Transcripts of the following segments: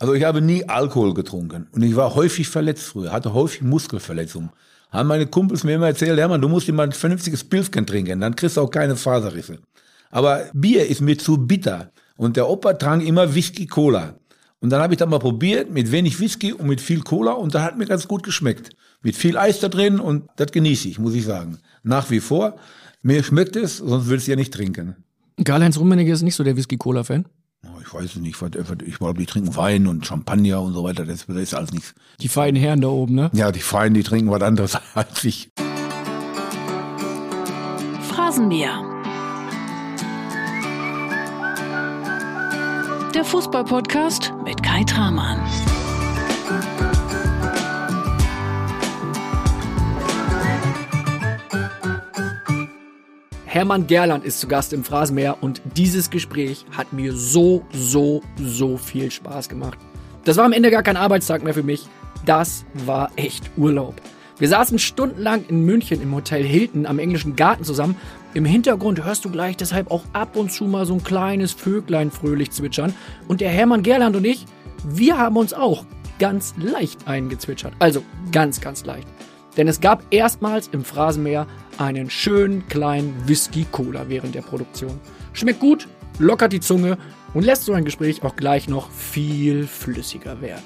Also ich habe nie Alkohol getrunken und ich war häufig verletzt früher, hatte häufig Muskelverletzungen. Haben meine Kumpels mir immer erzählt, Hermann, du musst immer ein vernünftiges Pilzchen trinken, dann kriegst du auch keine Faserrisse. Aber Bier ist mir zu bitter und der Opa trank immer Whisky Cola. Und dann habe ich das mal probiert mit wenig Whisky und mit viel Cola und das hat mir ganz gut geschmeckt. Mit viel Eis da drin und das genieße ich, muss ich sagen. Nach wie vor. Mir schmeckt es, sonst würde ich es ja nicht trinken. Karl-Heinz Rummenigge ist nicht so der Whisky-Cola-Fan. Ich weiß es nicht, was- ich glaube, die trinken Wein und Champagner und so weiter, das, das ist alles nichts. Die feinen Herren da oben, ne? Ja, die Feinen, die trinken was anderes als ich. Phrasenmäher. Der Fußballpodcast mit Kai Tramann. Hermann Gerland ist zu Gast im Phrasenmäher und dieses Gespräch hat mir so, so, so viel Spaß gemacht. Das war am Ende gar kein Arbeitstag mehr für mich. Das war echt Urlaub. Wir saßen stundenlang in München im Hotel Hilton am englischen Garten zusammen. Im Hintergrund hörst du gleich deshalb auch ab und zu mal so ein kleines Vöglein fröhlich zwitschern. Und der Hermann Gerland und ich, wir haben uns auch ganz leicht eingezwitschert. Also ganz, ganz leicht. Denn es gab erstmals im Phrasenmäher einen schönen kleinen Whisky-Cola während der Produktion. Schmeckt gut, lockert die Zunge und lässt so ein Gespräch auch gleich noch viel flüssiger werden.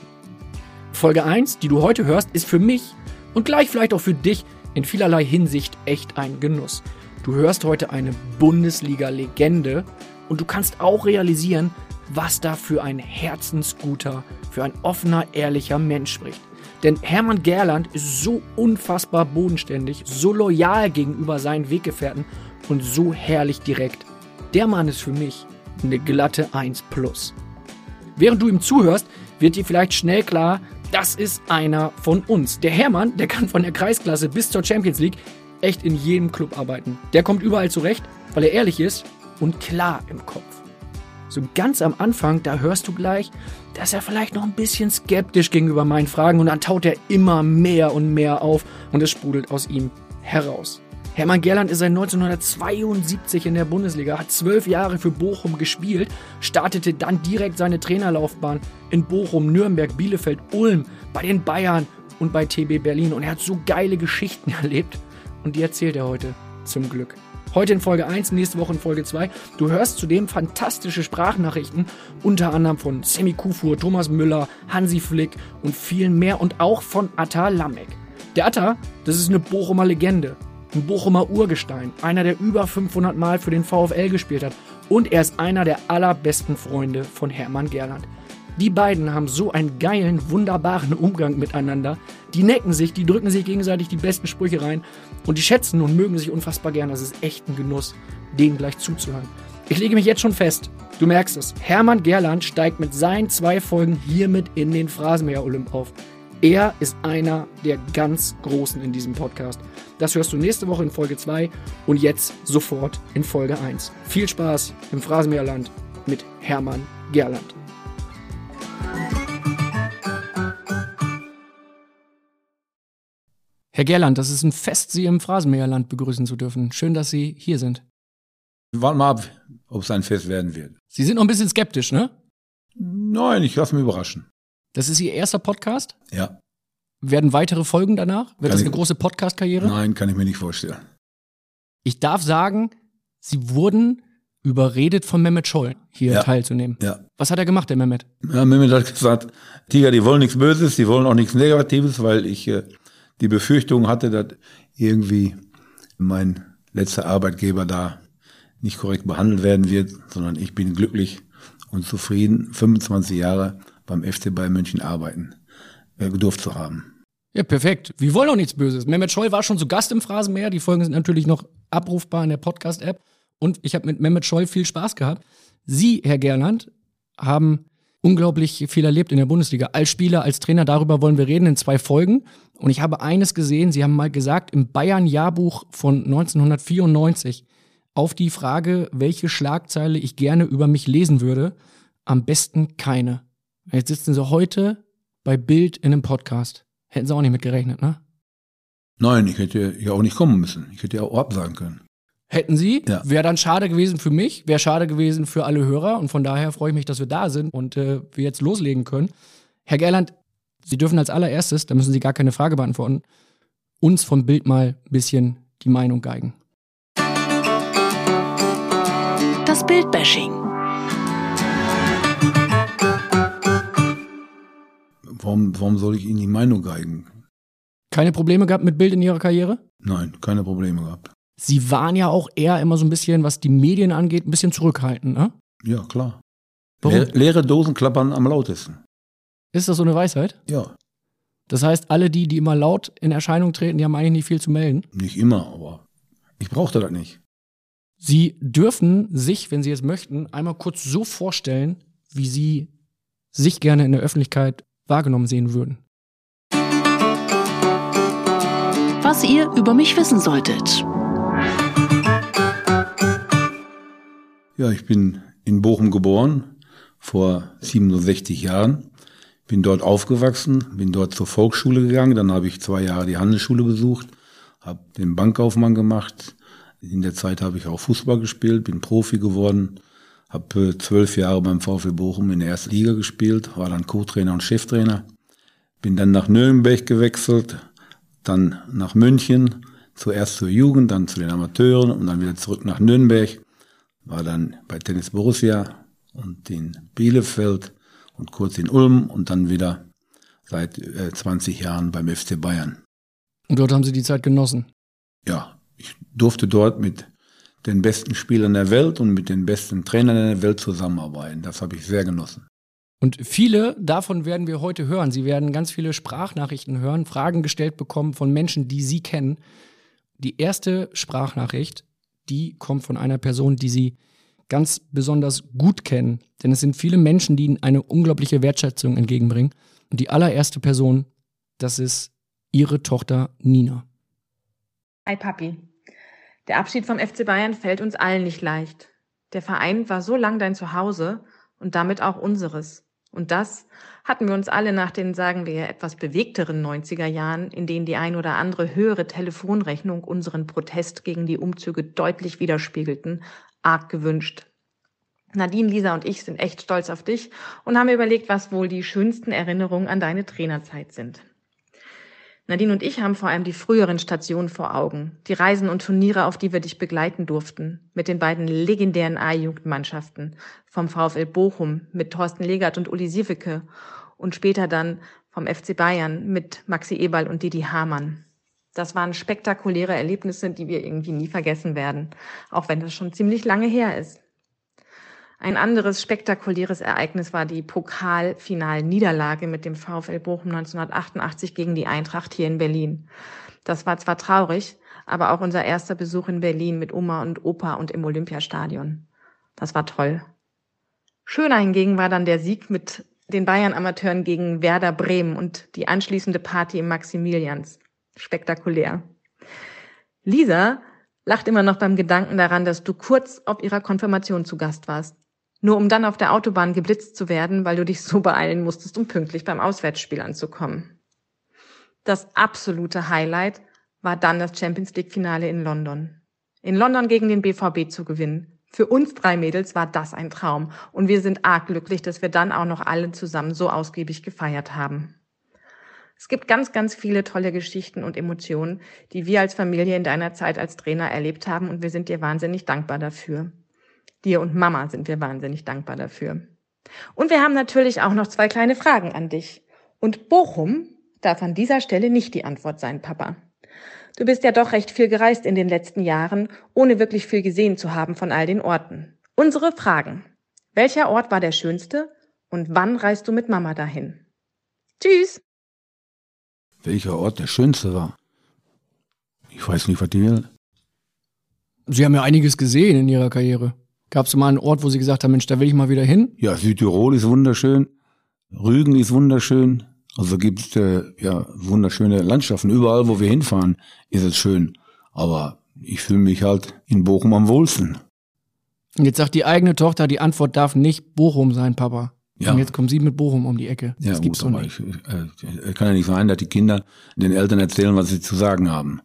Folge 1, die du heute hörst, ist für mich und gleich vielleicht auch für dich in vielerlei Hinsicht echt ein Genuss. Du hörst heute eine Bundesliga-Legende und du kannst auch realisieren, was da für ein herzensguter, für ein offener, ehrlicher Mensch spricht. Denn Hermann Gerland ist so unfassbar bodenständig, so loyal gegenüber seinen Weggefährten und so herrlich direkt. Der Mann ist für mich eine glatte 1 plus. Während du ihm zuhörst, wird dir vielleicht schnell klar, das ist einer von uns. Der Hermann, der kann von der Kreisklasse bis zur Champions League echt in jedem Club arbeiten. Der kommt überall zurecht, weil er ehrlich ist und klar im Kopf. So ganz am Anfang, da hörst du gleich, dass er vielleicht noch ein bisschen skeptisch gegenüber meinen Fragen und dann taut er immer mehr und mehr auf und es sprudelt aus ihm heraus. Hermann Gerland ist seit 1972 in der Bundesliga, hat zwölf Jahre für Bochum gespielt, startete dann direkt seine Trainerlaufbahn in Bochum, Nürnberg, Bielefeld, Ulm, bei den Bayern und bei TB Berlin. Und er hat so geile Geschichten erlebt und die erzählt er heute, zum Glück. Heute in Folge 1, nächste Woche in Folge 2. Du hörst zudem fantastische Sprachnachrichten, unter anderem von Semi Kufur, Thomas Müller, Hansi Flick und vielen mehr und auch von Atta Lamek. Der Atta, das ist eine Bochumer Legende, ein Bochumer Urgestein, einer, der über 500 Mal für den VfL gespielt hat und er ist einer der allerbesten Freunde von Hermann Gerland. Die beiden haben so einen geilen, wunderbaren Umgang miteinander. Die necken sich, die drücken sich gegenseitig die besten Sprüche rein und die schätzen und mögen sich unfassbar gern. Das ist echt ein Genuss, denen gleich zuzuhören. Ich lege mich jetzt schon fest, du merkst es, Hermann Gerland steigt mit seinen zwei Folgen hiermit in den Phrasenmäher-Olymp auf. Er ist einer der ganz Großen in diesem Podcast. Das hörst du nächste Woche in Folge 2 und jetzt sofort in Folge 1. Viel Spaß im Phrasenmäherland mit Hermann Gerland. Herr Gerland, das ist ein Fest, Sie im Phrasenmäherland begrüßen zu dürfen. Schön, dass Sie hier sind. Wir warten mal ab, ob es ein Fest werden wird. Sie sind noch ein bisschen skeptisch, ne? Nein, ich lasse mich überraschen. Das ist Ihr erster Podcast? Ja. Werden weitere Folgen danach? Wird Kann das ich- eine große Podcast-Karriere? Nein, kann ich mir nicht vorstellen. Ich darf sagen, Sie wurden überredet von Mehmet Scholl, hier Ja. teilzunehmen. Ja. Was hat er gemacht, der Mehmet? Ja, Mehmet hat gesagt, Tiger, die wollen nichts Böses, die wollen auch nichts Negatives, weil ich äh, die Befürchtung hatte, dass irgendwie mein letzter Arbeitgeber da nicht korrekt behandelt werden wird, sondern ich bin glücklich und zufrieden, 25 Jahre beim FC Bayern München arbeiten äh, gedurft zu haben. Ja, perfekt. Wir wollen auch nichts Böses. Mehmet Scholl war schon zu Gast im Phrasenmäher. Die Folgen sind natürlich noch abrufbar in der Podcast-App. Und ich habe mit Mehmet Scholl viel Spaß gehabt. Sie, Herr Gerland, haben unglaublich viel erlebt in der Bundesliga. Als Spieler, als Trainer, darüber wollen wir reden in zwei Folgen. Und ich habe eines gesehen, Sie haben mal gesagt, im Bayern-Jahrbuch von 1994 auf die Frage, welche Schlagzeile ich gerne über mich lesen würde, am besten keine. Jetzt sitzen Sie heute bei Bild in einem Podcast. Hätten Sie auch nicht mit gerechnet, ne? Nein, ich hätte ja auch nicht kommen müssen. Ich hätte ja auch absagen können. Hätten sie, Ja. wäre dann schade gewesen für mich, wäre schade gewesen für alle Hörer und von daher freue ich mich, dass wir da sind und äh, wir jetzt loslegen können. Herr Gerland, Sie dürfen als allererstes, da müssen Sie gar keine Frage beantworten, uns vom Bild mal ein bisschen die Meinung geigen. Das Bildbashing. Warum, warum soll ich Ihnen die Meinung geigen? Keine Probleme gehabt mit Bild in Ihrer Karriere? Nein, keine Probleme gehabt. Sie waren ja auch eher immer so ein bisschen, was die Medien angeht, ein bisschen zurückhaltend, ne? Ja, klar. Warum? Le leere Dosen klappern am lautesten. Ist das so eine Weisheit? Ja, Das heißt, alle die, die immer laut in Erscheinung treten, die haben eigentlich nicht viel zu melden. nicht immer, aber ich brauchte das nicht. Sie dürfen sich, wenn Sie es möchten, einmal kurz so vorstellen, wie Sie sich gerne in der Öffentlichkeit wahrgenommen sehen würden. Was ihr über mich wissen solltet. Ja, ich bin in Bochum geboren, vor 67 Jahren. Bin dort aufgewachsen, bin dort zur Volksschule gegangen, dann habe ich zwei Jahre die Handelsschule besucht, habe den Bankkaufmann gemacht. In der Zeit habe ich auch Fußball gespielt, bin Profi geworden, habe äh, zwölf Jahre beim VfL Bochum in der ersten Liga gespielt, war dann Co-Trainer und Cheftrainer. Bin dann nach Nürnberg gewechselt, dann nach München, zuerst zur Jugend, dann zu den Amateuren und dann wieder zurück nach Nürnberg war dann bei Tennis Borussia und in Bielefeld und kurz in Ulm und dann wieder seit äh, 20 Jahren beim FC Bayern. Und dort haben Sie die Zeit genossen. Ja, ich durfte dort mit den besten Spielern der Welt und mit den besten Trainern der Welt zusammenarbeiten. Das habe ich sehr genossen. Und viele davon werden wir heute hören. Sie werden ganz viele Sprachnachrichten hören, Fragen gestellt bekommen von Menschen, die Sie kennen. Die erste Sprachnachricht, die kommt von einer Person, die Sie ganz besonders gut kennen. Denn es sind viele Menschen, die Ihnen eine unglaubliche Wertschätzung entgegenbringen. Und die allererste Person, das ist Ihre Tochter Nina. Hi Papi. Der Abschied vom FC Bayern fällt uns allen nicht leicht. Der Verein war so lang dein Zuhause und damit auch unseres. Und das hatten wir uns alle nach den, sagen wir, etwas bewegteren 90er Jahren, in denen die ein oder andere höhere Telefonrechnung unseren Protest gegen die Umzüge deutlich widerspiegelten, arg gewünscht. Nadine, Lisa und ich sind echt stolz auf dich und haben überlegt, was wohl die schönsten Erinnerungen an deine Trainerzeit sind. Nadine und ich haben vor allem die früheren Stationen vor Augen, die Reisen und Turniere, auf die wir dich begleiten durften, mit den beiden legendären A-Jugendmannschaften, vom VfL Bochum mit Thorsten Legert und Uli Siewicke. Und später dann vom FC Bayern mit Maxi Eberl und Didi Hamann. Das waren spektakuläre Erlebnisse, die wir irgendwie nie vergessen werden, auch wenn das schon ziemlich lange her ist. Ein anderes spektakuläres Ereignis war die Pokalfinalniederlage mit dem VfL Bochum 1988 gegen die Eintracht hier in Berlin. Das war zwar traurig, aber auch unser erster Besuch in Berlin mit Oma und Opa und im Olympiastadion. Das war toll. Schöner hingegen war dann der Sieg mit den Bayern-Amateuren gegen Werder Bremen und die anschließende Party im Maximilians. Spektakulär. Lisa lacht immer noch beim Gedanken daran, dass du kurz auf ihrer Konfirmation zu Gast warst. Nur um dann auf der Autobahn geblitzt zu werden, weil du dich so beeilen musstest, um pünktlich beim Auswärtsspiel anzukommen. Das absolute Highlight war dann das Champions League Finale in London. In London gegen den BVB zu gewinnen. Für uns drei Mädels war das ein Traum und wir sind arg glücklich, dass wir dann auch noch alle zusammen so ausgiebig gefeiert haben. Es gibt ganz, ganz viele tolle Geschichten und Emotionen, die wir als Familie in deiner Zeit als Trainer erlebt haben und wir sind dir wahnsinnig dankbar dafür. Dir und Mama sind wir wahnsinnig dankbar dafür. Und wir haben natürlich auch noch zwei kleine Fragen an dich. Und Bochum darf an dieser Stelle nicht die Antwort sein, Papa. Du bist ja doch recht viel gereist in den letzten Jahren, ohne wirklich viel gesehen zu haben von all den Orten. Unsere Fragen. Welcher Ort war der schönste und wann reist du mit Mama dahin? Tschüss! Welcher Ort der schönste war? Ich weiß nicht, was die will. Sie haben ja einiges gesehen in Ihrer Karriere. Gab es mal einen Ort, wo Sie gesagt haben, Mensch, da will ich mal wieder hin? Ja, Südtirol ist wunderschön. Rügen ist wunderschön. Also gibt es äh, ja wunderschöne Landschaften. Überall, wo wir hinfahren, ist es schön. Aber ich fühle mich halt in Bochum am wohlsten. Und jetzt sagt die eigene Tochter, die Antwort darf nicht Bochum sein, Papa. Ja. Und jetzt kommen Sie mit Bochum um die Ecke. Ja, das gibt's gut, aber nicht. ich, äh, kann ja nicht sein, dass die Kinder den Eltern erzählen, was sie zu sagen haben.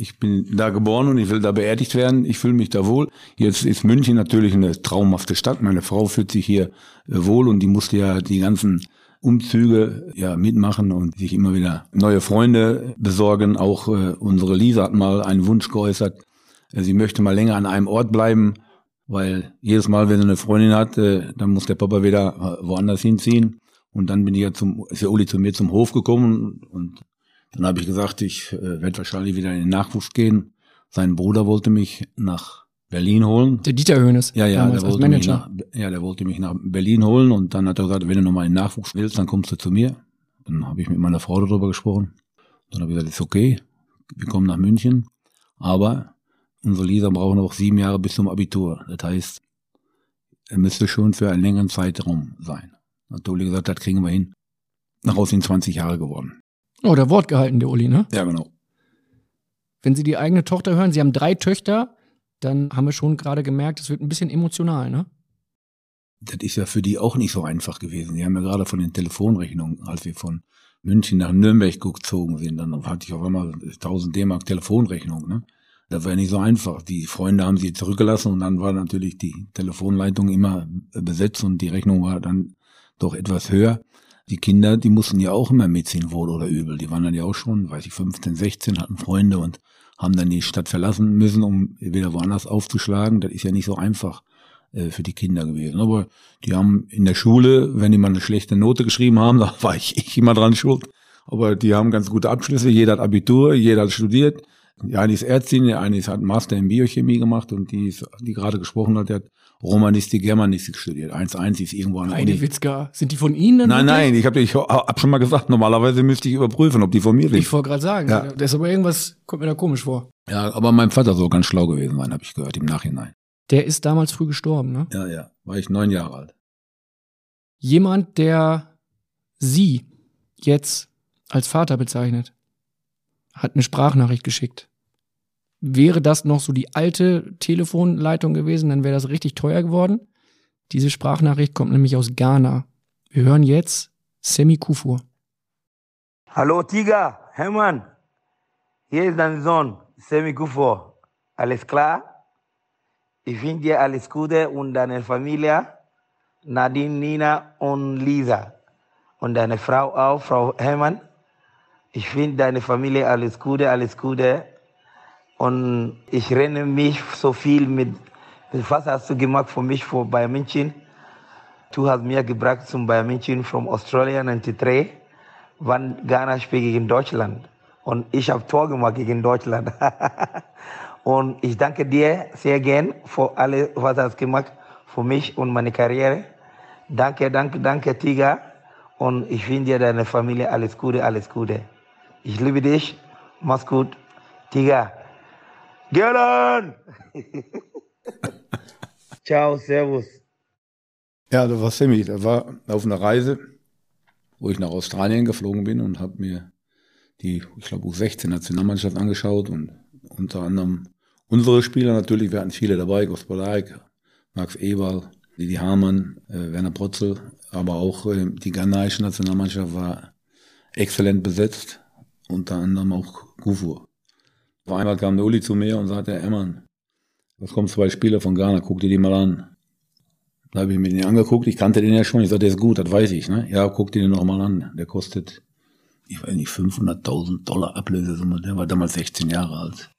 Ich bin da geboren und ich will da beerdigt werden. Ich fühle mich da wohl. Jetzt ist München natürlich eine traumhafte Stadt. Meine Frau fühlt sich hier äh, wohl und die musste ja die ganzen Umzüge ja mitmachen und sich immer wieder neue Freunde besorgen. Auch äh, unsere Lisa hat mal einen Wunsch geäußert. Äh, sie möchte mal länger an einem Ort bleiben, weil jedes Mal, wenn sie eine Freundin hat, äh, dann muss der Papa wieder woanders hinziehen. Und dann bin ich ja zum, ist der Uli zu mir zum Hof gekommen und dann habe ich gesagt, ich äh, werde wahrscheinlich wieder in den Nachwuchs gehen. Sein Bruder wollte mich nach Berlin holen. Der Dieter Höhnes. Ja, ja, der wollte mich nach, ja, der wollte mich nach Berlin holen und dann hat er gesagt, wenn du nochmal in den Nachwuchs willst, dann kommst du zu mir. Dann habe ich mit meiner Frau darüber gesprochen. Dann habe ich gesagt, ist okay, wir kommen nach München, aber unsere Lisa brauchen noch sieben Jahre bis zum Abitur. Das heißt, er müsste schon für einen längeren Zeitraum sein. Hat Uli gesagt, das kriegen wir hin. Nach aus sind 20 Jahre geworden. Oh, der Wort gehalten, der Uli, ne? Ja, genau. Wenn Sie die eigene Tochter hören, Sie haben drei Töchter, dann haben wir schon gerade gemerkt, es wird ein bisschen emotional, ne? Das ist ja für die auch nicht so einfach gewesen. Die haben ja gerade von den Telefonrechnungen, als wir von München nach Nürnberg gezogen sind, dann hatte ich auf einmal 1000 D-Mark Telefonrechnung, ne? Das war ja nicht so einfach. Die Freunde haben sie zurückgelassen und dann war natürlich die Telefonleitung immer besetzt und die Rechnung war dann doch etwas höher die Kinder, die mussten ja auch immer mitziehen, wohl oder übel. Die waren dann ja auch schon, weiß ich, 15, 16, hatten Freunde und haben dann die Stadt verlassen müssen, um wieder woanders aufzuschlagen. Das ist ja nicht so einfach äh, für die Kinder gewesen. Aber die haben in der Schule, wenn die mal eine schlechte Note geschrieben haben, da war ich, ich immer dran schuld. Aber die haben ganz gute Abschlüsse, jeder hat Abitur, jeder hat studiert. Die eine ist Ärztin, die eine hat Master in Biochemie gemacht und die, ist, die gerade gesprochen hat, die hat Romanistik, Germanistik studiert. 1-1 ist irgendwo an Eine Witzka. Sind die von Ihnen? Nein, wirklich? nein, ich habe ich hab schon mal gesagt, normalerweise müsste ich überprüfen, ob die von mir sind. Ich wollte gerade sagen, Ja. das ist aber irgendwas, kommt mir da komisch vor. Ja, aber mein Vater soll ganz schlau gewesen sein, habe ich gehört, im Nachhinein. Der ist damals früh gestorben, ne? Ja, ja, war ich neun Jahre alt. Jemand, der Sie jetzt als Vater bezeichnet, hat eine Sprachnachricht geschickt. Wäre das noch so die alte Telefonleitung gewesen, dann wäre das richtig teuer geworden. Diese Sprachnachricht kommt nämlich aus Ghana. Wir hören jetzt Semi Kufur. Hallo Tiger, Hermann. Hier ist dein Sohn, Semi Kufo. Alles klar? Ich wünsche dir alles Gute und deine Familie, Nadine, Nina und Lisa. Und deine Frau auch, Frau Hermann. Ich wünsche deine Familie alles Gute, alles Gute. Und ich renne mich so viel mit, was hast du gemacht für mich für Bayern München? Du hast mir gebracht zum Bayern München from Australia 93, wann Ghana spielt gegen Deutschland. Und ich habe Tor gemacht gegen Deutschland. und ich danke dir sehr gern für alles, was du hast gemacht für mich und meine Karriere. Danke, danke, danke, Tiger. Und ich wünsche dir deine Familie alles Gute, alles Gute. Ich liebe dich. Mach's gut. Tiger. Gern! Ciao, Servus. Ja, das war Sammy. Da war auf einer Reise, wo ich nach Australien geflogen bin und habe mir die, ich glaube, U16-Nationalmannschaft angeschaut und unter anderem unsere Spieler natürlich, wir hatten viele dabei, Gospodarik, Max Eberl, Didi Hamann, äh, Werner Protzel, aber auch äh, die ghanaische Nationalmannschaft war exzellent besetzt, unter anderem auch Kufur. Auf einmal kam der Uli zu mir und sagte, Emman, es kommen zwei Spieler von Ghana, guck dir die mal an. Da habe ich mir den angeguckt, ich kannte den ja schon, ich sagte, der ist gut, das weiß ich. Ne? Ja, guck dir den noch mal an. Der kostet, ich weiß nicht, 500.000 Dollar Ablösesumme, der war damals 16 Jahre alt.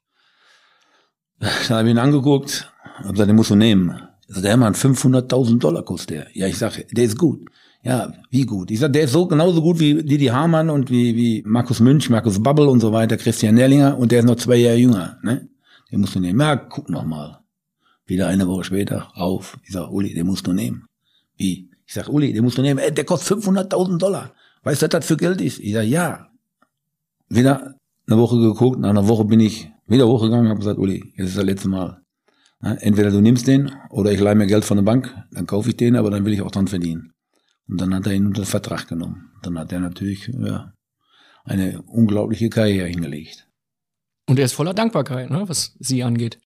Da habe ich ihn angeguckt, hab gesagt, den musst du nehmen. Ich sagte, der Mann, 500.000 Dollar kostet der. Ja, ich sage, der ist gut. Ja, wie gut? Ich sag, der ist so genauso gut wie Didi Hamann und wie, wie Markus Münch, Markus Babbel und so weiter, Christian Nerlinger und der ist noch zwei Jahre jünger. Ne? Den musst du nehmen. Ja, guck noch mal. Wieder eine Woche später auf. Ich sag, Uli, den musst du nehmen. Wie? Ich sag, Uli, den musst du nehmen. Ey, der kostet 500.000 Dollar. Weißt du, was das für Geld ist? Ich sag, ja. Wieder eine Woche geguckt. Nach einer Woche bin ich wieder hochgegangen und habe gesagt, Uli, jetzt ist das letzte Mal. Entweder du nimmst den oder ich leihe mir Geld von der Bank, dann kaufe ich den, aber dann will ich auch dran verdienen. Und dann hat er ihn unter Vertrag genommen. Dann hat er natürlich ja, eine unglaubliche Karriere hingelegt. Und er ist voller Dankbarkeit, ne, was Sie angeht.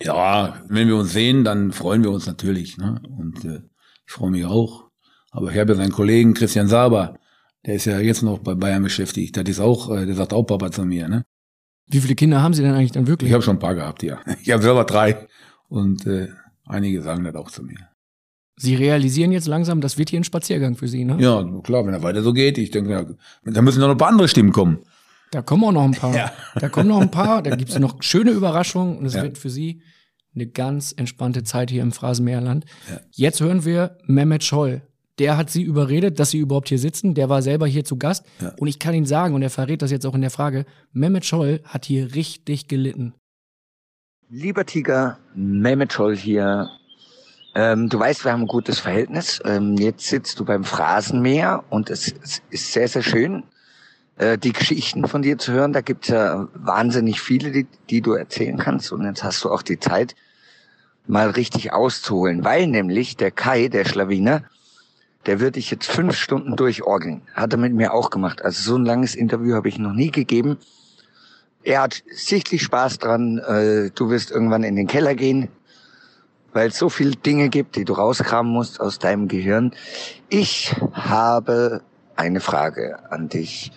Ja, wenn wir uns sehen, dann freuen wir uns natürlich. Ne? Und äh, ich freue mich auch. Aber ich habe ja seinen Kollegen Christian Saber, der ist ja jetzt noch bei Bayern beschäftigt. Der ist auch, äh, der sagt auch Papa zu mir. Ne? Wie viele Kinder haben Sie denn eigentlich dann wirklich? Ich habe schon ein paar gehabt, ja. Ich habe selber drei und äh, einige sagen das auch zu mir. Sie realisieren jetzt langsam, das wird hier ein Spaziergang für Sie, ne? Ja, klar, wenn er weiter so geht, ich denke, ja, da müssen noch ein paar andere Stimmen kommen. Da kommen auch noch ein paar. Ja. Da kommen noch ein paar. Da gibt's noch schöne Überraschungen und es Ja. wird für Sie eine ganz entspannte Zeit hier im Phrasenmeerland. Ja. Jetzt hören wir Mehmet Scholl. Der hat Sie überredet, dass Sie überhaupt hier sitzen. Der war selber hier zu Gast. Ja. Und ich kann Ihnen sagen, und er verrät das jetzt auch in der Frage, Mehmet Scholl hat hier richtig gelitten. Lieber Tiger, Mehmet Scholl hier. Ähm, du weißt, wir haben ein gutes Verhältnis. Ähm, jetzt sitzt du beim Phrasenmäher und es, es ist sehr, sehr schön, äh, die Geschichten von dir zu hören. Da gibt es ja wahnsinnig viele, die, die du erzählen kannst. Und jetzt hast du auch die Zeit, mal richtig auszuholen. Weil nämlich der Kai, der Schlawiner, der wird dich jetzt fünf Stunden durchorgeln. Hat er mit mir auch gemacht. Also so ein langes Interview habe ich noch nie gegeben. Er hat sichtlich Spaß dran. Äh, du wirst irgendwann in den Keller gehen, weil es so viele Dinge gibt, die du rauskramen musst aus deinem Gehirn. Ich habe eine Frage an dich.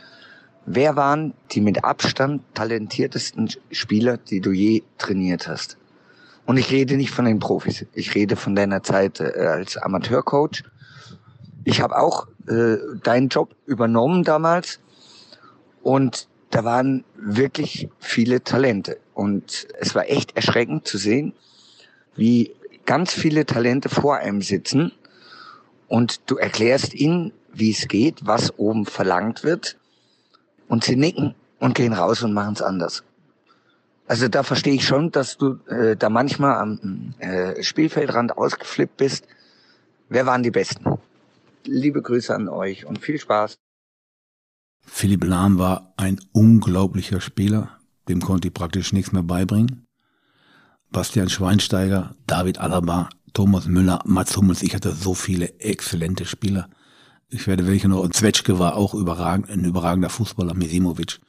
Wer waren die mit Abstand talentiertesten Spieler, die du je trainiert hast? Und ich rede nicht von den Profis. Ich rede von deiner Zeit äh, als Amateurcoach. Ich habe auch äh, deinen Job übernommen damals und da waren wirklich viele Talente. Und es war echt erschreckend zu sehen, wie ganz viele Talente vor einem sitzen und du erklärst ihnen, wie es geht, was oben verlangt wird und sie nicken und gehen raus und machen es anders. Also da verstehe ich schon, dass du äh, da manchmal am äh, Spielfeldrand ausgeflippt bist. Wer waren die Besten? Liebe Grüße an euch und viel Spaß. Philipp Lahm war ein unglaublicher Spieler. Dem konnte ich praktisch nichts mehr beibringen. Bastian Schweinsteiger, David Alaba, Thomas Müller, Mats Hummels. Ich hatte so viele exzellente Spieler. Ich werde welche noch. Und Zwetschke war auch überragend, ein überragender Fußballer, Misimovic.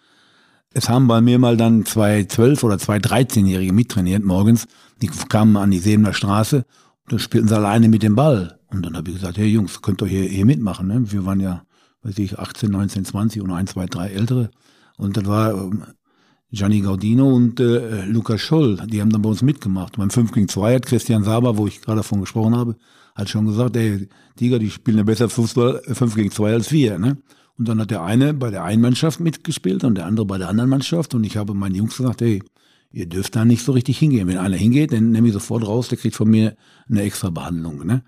Es haben bei mir mal dann zwei zwölf oder zwei 13-Jährige mittrainiert morgens. Die kamen an die Sebener Straße und dann spielten sie alleine mit dem Ball. Und dann habe ich gesagt, hey Jungs, könnt ihr hier, hier mitmachen. Ne? Wir waren ja, weiß ich, 18, 19, 20 und ein, zwei, drei Ältere. Und das war ähm, Gianni Gaudino und äh, Lukas Scholl, die haben dann bei uns mitgemacht. Beim 5 gegen 2 hat Christian Saber, wo ich gerade davon gesprochen habe, hat schon gesagt, ey, Tiger, die spielen ja besser Fußball äh, 5 gegen 2 als wir. Ne? Und dann hat der eine bei der einen Mannschaft mitgespielt und der andere bei der anderen Mannschaft. Und ich habe meinen Jungs gesagt, ey, ihr dürft da nicht so richtig hingehen. Wenn einer hingeht, dann nehme ich sofort raus, der kriegt von mir eine extra Behandlung. Ne?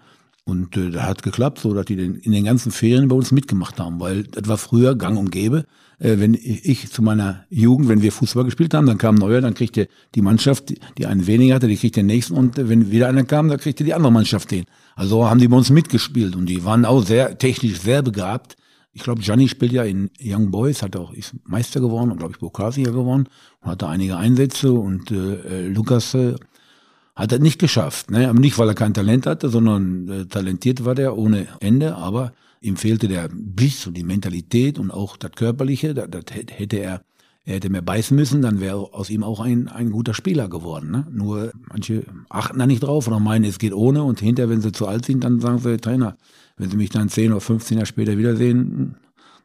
Und äh, das hat geklappt, so dass die den, in den ganzen Ferien bei uns mitgemacht haben, weil das war früher gang und gäbe. Äh, wenn ich, zu meiner Jugend, wenn wir Fußball gespielt haben, dann kam neuer, dann kriegte die Mannschaft, die, einen weniger hatte, die kriegt den nächsten und äh, wenn wieder einer kam, dann kriegte die andere Mannschaft den. Also haben die bei uns mitgespielt und die waren auch sehr technisch sehr begabt. Ich glaube, Gianni spielt ja in Young Boys, hat auch ist Meister geworden und glaube ich Pokalsieger geworden und hatte einige Einsätze und äh, äh, Lukas äh, hat er nicht geschafft. Ne? Nicht, weil er kein Talent hatte, sondern äh, talentiert war der ohne Ende, aber ihm fehlte der Biss und die Mentalität und auch das Körperliche. Das, das hätte- er, er hätte mehr beißen müssen, dann wäre aus ihm auch ein, ein guter Spieler geworden. Ne? Nur manche achten da nicht drauf oder meinen, es geht ohne und hinterher, wenn sie zu alt sind, dann sagen sie, Trainer, wenn sie mich dann 10 oder 15 Jahre später wiedersehen,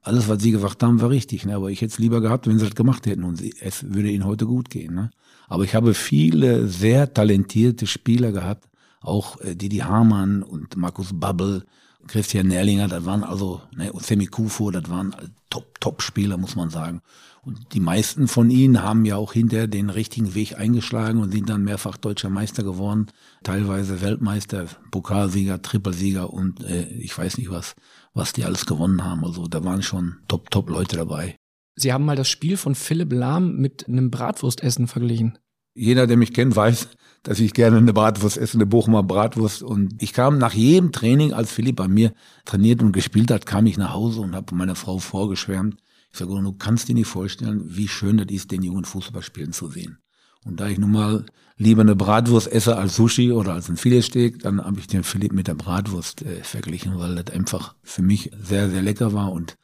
alles, was sie gesagt haben, war richtig. Ne? Aber ich hätte es lieber gehabt, wenn sie das gemacht hätten und es würde ihnen heute gut gehen. Ne? Aber ich habe viele sehr talentierte Spieler gehabt, auch äh, Didi Hamann und Markus Babbel, Christian Nerlinger, das waren also, ne, Semi Kufo, das waren top, top Spieler, muss man sagen. Und die meisten von ihnen haben ja auch hinterher den richtigen Weg eingeschlagen und sind dann mehrfach deutscher Meister geworden, teilweise Weltmeister, Pokalsieger, Trippelsieger und äh, ich weiß nicht was, was die alles gewonnen haben. Also da waren schon top, top Leute dabei. Sie haben mal das Spiel von Philipp Lahm mit einem Bratwurstessen verglichen. Jeder, der mich kennt, weiß, dass ich gerne eine Bratwurst esse, eine Bochumer Bratwurst. Und ich kam nach jedem Training, als Philipp bei mir trainiert und gespielt hat, kam ich nach Hause und habe meiner Frau vorgeschwärmt. Ich sage, du kannst dir nicht vorstellen, wie schön das ist, den jungen Fußball spielen zu sehen. Und da ich nun mal lieber eine Bratwurst esse als Sushi oder als ein Filetsteak, dann habe ich den Philipp mit der Bratwurst äh, verglichen, weil das einfach für mich sehr, sehr lecker war und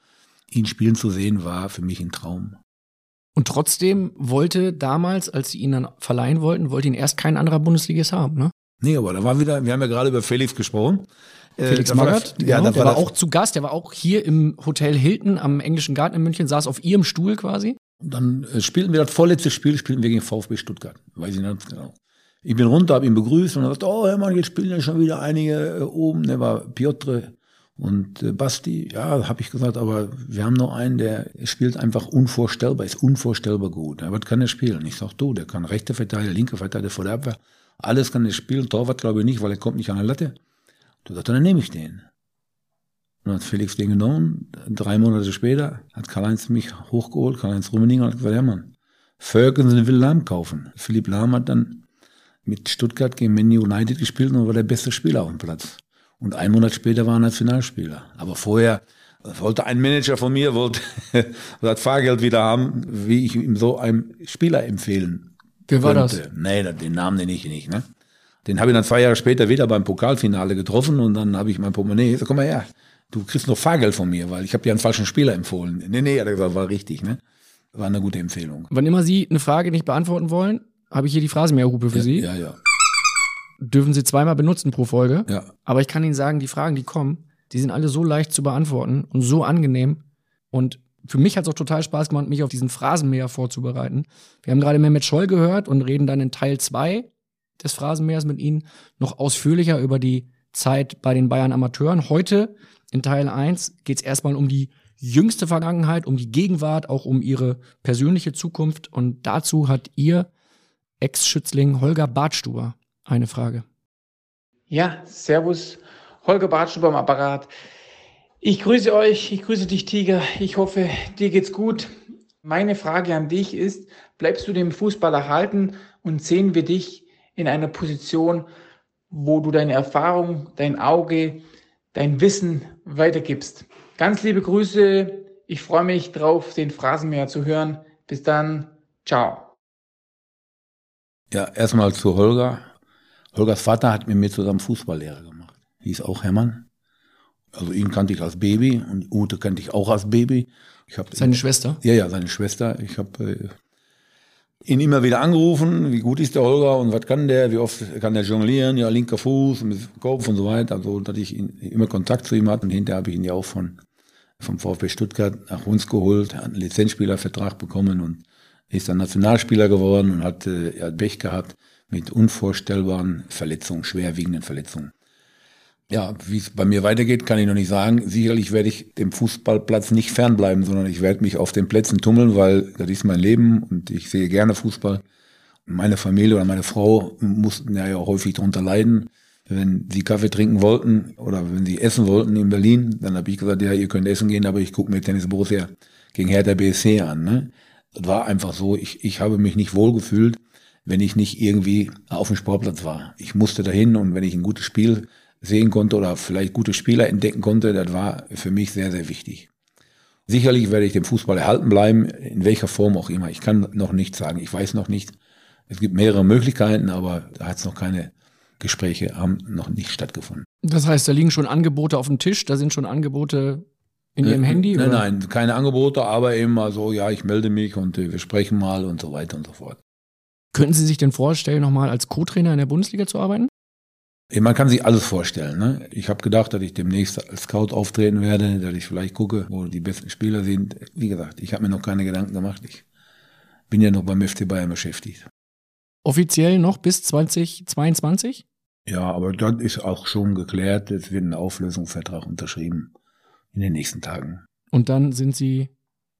ihn spielen zu sehen war für mich ein Traum. Und trotzdem wollte damals, als sie ihn dann verleihen wollten, wollte ihn erst kein anderer Bundesligist haben, ne? Nee, aber da war wieder, wir haben ja gerade über Felix gesprochen. Äh, Felix war Magath, ja, genau, der war war auch zu Gast, der war auch hier im Hotel Hilton am Englischen Garten in München, saß auf ihrem Stuhl quasi. Und dann äh, spielten wir das vorletzte Spiel, spielten wir gegen VfB Stuttgart. Weiß ich ganz genau. Ich bin runter, habe ihn begrüßt und er sagt, oh Hermann, jetzt spielen ja schon wieder einige äh, oben. Der war Piotr und äh, Basti. Ja, habe ich gesagt, aber wir haben noch einen, der spielt einfach unvorstellbar, ist unvorstellbar gut. Ja, was kann er spielen? Ich sag, du, der kann rechte Verteidiger, linke Verteidiger vor der Abwehr. Alles kann er spielen. Torwart glaube ich nicht, weil er kommt nicht an der Latte. Du sagst, dann nehme ich den. Und hat Felix den genommen. Drei Monate später hat Karl-Heinz mich hochgeholt, Karl-Heinz Rummeninger, und hat gesagt, ja Mann, Ferguson will Lahm kaufen. Philipp Lahm hat dann mit Stuttgart gegen Man United gespielt und war der beste Spieler auf dem Platz. Und ein Monat später war er Nationalspieler. Aber vorher wollte ein Manager von mir, wollte das Fahrgeld wieder haben, wie ich ihm so einem Spieler empfehlen Wer war das? könnte. Nee, den Namen nenne ich nicht. Ne? Den habe ich dann zwei Jahre später wieder beim Pokalfinale getroffen und dann habe ich mein Portemonnaie, so, komm mal her, du kriegst noch Fahrgeld von mir, weil ich habe dir einen falschen Spieler empfohlen. Nee, nee, hat er gesagt, war richtig. Ne? War eine gute Empfehlung. Wann immer Sie eine Frage nicht beantworten wollen, habe ich hier die Phrasenmeerhupe für Sie. Ja, ja. Dürfen Sie zweimal benutzen pro Folge. ja. Aber ich kann Ihnen sagen, die Fragen, die kommen, die sind alle so leicht zu beantworten und so angenehm. Und für mich hat es auch total Spaß gemacht, mich auf diesen Phrasenmäher vorzubereiten. Wir haben gerade Mehmet Scholl gehört und reden dann in Teil zwei des Phrasenmähers mit Ihnen noch ausführlicher über die Zeit bei den Bayern Amateuren. Heute in Teil eins geht es erstmal um die jüngste Vergangenheit, um die Gegenwart, auch um Ihre persönliche Zukunft. Und dazu hat Ihr Ex-Schützling Holger Bartstuber eine Frage. Ja, Servus, Holger Bartstuber am Apparat. Ich grüße euch, ich grüße dich, Tiger. Ich hoffe, dir geht's gut. Meine Frage an dich ist, bleibst du dem Fußball erhalten und sehen wir dich in einer Position, wo du deine Erfahrung, dein Auge, dein Wissen weitergibst? Ganz liebe Grüße. Ich freue mich drauf, den Phrasenmäher zu hören. Bis dann. Ciao. Ja, erstmal zu Holger. Holgers Vater hat mit mir zusammen Fußballlehrer gemacht. Hieß auch Hermann. Also ihn kannte ich als Baby und Ute kannte ich auch als Baby. Ich hab Seine Schwester? Ja, ja, seine Schwester. Ich habe äh, ihn immer wieder angerufen, wie gut ist der Holger und was kann der, wie oft kann der jonglieren, ja, linker Fuß mit Kopf und so weiter. Also, dass ich ihn, immer Kontakt zu ihm hatte. Und hinterher habe ich ihn ja auch von, vom VfB Stuttgart nach uns geholt, hat einen Lizenzspielervertrag bekommen und ist dann Nationalspieler geworden und hat, äh, er hat Pech gehabt mit unvorstellbaren Verletzungen, schwerwiegenden Verletzungen. Ja, wie es bei mir weitergeht, kann ich noch nicht sagen. Sicherlich werde ich dem Fußballplatz nicht fernbleiben, sondern ich werde mich auf den Plätzen tummeln, weil das ist mein Leben und ich sehe gerne Fußball. Meine Familie oder meine Frau mussten ja häufig darunter leiden. Wenn sie Kaffee trinken wollten oder wenn sie essen wollten in Berlin, dann habe ich gesagt, ja, ihr könnt essen gehen, aber ich gucke mir Tennis Borussia gegen Hertha BSC an. Ne? Das war einfach so, ich, ich habe mich nicht wohlgefühlt, wenn ich nicht irgendwie auf dem Sportplatz war. Ich musste dahin und wenn ich ein gutes Spiel sehen konnte oder vielleicht gute Spieler entdecken konnte, das war für mich sehr, sehr wichtig. Sicherlich werde ich dem Fußball erhalten bleiben, in welcher Form auch immer. Ich kann noch nicht sagen, ich weiß noch nicht. Es gibt mehrere Möglichkeiten, aber da hat es noch keine Gespräche, haben noch nicht stattgefunden. Das heißt, da liegen schon Angebote auf dem Tisch, da sind schon Angebote in Ihrem Äh, Handy? Nein, oder? nein, keine Angebote, aber eben mal so, ja, ich melde mich und äh, wir sprechen mal und so weiter und so fort. Könnten Sie sich denn vorstellen, nochmal als Co-Trainer in der Bundesliga zu arbeiten? Man kann sich alles vorstellen. Ne? Ich habe gedacht, dass ich demnächst als Scout auftreten werde, dass ich vielleicht gucke, wo die besten Spieler sind. Wie gesagt, ich habe mir noch keine Gedanken gemacht. Ich bin ja noch beim FC Bayern beschäftigt. Offiziell noch bis 2022? Ja, aber das ist auch schon geklärt. Es wird ein Auflösungsvertrag unterschrieben in den nächsten Tagen. Und dann sind Sie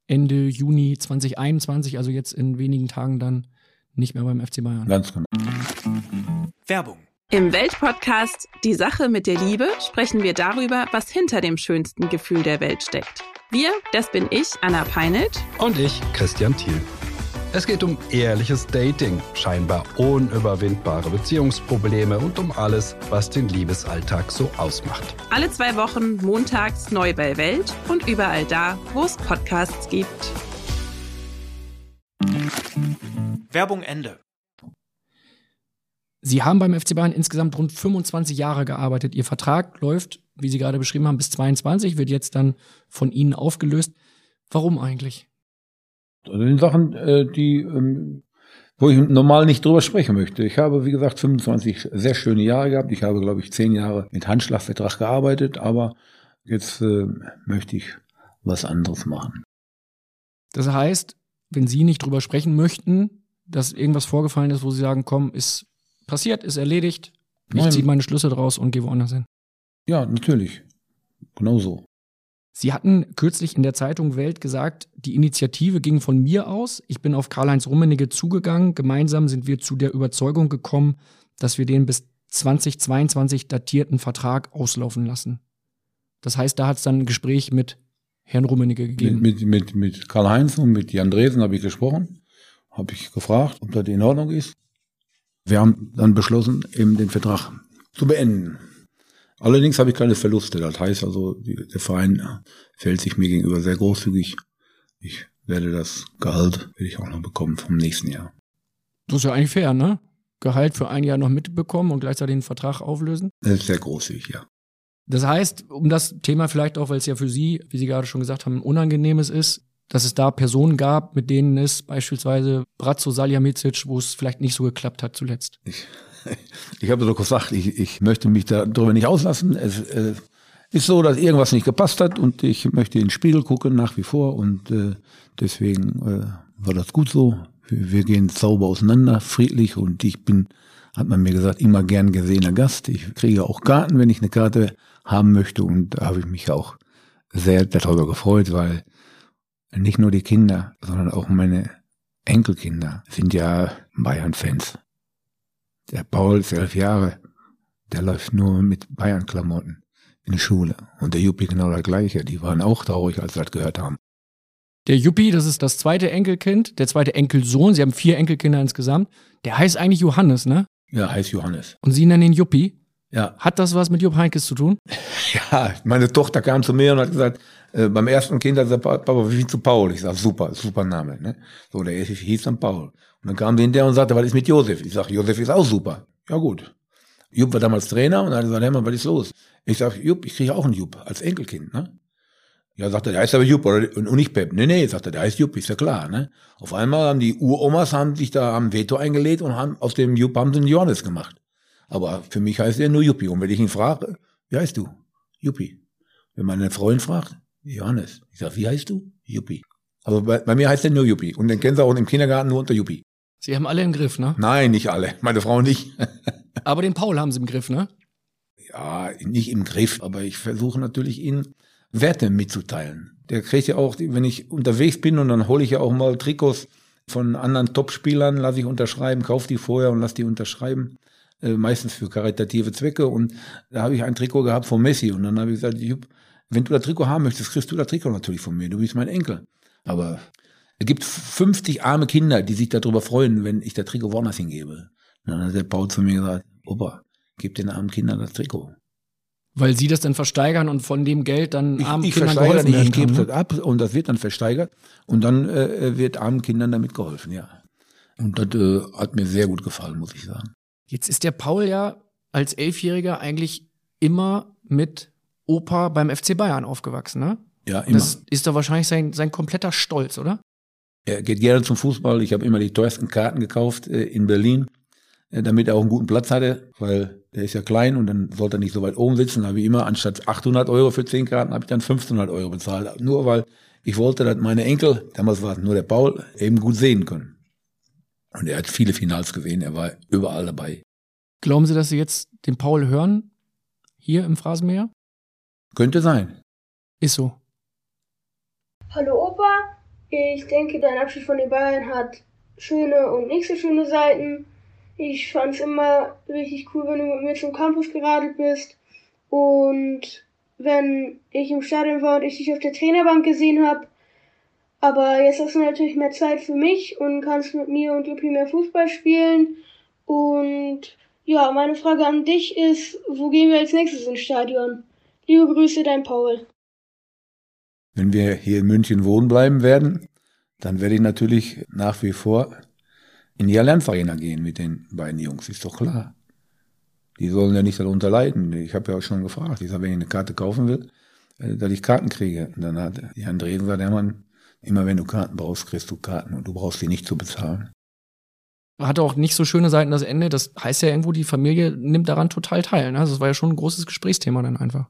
Ende Juni 2021, also jetzt in wenigen Tagen dann nicht mehr beim FC Bayern. Ganz genau. Werbung. Im Weltpodcast Die Sache mit der Liebe sprechen wir darüber, was hinter dem schönsten Gefühl der Welt steckt. Wir, das bin ich, Anna Peinelt. Und ich, Christian Thiel. Es geht um ehrliches Dating, scheinbar unüberwindbare Beziehungsprobleme und um alles, was den Liebesalltag so ausmacht. Alle zwei Wochen montags neu bei Welt und überall da, wo es Podcasts gibt. Werbung Ende. Sie haben beim FC Bayern insgesamt rund 25 Jahre gearbeitet. Ihr Vertrag läuft, wie Sie gerade beschrieben haben, bis 22, wird jetzt dann von Ihnen aufgelöst. Warum eigentlich? Also in Sachen, äh, die, ähm, wo ich normal nicht drüber sprechen möchte. Ich habe, wie gesagt, 25 sehr schöne Jahre gehabt. Ich habe, glaube ich, zehn Jahre mit Handschlagvertrag gearbeitet, aber jetzt äh, möchte ich was anderes machen. Das heißt, wenn Sie nicht drüber sprechen möchten, dass irgendwas vorgefallen ist, wo Sie sagen, komm, ist passiert, ist erledigt, ich ziehe meine Schlüsse draus und gehe woanders hin. Ja, natürlich. Genau so. Sie hatten kürzlich in der Zeitung Welt gesagt, die Initiative ging von mir aus. Ich bin auf Karl-Heinz Rummenigge zugegangen. Gemeinsam sind wir zu der Überzeugung gekommen, dass wir den bis 2022 datierten Vertrag auslaufen lassen. Das heißt, da hat es dann ein Gespräch mit Herrn Rummenigge gegeben. Mit, mit, mit, Karl-Heinz und mit Jan Dresen habe ich gesprochen. Habe ich gefragt, ob das in Ordnung ist. Wir haben dann beschlossen, eben den Vertrag zu beenden. Allerdings habe ich keine Verluste. Das heißt also, der Verein fällt sich mir gegenüber sehr großzügig. Ich werde das Gehalt, werde ich auch noch bekommen vom nächsten Jahr. Das ist ja eigentlich fair, ne? Gehalt für ein Jahr noch mitbekommen und gleichzeitig den Vertrag auflösen. Das ist sehr großzügig, ja. Das heißt, um das Thema vielleicht auch, weil es ja für Sie, wie Sie gerade schon gesagt haben, unangenehmes ist, dass es da Personen gab, mit denen es beispielsweise Bratzo Saljamicic, wo es vielleicht nicht so geklappt hat zuletzt. Ich, ich habe so gesagt, ich, ich möchte mich darüber nicht auslassen. Es äh, ist so, dass irgendwas nicht gepasst hat und ich möchte in den Spiegel gucken nach wie vor und äh, deswegen äh, war das gut so. Wir, wir gehen sauber auseinander, friedlich und ich bin, hat man mir gesagt, immer gern gesehener Gast. Ich kriege auch Karten, wenn ich eine Karte haben möchte und da habe ich mich auch sehr darüber gefreut, weil nicht nur die Kinder, sondern auch meine Enkelkinder sind ja Bayern-Fans. Der Paul ist elf Jahre, der läuft nur mit Bayern-Klamotten in die Schule. Und der Juppie genau das gleiche. Die waren auch traurig, als sie das gehört haben. Der Juppie, das ist das zweite Enkelkind, der zweite Enkelsohn. Sie haben vier Enkelkinder insgesamt. Der heißt eigentlich Johannes, ne? Ja, heißt Johannes. Und Sie nennen ihn Juppie. Ja. Hat das was mit Jupp Heinkes zu tun? Ja, meine Tochter kam zu mir und hat gesagt, äh, beim ersten Kind hat sie gesagt, Papa, wie viel zu Paul? Ich sag, super, super Name. Ne? So, der hieß dann Paul. Und dann kam die hinterher und sagte, was ist mit Josef? Ich sag, Josef ist auch super. Ja gut. Jupp war damals Trainer und hat gesagt, Hermann, was ist los? Ich sag, Jupp, ich kriege auch einen Jupp als Enkelkind. Ne? Ja, sagt er, der heißt aber Jupp oder, und nicht Pep. Nee, nee, sagt er, der heißt Jupp, ist ja klar. Ne? Auf einmal haben die Uromas haben sich da am Veto eingelegt und haben aus dem Jupp haben sie einen Johannes gemacht. Aber für mich heißt er nur Juppie. Und wenn ich ihn frage, wie heißt du? Juppie. Wenn meine Freundin fragt, Johannes. Ich sag, wie heißt du? Juppie. Aber bei, bei mir heißt er nur Juppie. Und den kennen sie auch im Kindergarten nur unter Juppie. Sie haben alle im Griff, ne? Nein, nicht alle. Meine Frau nicht. Aber den Paul haben Sie im Griff, ne? Ja, nicht im Griff. Aber ich versuche natürlich, ihn Werte mitzuteilen. Der kriegt ja auch, wenn ich unterwegs bin und dann hole ich ja auch mal Trikots von anderen Topspielern, lasse ich unterschreiben, kaufe die vorher und lasse die unterschreiben. Äh, meistens für karitative Zwecke. Und da habe ich ein Trikot gehabt von Messi. Und dann habe ich gesagt, Jupp, wenn du das Trikot haben möchtest, kriegst du das Trikot natürlich von mir. Du bist mein Enkel. Aber es gibt 50 arme Kinder, die sich darüber freuen, wenn ich das Trikot woanders hingebe. Und dann hat der Paul zu mir gesagt, Opa, gib den armen Kindern das Trikot. Weil sie das dann versteigern und von dem Geld dann Ich, armen ich Kindern versteigere geholfen nicht, ich werden gebe das ab und das wird dann versteigert und dann äh, wird armen Kindern damit geholfen, ja. Und das äh, hat mir sehr gut gefallen, muss ich sagen. Jetzt ist der Paul ja als Elfjähriger eigentlich immer mit Opa beim FC Bayern aufgewachsen, ne? Ja, immer. Das ist doch wahrscheinlich sein, sein kompletter Stolz, oder? Er geht gerne zum Fußball. Ich habe immer die teuersten Karten gekauft äh, in Berlin, äh, damit er auch einen guten Platz hatte, weil der ist ja klein und dann sollte er nicht so weit oben sitzen. Habe ich immer anstatt 800 Euro für 10 Karten, habe ich dann 1500 Euro bezahlt. Nur weil ich wollte, dass meine Enkel, damals war es nur der Paul, eben gut sehen können. Und er hat viele Finals gesehen, er war überall dabei. Glauben Sie, dass Sie jetzt den Paul hören? Hier im Phrasenmäher? Könnte sein. Ist so. Hallo Opa, ich denke, dein Abschied von den Bayern hat schöne und nicht so schöne Seiten. Ich fand's immer richtig cool, wenn du mit mir zum Campus geradelt bist. Und wenn ich im Stadion war und ich dich auf der Trainerbank gesehen habe. Aber jetzt hast du natürlich mehr Zeit für mich und kannst mit mir und Juppie mehr Fußball spielen. Und ja, meine Frage an dich ist, wo gehen wir als nächstes ins Stadion? Liebe Grüße, dein Paul. Wenn wir hier in München wohnen bleiben werden, dann werde ich natürlich nach wie vor in die Allianz Arena gehen mit den beiden Jungs, ist doch klar. Die sollen ja nicht darunter leiden. Ich habe ja auch schon gefragt, ich sage, wenn ich eine Karte kaufen will, äh, dass ich Karten kriege. Und dann hat die Andresen gesagt, Hermann, immer wenn du Karten brauchst, kriegst du Karten und du brauchst die nicht zu bezahlen. Hat auch nicht so schöne Seiten das Ende. Das heißt ja irgendwo, die Familie nimmt daran total teil. Ne? Also das war ja schon ein großes Gesprächsthema dann einfach.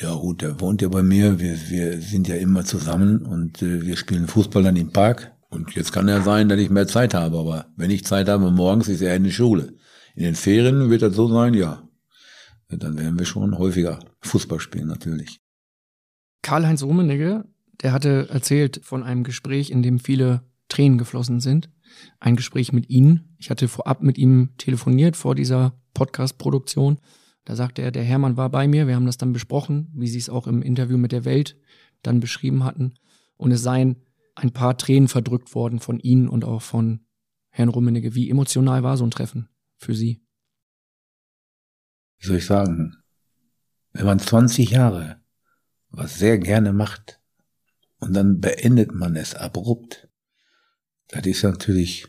Ja gut, der wohnt ja bei mir, wir, wir sind ja immer zusammen und äh, wir spielen Fußball dann im Park. Und jetzt kann ja sein, dass ich mehr Zeit habe, aber wenn ich Zeit habe, morgens ist er in der Schule. In den Ferien wird das so sein, ja. Dann werden wir schon häufiger Fußball spielen, natürlich. Karl-Heinz Rummenigge, der hatte erzählt von einem Gespräch, in dem viele Tränen geflossen sind. Ein Gespräch mit Ihnen. Ich hatte vorab mit ihm telefoniert vor dieser Podcast-Produktion. Da sagte er, der Hermann war bei mir. Wir haben das dann besprochen, wie Sie es auch im Interview mit der Welt dann beschrieben hatten. Und es seien ein paar Tränen verdrückt worden von Ihnen und auch von Herrn Rummenigge. Wie emotional war so ein Treffen für Sie? Wie soll ich sagen? Wenn man 20 Jahre was sehr gerne macht und dann beendet man es abrupt, das ist natürlich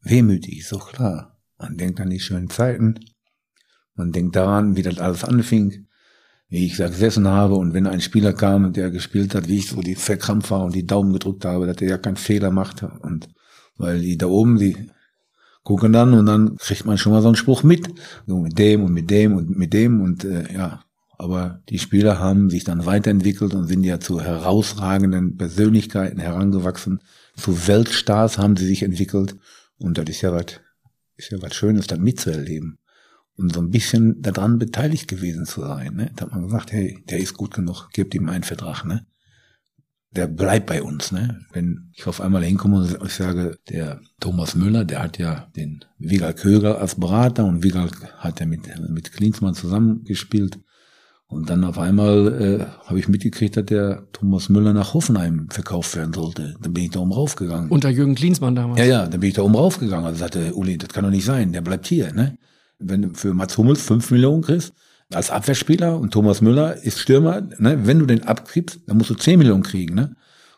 wehmütig, ist doch klar. Man denkt an die schönen Zeiten, man denkt daran, wie das alles anfing, wie ich da gesessen habe und wenn ein Spieler kam der gespielt hat, wie ich so die verkrampft war und die Daumen gedrückt habe, dass er ja keinen Fehler macht und weil die da oben, die gucken dann und dann kriegt man schon mal so einen Spruch mit, so mit dem und mit dem und mit dem und äh, ja, aber die Spieler haben sich dann weiterentwickelt und sind ja zu herausragenden Persönlichkeiten herangewachsen, zu Weltstars haben sie sich entwickelt und das ist ja was, ist ja was Schönes, da mitzuerleben und so ein bisschen daran beteiligt gewesen zu sein. Ne? Da hat man gesagt, hey, der ist gut genug, gebt ihm einen Vertrag. Ne? Der bleibt bei uns. Ne? Wenn ich auf einmal hinkomme und ich sage, der Thomas Müller, der hat ja den Wigal Köger als Berater und Wigal hat ja mit, mit Klinsmann zusammengespielt. Und dann auf einmal äh, habe ich mitgekriegt, dass der Thomas Müller nach Hoffenheim verkauft werden sollte. Dann bin ich da oben raufgegangen. Unter Jürgen Klinsmann damals? Ja, ja, dann bin ich da oben raufgegangen. Also sagte Uli, das kann doch nicht sein, der bleibt hier. Ne? Wenn du für Mats Hummels fünf Millionen kriegst, als Abwehrspieler und Thomas Müller ist Stürmer, ne, wenn du den abgibst, dann musst du zehn Millionen kriegen, ne?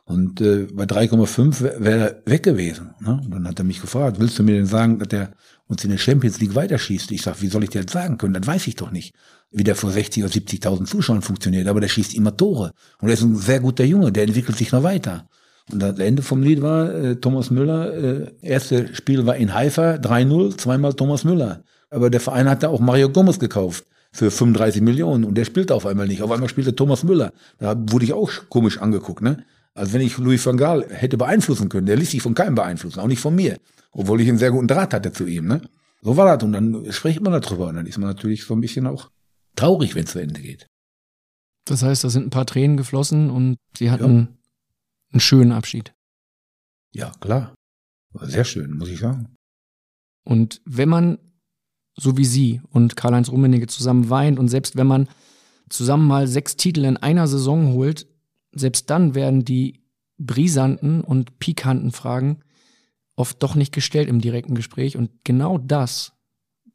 Und äh, bei 3,5 wäre wär er weg gewesen. Ne? Und dann hat er mich gefragt, willst du mir denn sagen, dass der uns in der Champions League weiterschießt? Ich sag, wie soll ich dir das sagen können? Das weiß ich doch nicht. Wie der vor 60 oder 70.000 Zuschauern funktioniert. Aber der schießt immer Tore. Und er ist ein sehr guter Junge, der entwickelt sich noch weiter. Und das Ende vom Lied war, äh, Thomas Müller, äh, erste Spiel war in Haifa, 3-0, zweimal Thomas Müller. Aber der Verein hatte auch Mario Gomez gekauft für 35 Millionen und der spielte auf einmal nicht. Auf einmal spielte Thomas Müller. Da wurde ich auch komisch angeguckt, ne? Also wenn ich Louis van Gaal hätte beeinflussen können, der ließ sich von keinem beeinflussen, auch nicht von mir. Obwohl ich einen sehr guten Draht hatte zu ihm, ne? So war das. Und dann spricht man darüber. Und dann ist man natürlich so ein bisschen auch traurig, wenn es zu Ende geht. Das heißt, da sind ein paar Tränen geflossen und Sie hatten ja. einen schönen Abschied. Ja, klar. War sehr schön, muss ich sagen. Und wenn man so wie Sie und Karl-Heinz Rummenigge zusammen weint. Und selbst wenn man zusammen mal sechs Titel in einer Saison holt, selbst dann werden die brisanten und pikanten Fragen oft doch nicht gestellt im direkten Gespräch. Und genau das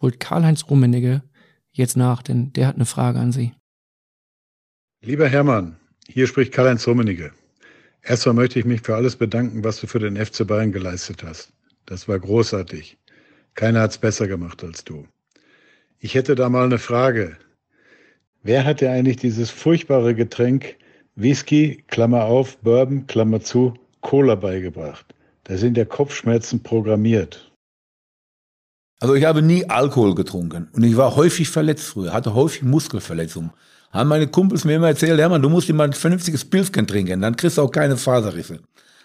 holt Karl-Heinz Rummenigge jetzt nach, denn der hat eine Frage an Sie. Lieber Hermann, hier spricht Karl-Heinz Rummenigge. Erstmal möchte ich mich für alles bedanken, was du für den FC Bayern geleistet hast. Das war großartig. Keiner hat's besser gemacht als du. Ich hätte da mal eine Frage. Wer hat dir eigentlich dieses furchtbare Getränk Whisky, Klammer auf, Bourbon, Klammer zu, Cola beigebracht? Da sind ja Kopfschmerzen programmiert. Also ich habe nie Alkohol getrunken und ich war häufig verletzt früher, hatte häufig Muskelverletzungen. Haben meine Kumpels mir immer erzählt, Hermann, du musst immer ein vernünftiges Pilzchen trinken, dann kriegst du auch keine Faserrisse.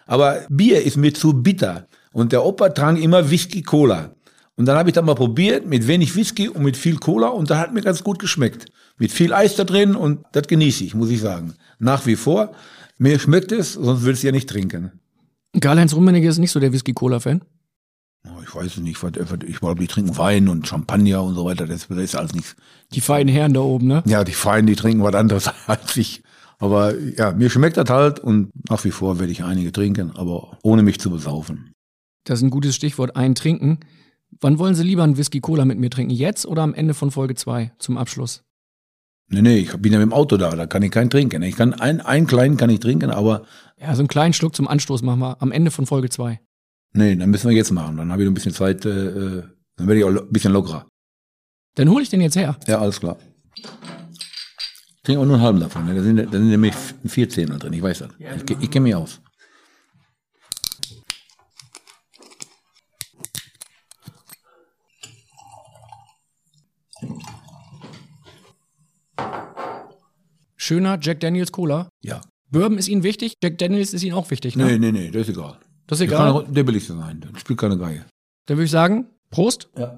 Aber Bier ist mir zu bitter und der Opa trank immer Whisky Cola. Und dann habe ich das mal probiert mit wenig Whisky und mit viel Cola und da hat mir ganz gut geschmeckt. Mit viel Eis da drin und das genieße ich, muss ich sagen. Nach wie vor. Mir schmeckt es, sonst würde ich es ja nicht trinken. Karl-Heinz Rummenigge ist nicht so der Whisky-Cola-Fan? Ich weiß nicht, ich glaube, die trinken Wein und Champagner und so weiter, das, das ist alles nichts. Die feinen Herren da oben, ne? Ja, die Feinen, die trinken was anderes als ich. Aber ja, mir schmeckt das halt und nach wie vor werde ich einige trinken, aber ohne mich zu besaufen. Das ist ein gutes Stichwort, ein Trinken. Wann wollen Sie lieber einen Whisky Cola mit mir trinken? Jetzt oder am Ende von Folge 2 zum Abschluss? Nee, nee, ich bin ja mit dem Auto da, da kann ich keinen trinken. Ich kann einen, einen kleinen kann ich trinken, aber. Ja, so einen kleinen Schluck zum Anstoß machen wir am Ende von Folge 2. Nee, dann müssen wir jetzt machen. Dann habe ich noch ein bisschen Zeit, äh, äh dann werde ich auch ein bisschen lockerer. Dann hole ich den jetzt her. Ja, alles klar. Ich trinke auch nur einen halben davon. Ne? Da, sind, da sind nämlich vier Zähne drin, ich weiß das. Ich, ich kenne mich aus. Schöner Jack Daniels Cola. Ja. Bourbon ist Ihnen wichtig, Jack Daniels ist Ihnen auch wichtig, ne? Nee, nee, nee, das ist egal. Das ist Der egal. kann auch der billigste sein. Der spielt keine Geige. Dann würde ich sagen, Prost. Ja.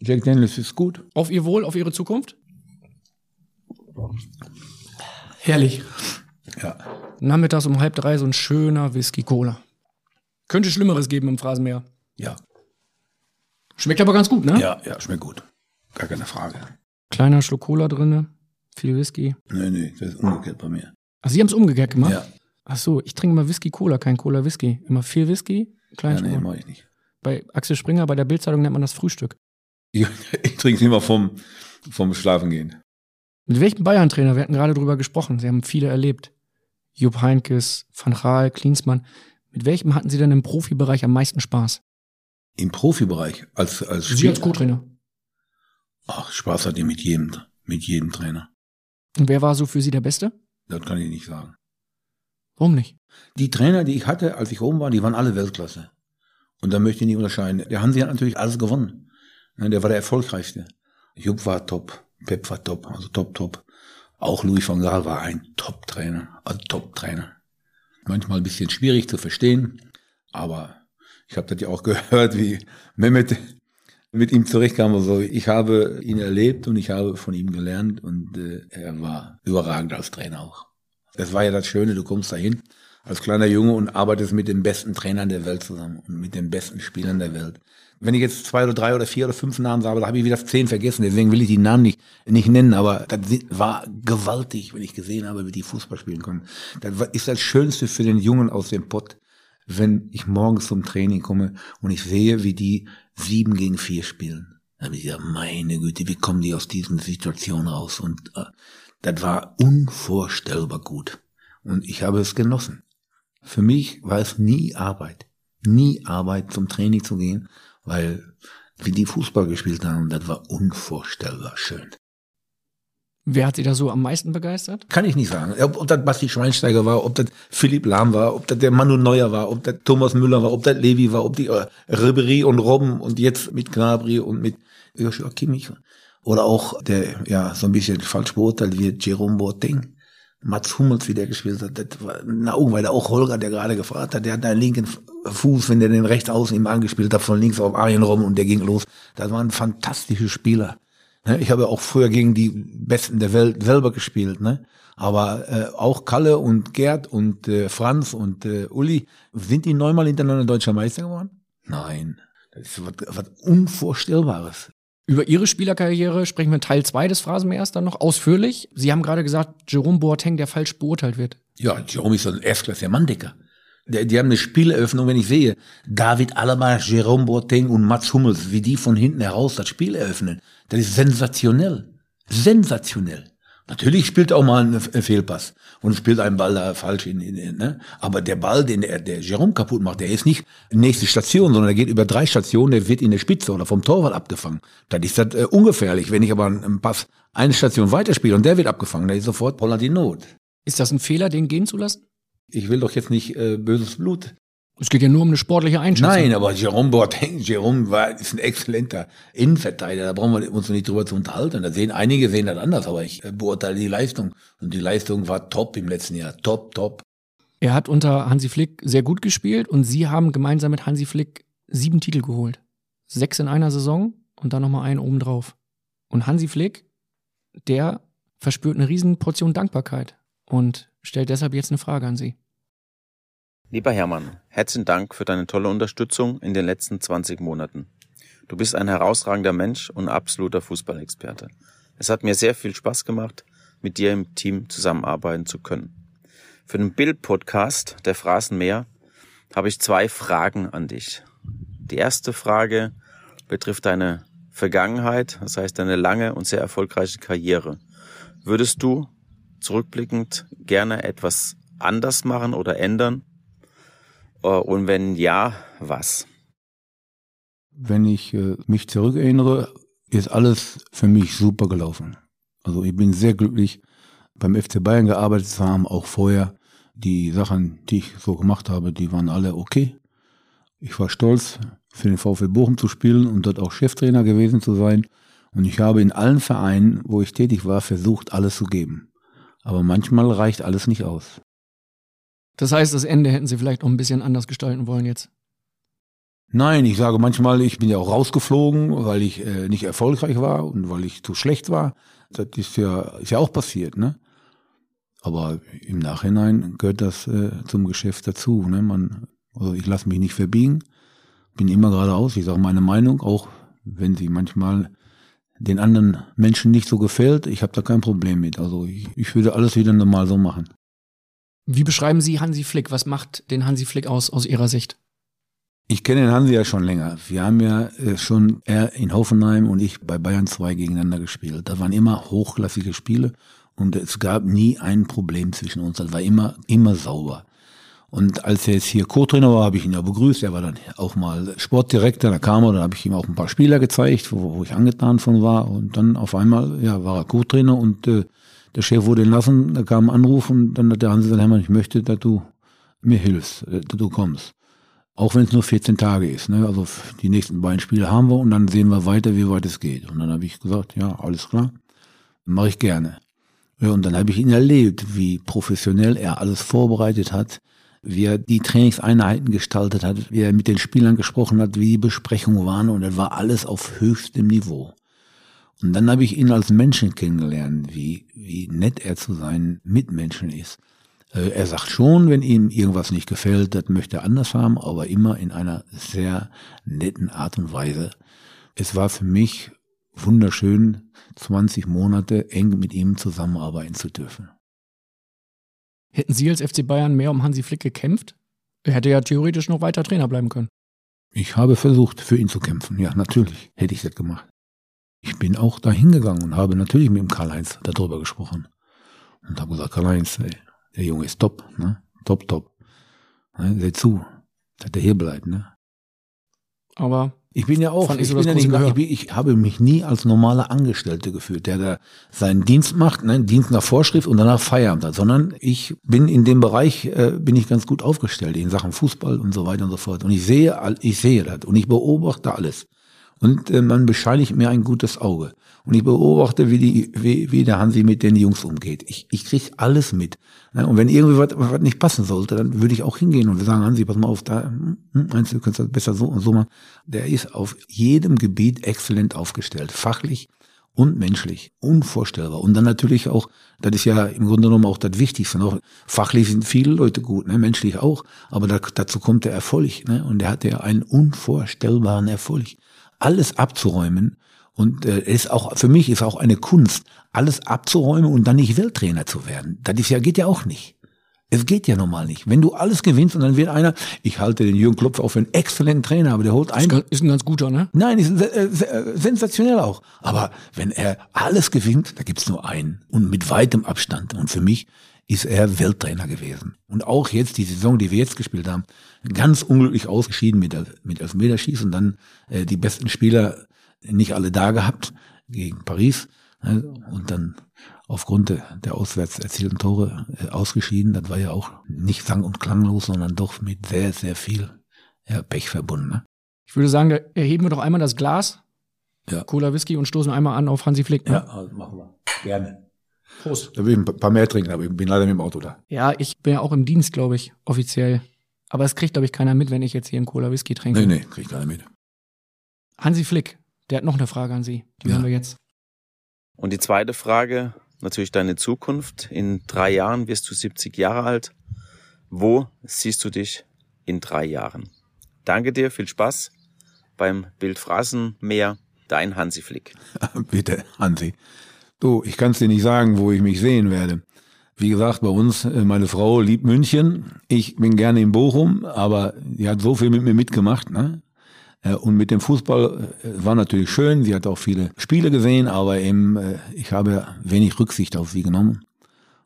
Jack Daniels ist gut. Auf ihr Wohl, auf ihre Zukunft. Herrlich. Ja. Nachmittags um halb drei so ein schöner Whisky-Cola. Könnte Schlimmeres geben im Phrasenmeer. Ja. Schmeckt aber ganz gut, ne? Ja, ja, schmeckt gut. Gar keine Frage. Kleiner Schluck Cola drinne, viel Whisky. Nee, nee, das ist umgekehrt bei mir. Ach, Sie haben es umgekehrt gemacht? Ja. Ach so, ich trinke immer Whisky-Cola, kein Cola-Whisky. Immer viel Whisky, klein Ja, nee, Schluck. mach ich nicht. Bei Axel Springer, bei der Bildzeitung nennt man das Frühstück. Ich, ich trinke es immer vom, vom Schlafengehen. Mit welchem Bayern-Trainer? Wir hatten gerade drüber gesprochen. Sie haben viele erlebt. Jupp Heinkes, Van Gaal, Klinsmann. Mit welchem hatten Sie denn im Profibereich am meisten Spaß? Im Profibereich, als, als Sie Spieler. als Co-Trainer. Ach, Spaß hat ihr mit jedem, mit jedem Trainer. Und wer war so für Sie der Beste? Das kann ich nicht sagen. Warum nicht? Die Trainer, die ich hatte, als ich oben war, die waren alle Weltklasse. Und da möchte ich nicht unterscheiden. Der Hansi hat natürlich alles gewonnen. Ne, Der war der erfolgreichste. Jupp war top, Pep war top, also top, top. Auch Louis van Gaal war ein Top-Trainer, also Top-Trainer. Manchmal ein bisschen schwierig zu verstehen, aber ich habe das ja auch gehört, wie Mehmet mit ihm zurechtkam. Also ich habe ihn erlebt und ich habe von ihm gelernt und äh, er war überragend als Trainer auch. Das war ja das Schöne, du kommst dahin als kleiner Junge und arbeitest mit den besten Trainern der Welt zusammen und mit den besten Spielern der Welt. Wenn ich jetzt zwei oder drei oder vier oder fünf Namen sage, da habe ich wieder zehn vergessen, deswegen will ich die Namen nicht, nicht nennen, aber das war gewaltig, wenn ich gesehen habe, wie die Fußball spielen konnten. Das ist das Schönste für den Jungen aus dem Pott, wenn ich morgens zum Training komme und ich sehe, wie die sieben gegen vier spielen. Da habe ich gesagt, meine Güte, wie kommen die aus diesen Situationen raus? Und äh, das war unvorstellbar gut. Und ich habe es genossen. Für mich war es nie Arbeit. Nie Arbeit, zum Training zu gehen, weil wie die Fußball gespielt haben, das war unvorstellbar schön. Wer hat Sie da so am meisten begeistert? Kann ich nicht sagen. Ob, ob das Basti Schweinsteiger war, ob das Philipp Lahm war, ob das der Manu Neuer war, ob das Thomas Müller war, ob das Levi war, ob die äh, Ribery und Robben und jetzt mit Gnabry und mit Joshua Kimmich. Oder auch der, ja, so ein bisschen falsch beurteilt wird, Jerome Boateng. Mats Hummels, wie der gespielt hat, das war ein Augen, weil auch Holger, der gerade gefragt hat, der hat einen linken Fuß, wenn der den rechts außen ihm angespielt hat, von links auf Arjen Robben und der ging los. Das waren fantastische Spieler. Ne, Ich habe auch früher gegen die Besten der Welt selber gespielt, ne? Aber äh, auch Kalle und Gerd und äh, Franz und äh, Uli, sind die neunmal hintereinander deutscher Meister geworden? Nein. Das ist was, was Unvorstellbares. Über Ihre Spielerkarriere sprechen wir in Teil 2 des Phrasenmeers dann noch ausführlich. Sie haben gerade gesagt, Jerome Boateng, der falsch beurteilt wird. Ja, Jerome ist so ein erstklassiger Manndecker. Die, haben eine Spieleröffnung, wenn ich sehe, David Alaba, Jerome Boateng und Mats Hummels, wie die von hinten heraus das Spiel eröffnen. Das ist sensationell. Sensationell. Natürlich spielt auch mal ein Fehlpass und spielt einen Ball da falsch in, in, in ne? Aber der Ball, den der, der Jerome kaputt macht, der ist nicht nächste Station, sondern der geht über drei Stationen, der wird in der Spitze oder vom Torwart abgefangen. Dann ist das äh, ungefährlich. Wenn ich aber einen, Pass eine Station weiterspiele und der wird abgefangen, dann ist sofort Holland die Not. Ist das ein Fehler, den gehen zu lassen? Ich will doch jetzt nicht äh, böses Blut. Es geht ja nur um eine sportliche Einschätzung. Nein, aber Jerome Boateng, Jerome war, ist ein exzellenter Innenverteidiger. Da brauchen wir uns nicht drüber zu unterhalten. Da sehen einige sehen das anders, aber ich äh, beurteile die Leistung. Und die Leistung war top im letzten Jahr. Top, top. Er hat unter Hansi Flick sehr gut gespielt und Sie haben gemeinsam mit Hansi Flick sieben Titel geholt. Sechs in einer Saison und dann nochmal einen obendrauf. Und Hansi Flick, der verspürt eine riesen Portion Dankbarkeit und stellt deshalb jetzt eine Frage an Sie. Lieber Hermann, herzlichen Dank für deine tolle Unterstützung in den letzten 20 Monaten. Du bist ein herausragender Mensch und absoluter Fußballexperte. Es hat mir sehr viel Spaß gemacht, mit dir im Team zusammenarbeiten zu können. Für den Bild-Podcast der Phrasenmeer habe ich zwei Fragen an dich. Die erste Frage betrifft deine Vergangenheit, das heißt deine lange und sehr erfolgreiche Karriere. Würdest du zurückblickend gerne etwas anders machen oder ändern? Äh, Und wenn ja, was? Wenn ich äh, mich zurückerinnere, ist alles für mich super gelaufen. Also ich bin sehr glücklich, beim FC Bayern gearbeitet zu haben, auch vorher. Die Sachen, die ich so gemacht habe, die waren alle okay. Ich war stolz, für den VfL Bochum zu spielen und dort auch Cheftrainer gewesen zu sein. Und ich habe in allen Vereinen, wo ich tätig war, versucht, alles zu geben. Aber manchmal reicht alles nicht aus. Das heißt, das Ende hätten Sie vielleicht auch ein bisschen anders gestalten wollen jetzt. Nein, ich sage manchmal, ich bin ja auch rausgeflogen, weil ich äh, nicht erfolgreich war und weil ich zu schlecht war. Das ist ja, ist ja auch passiert, ne? Aber im Nachhinein gehört das äh, zum Geschäft dazu. Ne? Man, also ich lasse mich nicht verbiegen, bin immer geradeaus, ich sage meine Meinung, auch wenn sie manchmal den anderen Menschen nicht so gefällt. Ich habe da kein Problem mit. Also ich, ich würde alles wieder normal so machen. Wie beschreiben Sie Hansi Flick? Was macht den Hansi Flick aus, aus Ihrer Sicht? Ich kenne den Hansi ja schon länger. Wir haben ja äh, schon er in Hoffenheim und ich bei Bayern 2 gegeneinander gespielt. Das waren immer hochklassige Spiele und es gab nie ein Problem zwischen uns. Das war immer, immer sauber. Und als er jetzt hier Co-Trainer war, habe ich ihn ja begrüßt. Er war dann auch mal Sportdirektor, da kam er, dann habe ich ihm auch ein paar Spieler gezeigt, wo, wo ich angetan von war. Und dann auf einmal ja, war er Co-Trainer und äh, der Chef wurde entlassen, da kam ein Anruf und dann hat der Hansi gesagt, Hermann, ich möchte, dass du mir hilfst, äh, dass du kommst. Auch wenn es nur 14 Tage ist. Ne? Also die nächsten beiden Spiele haben wir und dann sehen wir weiter, wie weit es geht. Und dann habe ich gesagt, ja, alles klar, mache ich gerne. Ja, und dann habe ich ihn erlebt, wie professionell er alles vorbereitet hat, wie er die Trainingseinheiten gestaltet hat, wie er mit den Spielern gesprochen hat, wie die Besprechungen waren und das war alles auf höchstem Niveau. Und dann habe ich ihn als Menschen kennengelernt, wie, wie nett er zu seinen Mitmenschen ist. Äh, er sagt schon, wenn ihm irgendwas nicht gefällt, das möchte er anders haben, aber immer in einer sehr netten Art und Weise. Es war für mich wunderschön, 20 Monate eng mit ihm zusammenarbeiten zu dürfen. Hätten Sie als FC Bayern mehr um Hansi Flick gekämpft? Er hätte ja theoretisch noch weiter Trainer bleiben können. Ich habe versucht, für ihn zu kämpfen. Ja, natürlich hätte ich das gemacht. Ich bin auch da hingegangen und habe natürlich mit dem Karl-Heinz darüber gesprochen. Und habe gesagt, Karl-Heinz, der Junge ist top, ne? Top, top. Ne? Seht zu, dass der hier bleibt, ne? Aber ich bin ja auch, ich, bin ja nicht, ich, bin, ich, habe mich nie als normaler Angestellte gefühlt, der da seinen Dienst macht, ne, Dienst nach Vorschrift und danach Feierabend hat, sondern ich bin in dem Bereich, äh, bin ich ganz gut aufgestellt in Sachen Fußball und so weiter und so fort. Und ich sehe, ich sehe das und ich beobachte alles. Und äh, man bescheinigt mir ein gutes Auge. Und ich beobachte, wie, die, wie, wie der Hansi mit den Jungs umgeht. Ich, ich kriege alles mit. Ne? Und wenn irgendwie was, was nicht passen sollte, dann würde ich auch hingehen und sagen, Hansi, pass mal auf, da hm, hm, meinst du, du kannst das besser so und so machen. Der ist auf jedem Gebiet exzellent aufgestellt. Fachlich und menschlich. Unvorstellbar. Und dann natürlich auch, das ist ja im Grunde genommen auch das Wichtigste. Noch fachlich sind viele Leute gut, ne? menschlich auch. Aber da, dazu kommt der Erfolg. Ne? Und der hatte ja einen unvorstellbaren Erfolg. Alles abzuräumen und äh, ist auch für mich ist auch eine Kunst, alles abzuräumen und dann nicht Welttrainer zu werden. Das ist ja geht ja auch nicht. Es geht ja normal nicht. Wenn du alles gewinnst und dann wird einer, ich halte den Jürgen Klopf auch für einen exzellenten Trainer, aber der holt einen. Ist ein ganz guter, ne? Nein, ist äh, sensationell auch. Aber wenn er alles gewinnt, da gibt's nur einen und mit weitem Abstand. Und für mich ist er Welttrainer gewesen. Und auch jetzt die Saison, die wir jetzt gespielt haben, ganz unglücklich ausgeschieden mit, mit Elfmeterschießen und dann äh, die besten Spieler nicht alle da gehabt gegen Paris ne, und dann aufgrund der auswärts erzielten Tore äh, ausgeschieden. Das war ja auch nicht sang- und klanglos, sondern doch mit sehr, sehr viel ja, Pech verbunden. Ne? Ich würde sagen, erheben wir doch einmal das Glas, ja. Cola Whisky und stoßen einmal an auf Hansi Flick. Ne? Ja, also machen wir. Gerne. Prost. Da will ich ein paar mehr trinken, aber ich bin leider mit dem Auto da. Ja, ich bin ja auch im Dienst, glaube ich, offiziell. Aber es kriegt, glaube ich, keiner mit, wenn ich jetzt hier einen Cola Whisky trinke. Nee, nee, kriegt keiner mit. Hansi Flick, der hat noch eine Frage an Sie. Die ja. haben wir jetzt. Und die zweite Frage, natürlich deine Zukunft. In drei Jahren wirst du 70 Jahre alt. Wo siehst du dich in drei Jahren? Danke dir, viel Spaß beim Bildphrasenmeer. Dein Hansi Flick. Bitte, Hansi. Du, ich kann es dir nicht sagen, wo ich mich sehen werde. Wie gesagt, bei uns, äh, meine Frau liebt München. Ich bin gerne in Bochum, aber die hat so viel mit mir mitgemacht. Ne? Äh, und mit dem Fußball äh, war natürlich schön. Sie hat auch viele Spiele gesehen, aber eben, äh, ich habe wenig Rücksicht auf sie genommen.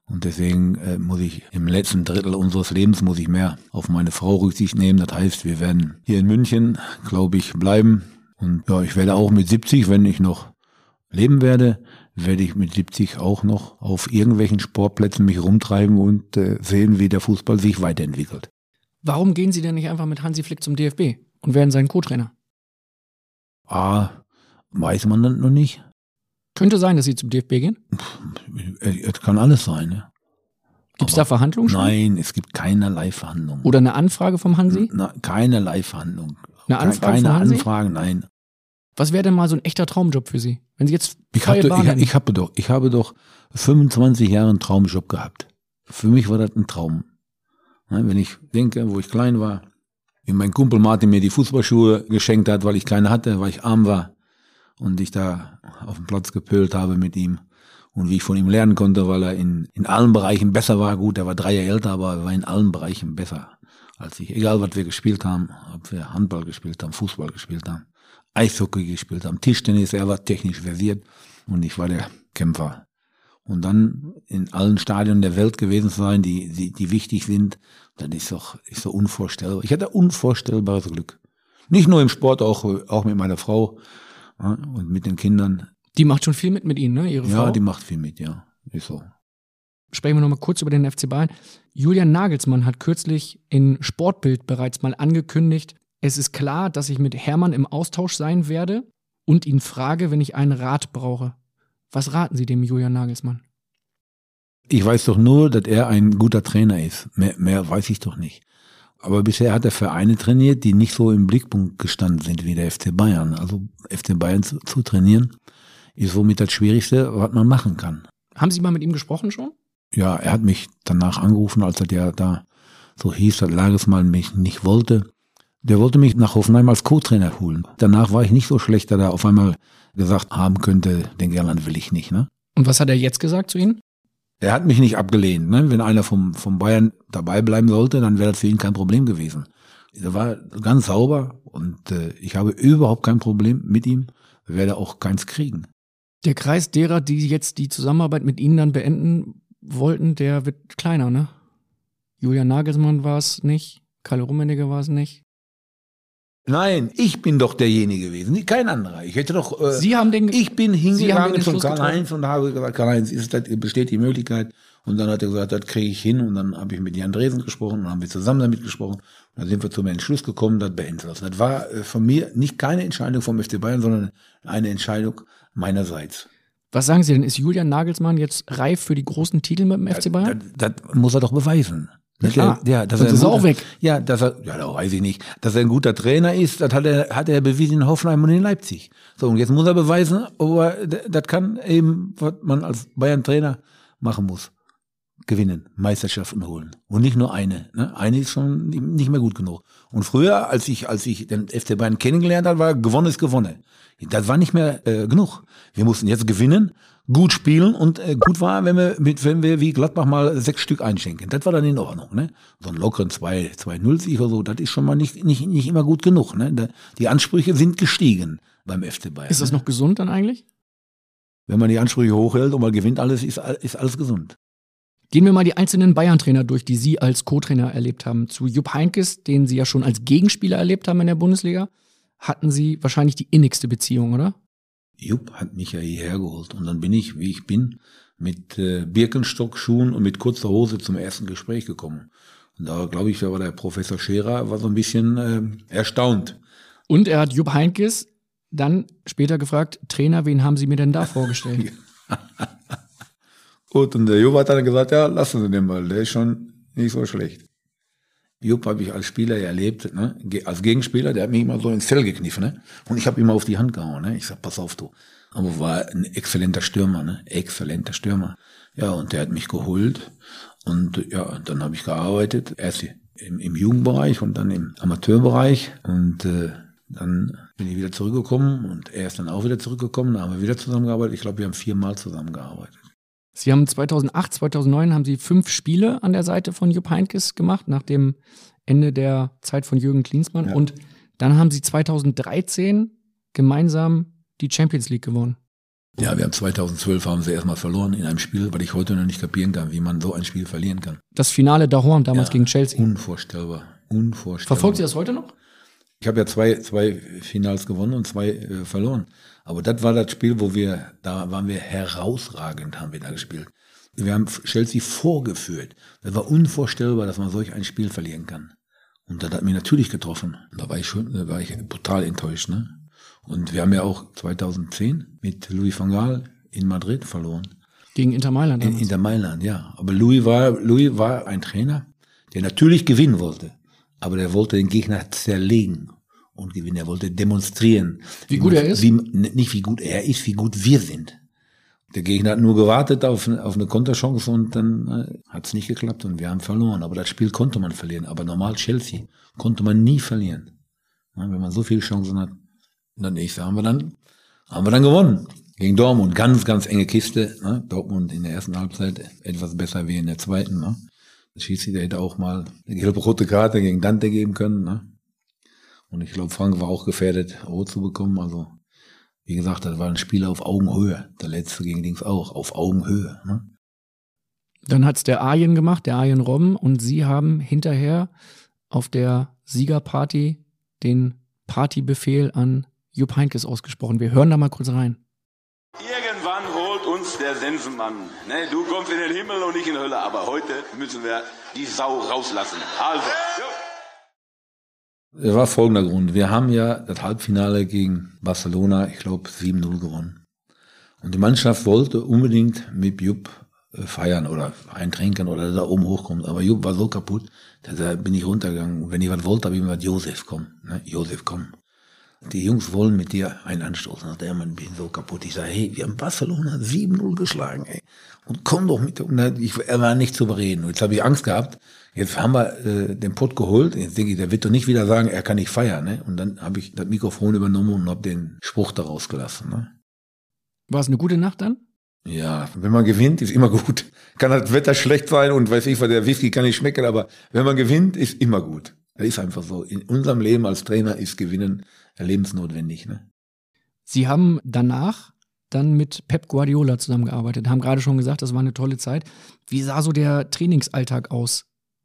Und deswegen muss ich im letzten Drittel unseres Lebens muss ich mehr auf meine Frau Rücksicht nehmen. Das heißt, wir werden hier in München, glaube ich, bleiben. Und ja, ich werde auch mit 70, wenn ich noch leben werde, werde ich mit 70 auch noch auf irgendwelchen Sportplätzen mich rumtreiben und sehen, wie der Fußball sich weiterentwickelt. Warum gehen Sie denn nicht einfach mit Hansi Flick zum DFB? Und werden sein Co-Trainer. Ah, weiß man das noch nicht. Könnte sein, dass sie zum DFB gehen? Es kann alles sein, ja. Gibt es da Verhandlungen schon? Nein, es gibt keinerlei Verhandlungen. Oder eine Anfrage vom Hansi? Na, keinerlei Verhandlungen. Eine Anfrage Keine vom Hansi? Anfragen, nein. Was wäre denn mal so ein echter Traumjob für Sie? Wenn Sie jetzt Ich, hatte, ich, ich, habe doch, ich habe doch 25 Jahre einen Traumjob gehabt. Für mich war das ein Traum. Ne, Wenn ich denke, wo ich klein war, wie mein Kumpel Martin mir die Fußballschuhe geschenkt hat, weil ich keine hatte, weil ich arm war und ich da auf dem Platz gepölt habe mit ihm und wie ich von ihm lernen konnte, weil er in, in allen Bereichen besser war. Gut, er war drei Jahre älter, aber er war in allen Bereichen besser als ich. Egal, was wir gespielt haben, ob wir Handball gespielt haben, Fußball gespielt haben, Eishockey gespielt haben, Tischtennis, er war technisch versiert und ich war der Kämpfer. Und dann in allen Stadien der Welt gewesen zu sein, die, die, die wichtig sind, das ist doch, ist doch unvorstellbar. Ich hatte unvorstellbares Glück. Nicht nur im Sport, auch, auch mit meiner Frau ja, und mit den Kindern. Die macht schon viel mit mit Ihnen, ne? Ihre Ja, Frau. die macht viel mit, ja. Ist so. Sprechen wir nochmal kurz über den FC Bayern. Julian Nagelsmann hat kürzlich in Sportbild bereits mal angekündigt, es ist klar, dass ich mit Hermann im Austausch sein werde und ihn frage, wenn ich einen Rat brauche. Was raten Sie dem Julian Nagelsmann? Ich weiß doch nur, dass er ein guter Trainer ist. Mehr, mehr weiß ich doch nicht. Aber bisher hat er Vereine trainiert, die nicht so im Blickpunkt gestanden sind wie der FC Bayern. Also FC Bayern zu, zu trainieren ist somit das Schwierigste, was man machen kann. Haben Sie mal mit ihm gesprochen schon? Ja, er hat mich danach angerufen, als er der da so hieß, dass Lagesmann mich nicht wollte. Der wollte mich nach Hoffenheim als Co-Trainer holen. Danach war ich nicht so schlecht, dass er auf einmal gesagt haben könnte, den Gerland will ich nicht. Ne? Und was hat er jetzt gesagt zu Ihnen? Er hat mich nicht abgelehnt. Ne? Wenn einer vom, vom Bayern dabei bleiben sollte, dann wäre das für ihn kein Problem gewesen. Er war ganz sauber und äh, ich habe überhaupt kein Problem mit ihm, werde auch keins kriegen. Der Kreis derer, die jetzt die Zusammenarbeit mit Ihnen dann beenden wollten, der wird kleiner, ne? Julian Nagelsmann war es nicht, Kalle Rummenigge war es nicht. Nein, ich bin doch derjenige gewesen, kein anderer. Ich hätte doch. Äh, Sie haben den. Ich bin hingegangen zum Karl-Heinz und habe gesagt, Karl-Heinz, das, besteht die Möglichkeit? Und dann hat er gesagt, das kriege ich hin. Und dann habe ich mit Jan Dresen gesprochen und dann haben wir zusammen damit gesprochen. Und dann sind wir zum Entschluss gekommen, das beenden zu lassen. Das war äh, von mir nicht keine Entscheidung vom FC Bayern, sondern eine Entscheidung meinerseits. Was sagen Sie denn? Ist Julian Nagelsmann jetzt reif für die großen Titel mit dem FC Bayern? Das, das muss er doch beweisen. Ja, klar. er, ja, dass Sonst er ist er guter- auch weg. Ja, dass er, ja, da weiß ich nicht. Dass er ein guter Trainer ist, das hat er, hat er bewiesen in Hoffenheim und in Leipzig. So, und jetzt muss er beweisen, aber d- das kann eben, was man als Bayern-Trainer machen muss. Gewinnen, Meisterschaften holen. Und nicht nur eine. Ne? Eine ist schon nicht mehr gut genug. Und früher, als ich, als ich den FC Bayern kennengelernt habe, war gewonnen ist gewonnen. Das war nicht mehr äh, genug. Wir mussten jetzt gewinnen, gut spielen und äh, gut war, wenn wir, mit, wenn wir wie Gladbach mal sechs Stück einschenken. Das war dann in Ordnung. Ne? So einen lockeren 2-0-Sieg oder so, das ist schon mal nicht, nicht, nicht immer gut genug. Ne? Die Ansprüche sind gestiegen beim FC Bayern. Ist das ne? noch gesund dann eigentlich? Wenn man die Ansprüche hochhält und man gewinnt alles, ist, ist alles gesund. Gehen wir mal die einzelnen Bayern-Trainer durch, die Sie als Co-Trainer erlebt haben. Zu Jupp Heynckes, den Sie ja schon als Gegenspieler erlebt haben in der Bundesliga, hatten Sie wahrscheinlich die innigste Beziehung, oder? Jupp hat mich ja hierher geholt und dann bin ich, wie ich bin, mit äh, Birkenstock-Schuhen und mit kurzer Hose zum ersten Gespräch gekommen. Und da glaube ich, da war der Professor Scherer war so ein bisschen äh, erstaunt. Und er hat Jupp Heynckes dann später gefragt, Trainer, wen haben Sie mir denn da vorgestellt? Gut, und der Jupp hat dann gesagt, ja, lassen Sie den mal, der ist schon nicht so schlecht. Jupp habe ich als Spieler erlebt, ne? Als Gegenspieler, der hat mich immer so ins Fell gekniffen. Ne? Und ich habe ihm auf die Hand gehauen. Ne? Ich sag, pass auf, du. Aber war ein exzellenter Stürmer, ne? exzellenter Stürmer. Ja, und der hat mich geholt. Und ja, dann habe ich gearbeitet, erst im, im Jugendbereich und dann im Amateurbereich. Und äh, dann bin ich wieder zurückgekommen und er ist dann auch wieder zurückgekommen. Dann haben wir wieder zusammengearbeitet. Ich glaube, wir haben viermal zusammengearbeitet. Sie haben 2008, 2009 haben Sie fünf Spiele an der Seite von Jupp Heynckes gemacht, nach dem Ende der Zeit von Jürgen Klinsmann. Ja. Und dann haben Sie 2013 gemeinsam die Champions League gewonnen. Ja, wir haben 2012 haben sie erstmal verloren in einem Spiel, weil ich heute noch nicht kapieren kann, wie man so ein Spiel verlieren kann. Das Finale da Horn damals Ja, gegen Chelsea. Unvorstellbar. Unvorstellbar. Verfolgt Sie das heute noch? Ich habe ja zwei, zwei Finals gewonnen und zwei äh, verloren. Aber das war das Spiel, wo wir, da waren wir herausragend, haben wir da gespielt. Wir haben Chelsea vorgeführt. Das war unvorstellbar, dass man solch ein Spiel verlieren kann. Und das hat mich natürlich getroffen. Da war ich schon, da war ich total enttäuscht, ne? Und wir haben ja auch 2010 mit Louis van Gaal in Madrid verloren. Gegen Inter Mailand. In. Inter Mailand, ja. Aber Louis war, Louis war ein Trainer, der natürlich gewinnen wollte. Aber der wollte den Gegner zerlegen und gewinnen. Er wollte demonstrieren. Wie gut er ist? Wie, nicht wie gut er ist, wie gut wir sind. Der Gegner hat nur gewartet auf, auf eine Konterchance und dann äh, hat es nicht geklappt und wir haben verloren. Aber das Spiel konnte man verlieren. Aber normal Chelsea konnte man nie verlieren. Ja, wenn man so viele Chancen hat. Und dann nächste haben wir dann, haben wir dann gewonnen. Gegen Dortmund. Ganz, ganz enge Kiste. Ne? Dortmund in der ersten Halbzeit etwas besser wie in der zweiten. Ne? Der Schiedsrichter hätte auch mal eine gelb-rote Karte gegen Dante geben können. Ne? Und ich glaube, Frank war auch gefährdet, rot zu bekommen. Also, wie gesagt, das war ein Spiel auf Augenhöhe. Der letzte gegen Dings auch, auf Augenhöhe. Ne? Dann hat's der Arjen gemacht, der Arjen Robben, und sie haben hinterher auf der Siegerparty den Partybefehl an Jupp Heynckes ausgesprochen. Wir hören da mal kurz rein. Irgendwann holt uns der Sensenmann. Ne, du kommst in den Himmel und ich in die Hölle, aber heute müssen wir die Sau rauslassen. Also. Es war folgender Grund. Wir haben ja das Halbfinale gegen Barcelona, ich glaube, 7-0 gewonnen. Und die Mannschaft wollte unbedingt mit Jupp äh, feiern oder eintrinken oder da oben hochkommen. Aber Jupp war so kaputt, da bin ich runtergegangen. Wenn ich was wollte, habe ich gesagt, Josef, komm, ne? Josef, komm. Die Jungs wollen mit dir einen anstoßen. Und der Mann bin so kaputt. Ich sage, hey, wir haben Barcelona 7-0 geschlagen, ey. Und komm doch mit. Und ich, er war nicht zu bereden. Und jetzt habe ich Angst gehabt. Jetzt haben wir äh, den Pott geholt. Jetzt denke ich, der wird doch nicht wieder sagen, er kann nicht feiern. Ne? Und dann habe ich das Mikrofon übernommen und habe den Spruch daraus gelassen. Ne? War es eine gute Nacht dann? Ja, wenn man gewinnt, ist immer gut. Kann das Wetter schlecht sein und weiß ich was, der Whisky kann nicht schmecken, aber wenn man gewinnt, ist immer gut. Das ist einfach so. In unserem Leben als Trainer ist Gewinnen lebensnotwendig. Ne? Sie haben danach dann mit Pep Guardiola zusammengearbeitet, haben gerade schon gesagt, das war eine tolle Zeit. Wie sah so der Trainingsalltag aus,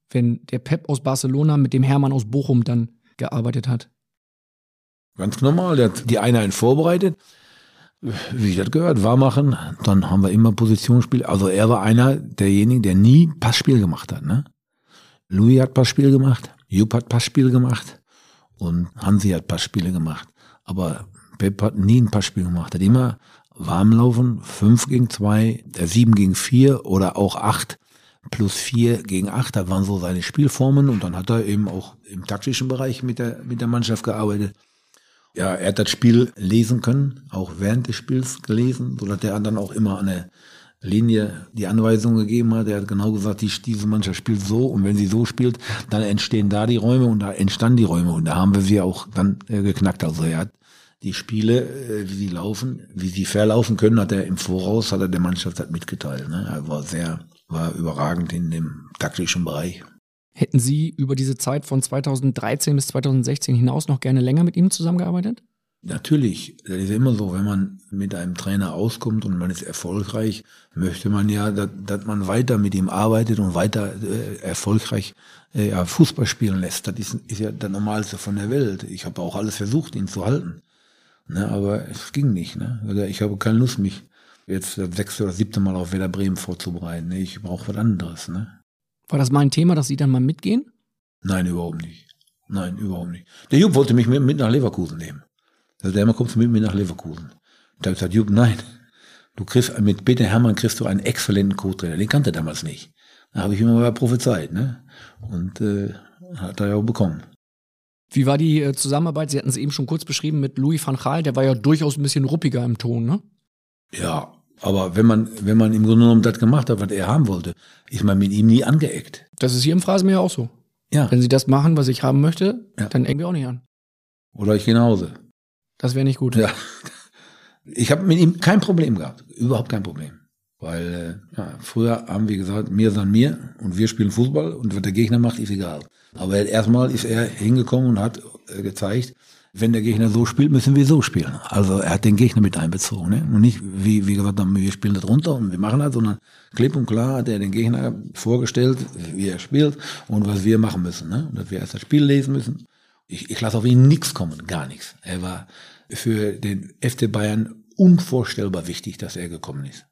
wenn der Pep aus Barcelona mit dem Hermann aus Bochum dann gearbeitet hat? Ganz normal, der hat die Einheit vorbereitet, wie ich das gehört, war machen. Dann haben wir immer Positionsspiel. Also er war einer derjenigen, der nie Passspiel gemacht hat. Ne? Louis hat Passspiel gemacht, Jupp hat Passspiel gemacht und Hansi hat Passspiele gemacht. Aber Pep hat nie ein Passspiel gemacht, hat immer Warmlaufen, 5 gegen 2, der 7 gegen 4 oder auch 8 plus 4 gegen 8, das waren so seine Spielformen und dann hat er eben auch im taktischen Bereich mit der, mit der Mannschaft gearbeitet. Ja, er hat das Spiel lesen können, auch während des Spiels gelesen, sodass er dann auch immer eine Linie die Anweisung gegeben hat. Er hat genau gesagt, die, diese Mannschaft spielt so und wenn sie so spielt, dann entstehen da die Räume und da entstanden die Räume und da haben wir sie auch dann äh, geknackt. Also er hat die Spiele, äh, wie sie laufen, wie sie verlaufen können, hat er im Voraus, hat er der Mannschaft halt mitgeteilt. Ne? Er war sehr, war überragend in dem taktischen Bereich. Hätten Sie über diese Zeit von 2013 bis 2016 hinaus noch gerne länger mit ihm zusammengearbeitet? Natürlich, das ist immer so, wenn man mit einem Trainer auskommt und man ist erfolgreich, möchte man ja, dass, dass man weiter mit ihm arbeitet und weiter äh, erfolgreich äh, ja, Fußball spielen lässt. Das ist, ist ja das Normalste von der Welt. Ich habe auch alles versucht, ihn zu halten. Ne, aber es ging nicht. Ne? Also ich habe keine Lust, mich jetzt das sechste oder siebte Mal auf Werder Bremen vorzubereiten. Ne? Ich brauche was anderes. Ne? War das mal ein Thema, dass Sie dann mal mitgehen? Nein, überhaupt nicht. Nein, überhaupt nicht. Der Jupp wollte mich mit, nach Leverkusen nehmen. Also der immer kommt mit mir nach Leverkusen. Da habe ich gesagt, Jupp, nein. Du kriegst mit Peter Hermann kriegst du einen exzellenten Co-Trainer. Den kannte er damals nicht. Da habe ich immer mal prophezeit, ne? Und äh, hat er ja auch bekommen. Wie war die äh, Zusammenarbeit? Sie hatten es eben schon kurz beschrieben mit Louis van Gaal. Der war ja durchaus ein bisschen ruppiger im Ton, ne? Ja, aber wenn man, wenn man im Grunde genommen das gemacht hat, was er haben wollte, ist man mit ihm nie angeeckt. Das ist hier im Phrasenmäher auch so. Ja. Wenn Sie das machen, was ich haben möchte, Ja. dann ecken wir auch nicht an. Oder ich gehe nach Hause. Das wäre nicht gut. Ja. Ich habe mit ihm kein Problem gehabt. Überhaupt kein Problem. Weil äh, ja, früher haben wir gesagt, mir san mir und wir spielen Fußball und was der Gegner macht, ist egal. Aber erstmal ist er hingekommen und hat äh, gezeigt, wenn der Gegner so spielt, müssen wir so spielen. Also er hat den Gegner mit einbezogen. Ne? Und nicht, wie, wie gesagt wir spielen das runter und wir machen das, sondern klipp und klar hat er den Gegner vorgestellt, wie er spielt und was wir machen müssen. Ne? Und dass wir erst das Spiel lesen müssen. Ich, ich lasse auf ihn nichts kommen, gar nichts. Er war für den FC Bayern unvorstellbar wichtig, dass er gekommen ist.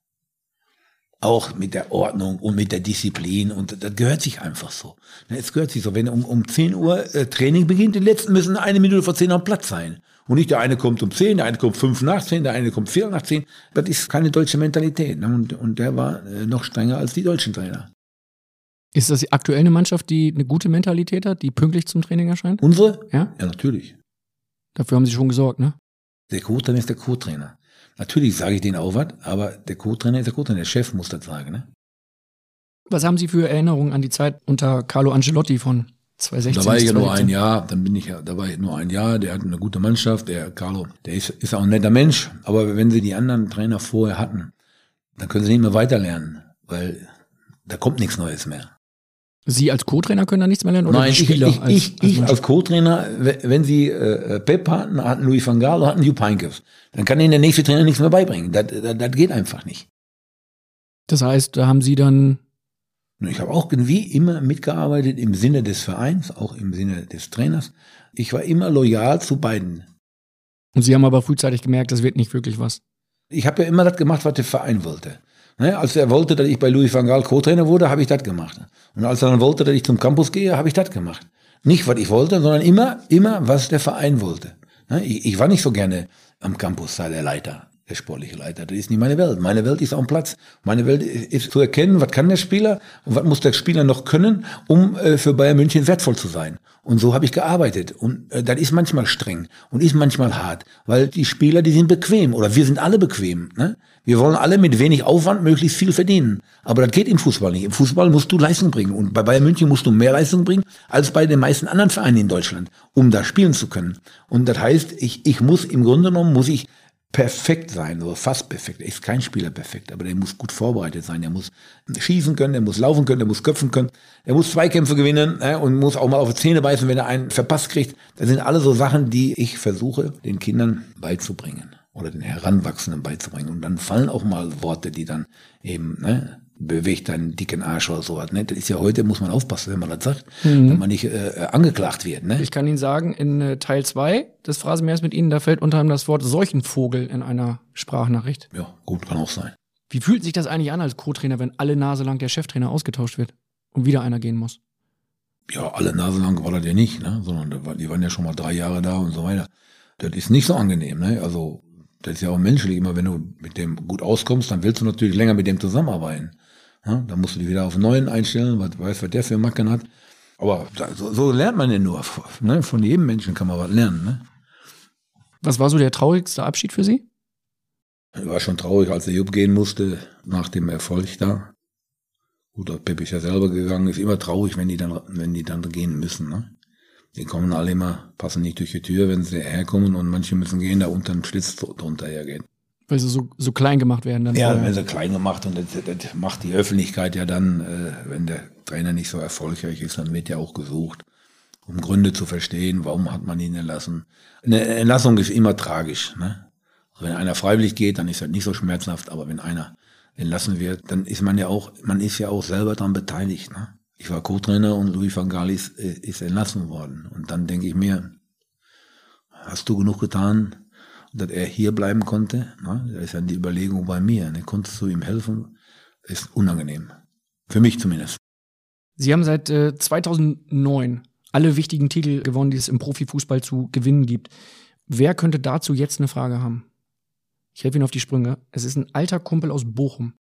Auch mit der Ordnung und mit der Disziplin und das gehört sich einfach so. Ne, Es gehört sich so, wenn um, um 10 Uhr äh, Training beginnt, die Letzten müssen eine Minute vor 10 am Platz sein. Und nicht der eine kommt um 10, der eine kommt 5 nach 10, der eine kommt 4 nach 10. Das ist keine deutsche Mentalität. Ne? Und, und der war äh, noch strenger als die deutschen Trainer. Ist das aktuell eine Mannschaft, die eine gute Mentalität hat, die pünktlich zum Training erscheint? Unsere? Ja. Ja, natürlich. Dafür haben sie schon gesorgt, ne? Der Co-Trainer ist der Co-Trainer. Natürlich sage ich denen auch was, aber der Co-Trainer ist der Co-Trainer. Der Chef muss das sagen. Ne? Was haben Sie für Erinnerungen an die Zeit unter Carlo Ancelotti von 2016? Da war ich ja nur 2017? ein Jahr, dann bin ich ja, da war ich nur ein Jahr, der hat eine gute Mannschaft, der Carlo, der ist, ist auch ein netter Mensch, aber wenn sie die anderen Trainer vorher hatten, dann können sie nicht mehr weiterlernen, weil da kommt nichts Neues mehr. Sie als Co-Trainer können da nichts mehr lernen oder Nein, ich, Spieler ich, als, ich, als ich als Co-Trainer, we- wenn sie äh, Pep hatten, hatten Louis van Gaal, hatten Jupp Heynckes, dann kann ihnen der nächste Trainer nichts mehr beibringen. Das, das, das geht einfach nicht. Das heißt, da haben Sie dann Ich habe auch wie immer mitgearbeitet im Sinne des Vereins, auch im Sinne des Trainers. Ich war immer loyal zu beiden. und Sie haben aber frühzeitig gemerkt, das wird nicht wirklich was. Ich habe ja immer das gemacht, was der Verein wollte. Ne, als er wollte, dass ich bei Louis van Gaal Co-Trainer wurde, habe ich das gemacht. Und als er dann wollte, dass ich zum Campus gehe, habe ich das gemacht. Nicht, was ich wollte, sondern immer, immer, was der Verein wollte. Ne, ich, ich war nicht so gerne am Campus, sei der Leiter, der sportliche Leiter. Das ist nicht meine Welt. Meine Welt ist am Platz. Meine Welt ist, zu erkennen, was kann der Spieler und was muss der Spieler noch können, um äh, für Bayern München wertvoll zu sein. Und so habe ich gearbeitet. Und äh, das ist manchmal streng und ist manchmal hart, weil die Spieler, die sind bequem oder wir sind alle bequem. Ne? Wir wollen alle mit wenig Aufwand möglichst viel verdienen. Aber das geht im Fußball nicht. Im Fußball musst du Leistung bringen. Und bei Bayern München musst du mehr Leistung bringen als bei den meisten anderen Vereinen in Deutschland, um da spielen zu können. Und das heißt, ich, ich muss im Grunde genommen, muss ich perfekt sein, oder fast perfekt. Er ist kein Spieler perfekt, aber der muss gut vorbereitet sein. Der muss schießen können, der muss laufen können, der muss köpfen können, der muss Zweikämpfe gewinnen äh, und muss auch mal auf die Zähne beißen, wenn er einen verpasst kriegt. Das sind alle so Sachen, die ich versuche, den Kindern beizubringen oder den Heranwachsenden beizubringen. Und dann fallen auch mal Worte, die dann eben, ne, bewegt deinen dicken Arsch oder sowas. Ne? Das ist ja heute, muss man aufpassen, wenn man das sagt, Mhm. wenn man nicht äh, angeklagt wird. Ne? Ich kann Ihnen sagen, in äh, Teil 2 des Phrasenmeers mit Ihnen, da fällt unter anderem das Wort Seuchenvogel in einer Sprachnachricht. Ja, gut, kann auch sein. Wie fühlt sich das eigentlich an als Co-Trainer, wenn alle Nase lang der Cheftrainer ausgetauscht wird und wieder einer gehen muss? ja, alle Nase lang war das ja nicht, ne? sondern die waren ja schon mal drei Jahre da und so weiter. Das ist nicht so angenehm. Ne? Also das ist ja auch menschlich. Immer wenn du mit dem gut auskommst, dann willst du natürlich länger mit dem zusammenarbeiten. Ne? Dann musst du dich wieder auf neuen einstellen, was weißt, was der für Macken hat. Aber so, so lernt man ja nur. Ne? Von jedem Menschen kann man was lernen. Ne? Was war so der traurigste Abschied für Sie? Ich war schon traurig, als der Jupp gehen musste, nach dem Erfolg da. Gut, der Pep ist ja selber gegangen, ist immer traurig, wenn die dann, wenn die dann gehen müssen, ne? Die kommen alle immer, passen nicht durch die Tür, wenn sie herkommen und manche müssen gehen, da unter dem Schlitz drunter hergehen. Weil sie so, so klein gemacht werden dann. Ja, vorher. wenn sie klein gemacht und das, das macht die Öffentlichkeit ja dann, äh, wenn der Trainer nicht so erfolgreich ist, dann wird ja auch gesucht, um Gründe zu verstehen, warum hat man ihn entlassen. Eine Entlassung ist immer tragisch. Ne? Also wenn einer freiwillig geht, dann ist das nicht so schmerzhaft, aber wenn einer entlassen wird, dann ist man ja auch, man ist ja auch selber daran beteiligt. Ne? Ich war Co-Trainer und Louis van Gaal ist, äh, ist entlassen worden. Und dann denke ich mir, hast du genug getan, dass er hier bleiben konnte? Ne? Da ist ja die Überlegung bei mir. Ne? Konntest du ihm helfen? Ist unangenehm. Für mich zumindest. Sie haben seit äh, 2009 alle wichtigen Titel gewonnen, die es im Profifußball zu gewinnen gibt. Wer könnte dazu jetzt eine Frage haben? Ich helfe Ihnen auf die Sprünge. Es ist ein alter Kumpel aus Bochum.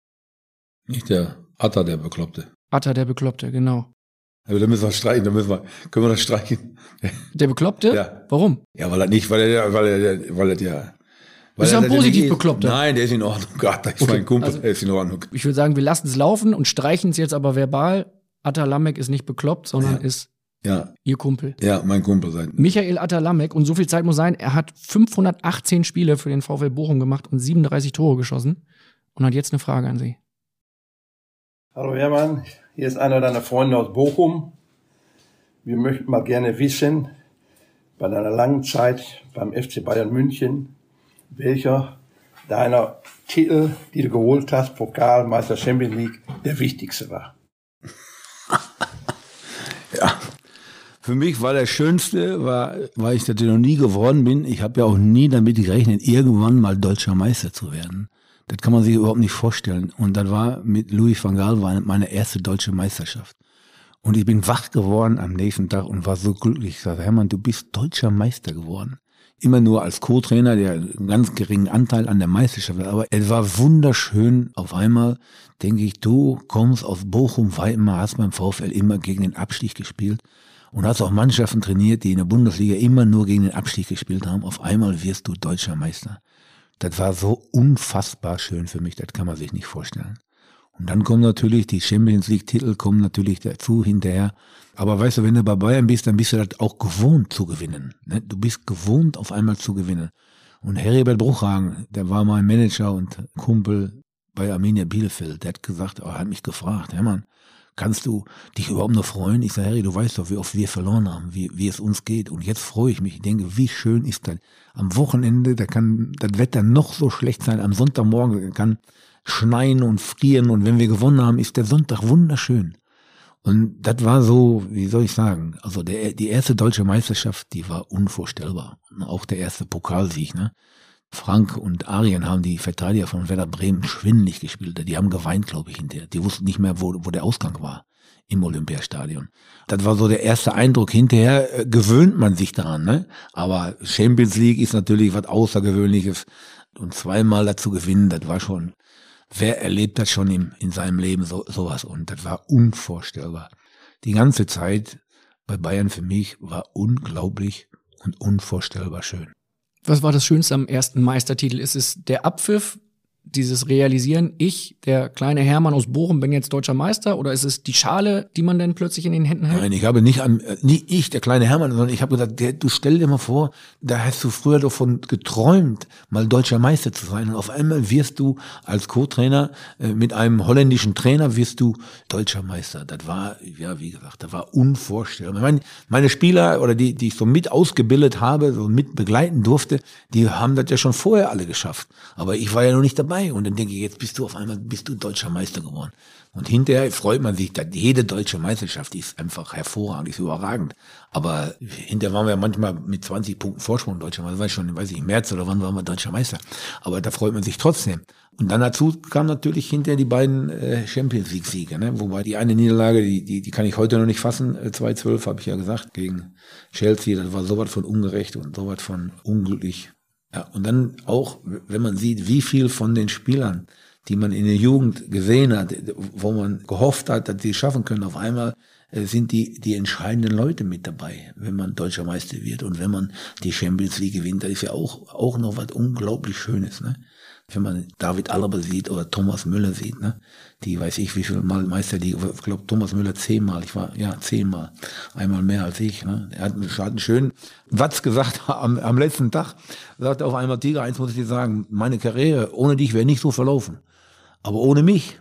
Nicht der Atta, der Bekloppte. Atta, der Bekloppte, genau. Aber da müssen wir streichen, da müssen wir, können wir das streichen? Der Bekloppte? Ja. Warum? Ja, weil er nicht, weil er, weil er, weil er ja. Weil Ist ja er- ein positiv Bekloppter. Nein, der ist in Ordnung. Das ist Okay, mein Kumpel, also- der ist in Ordnung. Ich würde sagen, wir lassen es laufen und streichen es jetzt aber verbal. Atta Lamek ist nicht bekloppt, sondern ist Ja, Ihr Kumpel. ja, mein Kumpel sein. Michael Atalamek, und so viel Zeit muss sein, er hat 518 Spiele für den VfL Bochum gemacht und 37 Tore geschossen und hat jetzt eine Frage an Sie. Hallo Hermann, hier ist einer deiner Freunde aus Bochum. Wir möchten mal gerne wissen, bei deiner langen Zeit beim FC Bayern München, welcher deiner Titel, die du geholt hast, Pokal, Meister Champions League, der wichtigste war. Ja. Für mich war der schönste, war, weil ich das noch nie geworden bin. Ich habe ja auch nie damit gerechnet, irgendwann mal deutscher Meister zu werden. Das kann man sich überhaupt nicht vorstellen. Und das war mit Louis van Gaal meine erste deutsche Meisterschaft. Und ich bin wach geworden am nächsten Tag und war so glücklich. Ich sagte, Hermann, du bist deutscher Meister geworden. immer nur als Co-Trainer, der einen ganz geringen Anteil an der Meisterschaft hat. Aber es war wunderschön. Auf einmal denke ich, du kommst aus Bochum, Weimar, hast beim VfL immer gegen den Abstieg gespielt und hast auch Mannschaften trainiert, die in der Bundesliga immer nur gegen den Abstieg gespielt haben. Auf einmal wirst du deutscher Meister. Das war so unfassbar schön für mich, das kann man sich nicht vorstellen. Und dann kommen natürlich die Champions League Titel kommen natürlich dazu hinterher. Aber weißt du, wenn du bei Bayern bist, dann bist du das auch gewohnt zu gewinnen. Ne? Du bist gewohnt auf einmal zu gewinnen. Und Heribert Bruchhagen, der war mein Manager und Kumpel bei Arminia Bielefeld, der hat gesagt, er hat mich gefragt, Hermann, kannst du dich überhaupt noch freuen? Ich sage, Harry, du weißt doch, wie oft wir verloren haben, wie, wie es uns geht. Und jetzt freue ich mich. Ich denke, wie schön ist das. Am Wochenende, da kann das Wetter noch so schlecht sein. Am Sonntagmorgen kann schneien und frieren und wenn wir gewonnen haben, ist der Sonntag wunderschön. Und das war so, wie soll ich sagen, also der, die erste deutsche Meisterschaft, die war unvorstellbar. Auch der erste Pokalsieg, ne? Frank und Arien haben die Verteidiger von Werder Bremen schwindlig gespielt. Die haben geweint, glaube ich, hinterher. Die wussten nicht mehr, wo, wo der Ausgang war im Olympiastadion. Das war so der erste Eindruck. Hinterher äh, gewöhnt man sich daran, ne? Aber Champions League ist natürlich was Außergewöhnliches. Und zweimal dazu gewinnen, das war schon wer erlebt das schon in, in seinem Leben so, sowas? Und das war unvorstellbar. Die ganze Zeit bei Bayern für mich war unglaublich und unvorstellbar schön. Was war das Schönste am ersten Meistertitel? Ist es der Abpfiff, dieses Realisieren, ich, der kleine Hermann aus Bochum, bin jetzt deutscher Meister? Oder ist es die Schale, die man dann plötzlich in den Händen hält? Nein, ich habe nicht an, äh, nicht ich, der kleine Hermann, sondern ich habe gesagt, der, du stell dir mal vor, da hast du früher davon geträumt, mal deutscher Meister zu sein. Und auf einmal wirst du als Co-Trainer äh, mit einem holländischen Trainer wirst du deutscher Meister. Das war, ja, wie gesagt, das war unvorstellbar. Meine, meine Spieler oder die, die ich so mit ausgebildet habe, so mit begleiten durfte, die haben das ja schon vorher alle geschafft. Aber ich war ja noch nicht dabei dabei. Und dann denke ich, jetzt bist du auf einmal, bist du deutscher Meister geworden. Und hinterher freut man sich, dass jede deutsche Meisterschaft ist einfach hervorragend, ist überragend. Aber hinterher waren wir manchmal mit 20 Punkten Vorsprung deutscher Meister. War schon, weiß ich, im März oder wann waren wir deutscher Meister. Aber da freut man sich trotzdem. Und dann dazu kam natürlich hinterher die beiden äh, Champions League Siege, ne? wobei die eine Niederlage, die, die, die kann ich heute noch nicht fassen, äh, 2-12 habe ich ja gesagt, gegen Chelsea, das war sowas von ungerecht und sowas von unglücklich. Ja, und dann auch, wenn man sieht, wie viel von den Spielern, die man in der Jugend gesehen hat, wo man gehofft hat, dass die schaffen können, auf einmal äh, sind die, die entscheidenden Leute mit dabei, wenn man deutscher Meister wird und wenn man die Champions League gewinnt, das ist ja auch, auch noch was unglaublich Schönes, ne? Wenn man David Alaba sieht oder Thomas Müller sieht, ne? Die weiß ich, wie viel Mal Meister die, ich glaube Thomas Müller zehnmal, ich war, ja, zehnmal. Einmal mehr als ich, ne? Er hat, hat einen schönen Watz gesagt am, am letzten Tag, sagte auf einmal Tiger, eins muss ich dir sagen, meine Karriere ohne dich wäre nicht so verlaufen. Aber ohne mich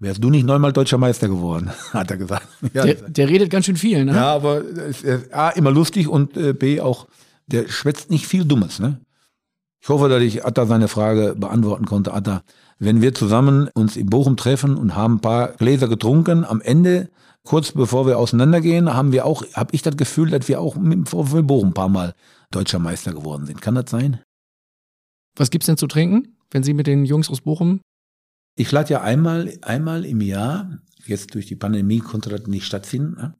wärst du nicht neunmal deutscher Meister geworden, hat er gesagt. Ja, der, der redet ganz schön viel, ne? Ja, aber äh, A, immer lustig und äh, B, auch, der schwätzt nicht viel Dummes, ne? Ich hoffe, dass ich Atta seine Frage beantworten konnte. Atta, wenn wir zusammen uns in Bochum treffen und haben ein paar Gläser getrunken, am Ende, kurz bevor wir auseinandergehen, haben wir auch, habe ich das Gefühl, dass wir auch mit dem VfL Bochum ein paar Mal deutscher Meister geworden sind. Kann das sein? Was gibt's denn zu trinken, wenn Sie mit den Jungs aus Bochum? Ich lade ja einmal, einmal im Jahr, jetzt durch die Pandemie konnte das nicht stattfinden, ne?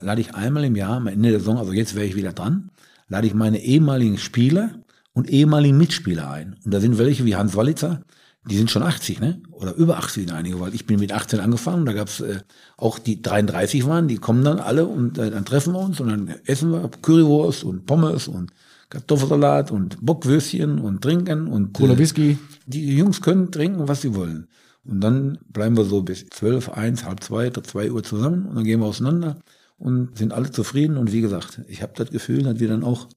lade ich einmal im Jahr, am Ende der Saison, also jetzt wäre ich wieder dran, lade ich meine ehemaligen Spieler und ehemaligen Mitspieler ein. Und da sind welche wie Hans Wallitzer, die sind schon 80, ne? Oder über 80 sind einige, weil ich bin mit 18 angefangen. Da gab's äh, auch die 33 waren, die kommen dann alle und äh, dann treffen wir uns und dann essen wir Currywurst und Pommes und Kartoffelsalat und Bockwürstchen und trinken und Cola äh, Whisky. Die Jungs können trinken, was sie wollen. Und dann bleiben wir so bis 12, 1, halb zwei, zwei Uhr zusammen und dann gehen wir auseinander und sind alle zufrieden. Und wie gesagt, ich habe das Gefühl, dass wir dann auch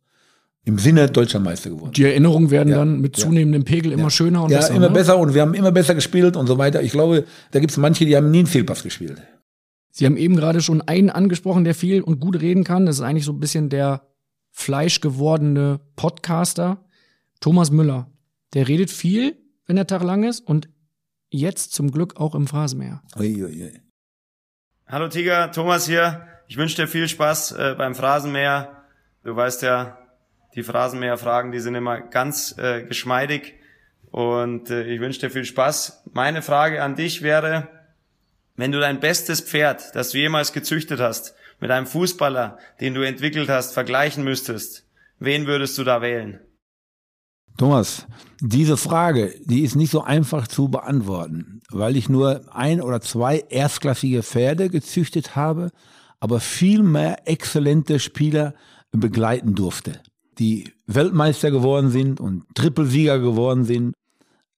im Sinne deutscher Meister geworden. Die Erinnerungen werden ja, dann mit zunehmendem Pegel immer ja. schöner und ja, besser. Ja, immer ne? besser und wir haben immer besser gespielt und so weiter. Ich glaube, da gibt es manche, die haben nie einen Fehlpass gespielt. Sie haben eben gerade schon einen angesprochen, der viel und gut reden kann. Das ist eigentlich so ein bisschen der fleischgewordene Podcaster, Thomas Müller. Der redet viel, wenn der Tag lang ist und jetzt zum Glück auch im Phrasenmäher. Ui, ui, ui. Hallo Tiger, Thomas hier. Ich wünsche dir viel Spaß äh, beim Phrasenmäher. Du weißt ja, die Phrasenmäher-Fragen, die sind immer ganz äh, geschmeidig. Und äh, ich wünsche dir viel Spaß. Meine Frage an dich wäre, wenn du dein bestes Pferd, das du jemals gezüchtet hast, mit einem Fußballer, den du entwickelt hast, vergleichen müsstest, wen würdest du da wählen? Thomas, diese Frage, die ist nicht so einfach zu beantworten, weil ich nur ein oder zwei erstklassige Pferde gezüchtet habe, aber viel mehr exzellente Spieler begleiten durfte, die Weltmeister geworden sind und Trippelsieger geworden sind,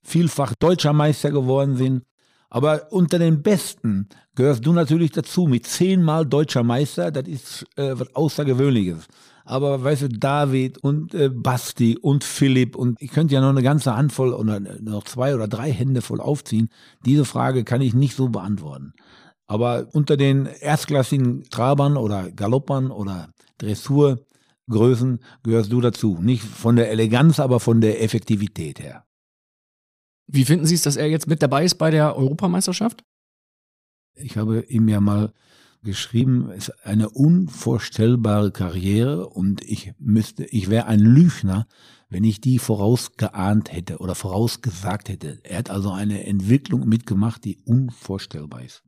vielfach deutscher Meister geworden sind. Aber unter den Besten gehörst du natürlich dazu mit zehnmal deutscher Meister. Das ist äh, was Außergewöhnliches. Aber weißt du, David und äh, Basti und Philipp und ich könnte ja noch eine ganze Handvoll oder noch zwei oder drei Hände voll aufziehen. Diese Frage kann ich nicht so beantworten. Aber unter den erstklassigen Trabern oder Galoppern oder Dressurgrößen gehörst du dazu. Nicht von der Eleganz, aber von der Effektivität her. Wie finden Sie es, dass er jetzt mit dabei ist bei der Europameisterschaft? Ich habe ihm ja mal geschrieben, es ist eine unvorstellbare Karriere und ich müsste, ich wäre ein Lügner, wenn ich die vorausgeahnt hätte oder vorausgesagt hätte. Er hat also eine Entwicklung mitgemacht, die unvorstellbar ist.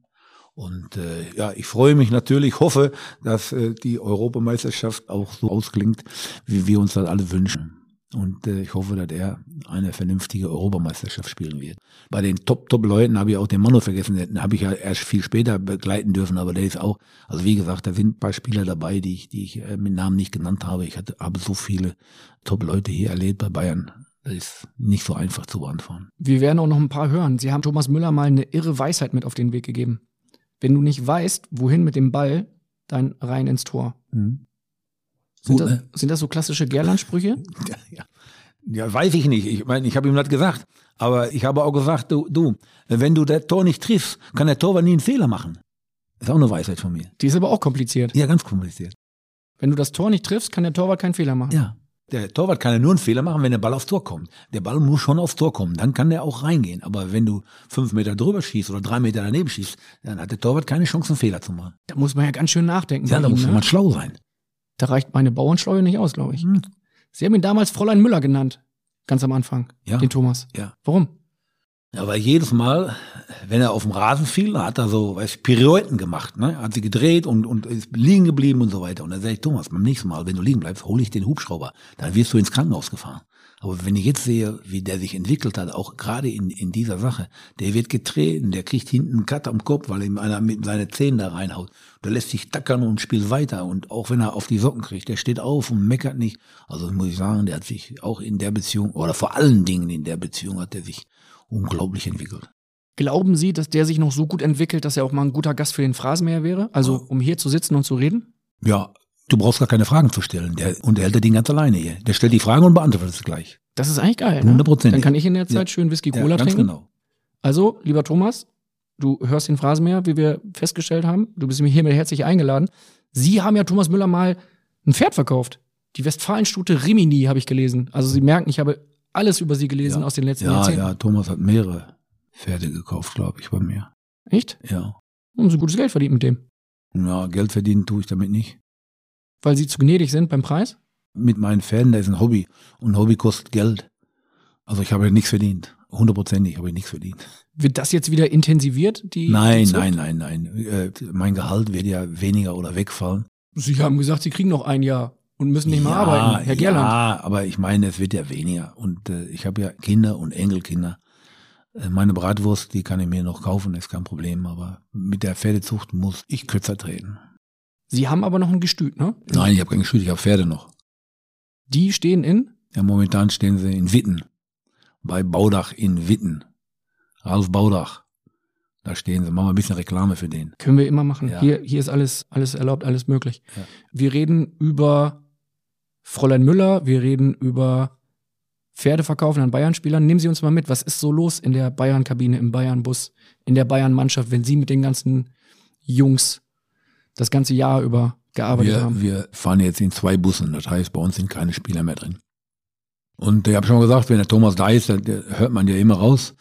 Und äh, ja, ich freue mich natürlich, hoffe, dass äh, die Europameisterschaft auch so ausklingt, wie wir uns das alle wünschen. Und äh, ich hoffe, dass er eine vernünftige Europameisterschaft spielen wird. Bei den Top-Top-Leuten habe ich auch den Manu vergessen, den habe ich ja erst viel später begleiten dürfen, aber der ist auch, also wie gesagt, da sind ein paar Spieler dabei, die ich, die ich äh, mit Namen nicht genannt habe. Ich hatte, habe so viele Top-Leute hier erlebt bei Bayern. Das ist nicht so einfach zu beantworten. Wir werden auch noch ein paar hören. Sie haben Thomas Müller mal eine irre Weisheit mit auf den Weg gegeben. Wenn du nicht weißt, wohin mit dem Ball, dann rein ins Tor. Mhm. Sind, das, ne? sind das so klassische Gerland-Sprüche? Ja, ja. ja, weiß ich nicht. Ich meine, ich habe ihm das gesagt. Aber ich habe auch gesagt, du, du, wenn du das Tor nicht triffst, kann der Torwart nie einen Fehler machen. Ist auch eine Weisheit von mir. Die ist aber auch kompliziert. Ja, ganz kompliziert. Wenn du das Tor nicht triffst, kann der Torwart keinen Fehler machen. Ja. Der Torwart kann ja nur einen Fehler machen, wenn der Ball aufs Tor kommt. Der Ball muss schon aufs Tor kommen, dann kann der auch reingehen. Aber wenn du fünf Meter drüber schießt oder drei Meter daneben schießt, dann hat der Torwart keine Chance, einen Fehler zu machen. Da muss man ja ganz schön nachdenken. Ja, da ihm, muss ne? man schlau sein. Da reicht meine Bauernschleue nicht aus, glaube ich. Hm. Sie haben ihn damals Fräulein Müller genannt. Ganz am Anfang. Ja. Den Thomas. Ja. Warum? Ja, weil jedes Mal, wenn er auf dem Rasen fiel, hat er so, weiß ich, Pirouetten gemacht, ne? Hat sie gedreht und, und ist liegen geblieben und so weiter. Und dann sage ich, Thomas, beim nächsten Mal, wenn du liegen bleibst, hole ich den Hubschrauber. Dann wirst du ins Krankenhaus gefahren. Aber wenn ich jetzt sehe, wie der sich entwickelt hat, auch gerade in, in dieser Sache, der wird getreten, der kriegt hinten einen Cut am Kopf, weil ihm einer mit seinen Zähnen da reinhaut. Der lässt sich tackern und spielt weiter. Und auch wenn er auf die Socken kriegt, der steht auf und meckert nicht. Also muss ich sagen, der hat sich auch in der Beziehung, oder vor allen Dingen in der Beziehung hat er sich unglaublich entwickelt. Glauben Sie, dass der sich noch so gut entwickelt, dass er auch mal ein guter Gast für den Phrasenmäher wäre? Also, um hier zu sitzen und zu reden? Ja, du brauchst gar keine Fragen zu stellen. Der unterhält er den ganz alleine hier. Der stellt die Fragen und beantwortet es gleich. Das ist eigentlich geil. Ne? Hundertprozentig. Dann kann ich in der Zeit Ja. schön Whisky Ja, Cola ganz trinken. genau. Also, lieber Thomas, du hörst den Phrasenmäher, wie wir festgestellt haben. Du bist mir hiermit herzlich eingeladen. Sie haben ja Thomas Müller mal ein Pferd verkauft. Die Westfalenstute Rimini habe ich gelesen. Also Sie merken, ich habe alles über Sie gelesen aus den letzten Ja, Jahrzehnten. ja, Thomas hat mehrere Pferde gekauft, glaube ich, bei mir. Echt? Ja. Haben Sie gutes Geld verdient mit dem? Ja, Geld verdienen tue ich damit nicht. Weil Sie zu gnädig sind beim Preis? Mit meinen Pferden, das ist ein Hobby. Und ein Hobby kostet Geld. Also ich habe nichts verdient. Hundertprozentig habe ich nichts verdient. Wird das jetzt wieder intensiviert? Die, nein, Zucht? nein, nein, nein. Äh, mein Gehalt wird ja weniger oder wegfallen. Sie haben gesagt, Sie kriegen noch ein Jahr und müssen nicht mehr arbeiten. Herr Gerland. Ja, aber ich meine, es wird ja weniger. Und äh, ich habe ja Kinder und Enkelkinder. Äh, meine Bratwurst, die kann ich mir noch kaufen, ist kein Problem. Aber mit der Pferdezucht muss ich kürzer treten. Sie haben aber noch ein Gestüt, ne? Nein, ich habe kein Gestüt, ich habe Pferde noch. Die stehen in? Ja, momentan stehen sie in Witten. Bei Baudach in Witten. Ralf Baudach. Da stehen sie. Machen wir ein bisschen Reklame für den. Können wir immer machen. Ja. Hier, hier ist alles, alles erlaubt, alles möglich. Ja. Wir reden über Fräulein Müller, wir reden über Pferdeverkaufen an Bayern-Spielern. Nehmen Sie uns mal mit. Was ist so los in der Bayern-Kabine, im Bayern-Bus, in der Bayern-Mannschaft, wenn Sie mit den ganzen Jungs das ganze Jahr über gearbeitet Wir, haben? wir fahren jetzt in zwei Bussen. Das heißt, bei uns sind keine Spieler mehr drin. Und ich habe schon mal gesagt, wenn der Thomas da ist, dann hört man ja immer raus.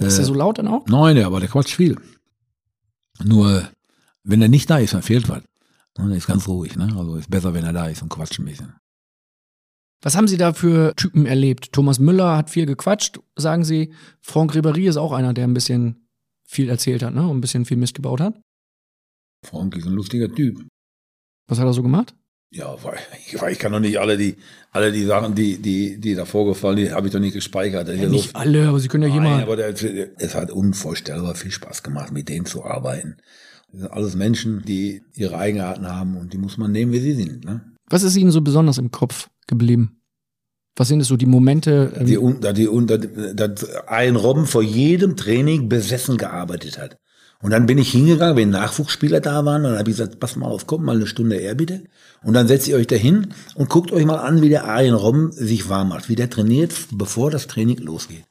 Ist Äh, der so laut dann auch? Nein, aber der quatscht viel. Nur, wenn er nicht da ist, dann fehlt was. Und er ist ganz ruhig, ne? Also ist besser, wenn er da ist und quatscht ein bisschen. Was haben Sie da für Typen erlebt? Thomas Müller hat viel gequatscht, sagen Sie. Franck Ribéry ist auch einer, der ein bisschen viel erzählt hat, ne? Und ein bisschen viel Mist gebaut hat. Frank ist ein lustiger Typ. Was hat er so gemacht? Ja, ich, ich kann doch nicht alle die, alle die Sachen, die, die, die da vorgefallen, die habe ich doch nicht gespeichert. Ja, nicht so, alle, aber Sie können ja Nein, jemand. aber der, es hat unvorstellbar viel Spaß gemacht, mit denen zu arbeiten. Das sind alles Menschen, die ihre Eigenarten haben und die muss man nehmen, wie sie sind. Ne? Was ist Ihnen so besonders im Kopf geblieben? Was sind es so die Momente? ähm, Die, die, da, dass ein Robben vor jedem Training besessen gearbeitet hat. Und dann bin ich hingegangen, wenn Nachwuchsspieler da waren, und dann habe ich gesagt, pass mal auf, kommt mal eine Stunde eher bitte. Und dann setzt ihr euch da hin und guckt euch mal an, wie der Arjen Robben sich warm macht, wie der trainiert, bevor das Training losgeht.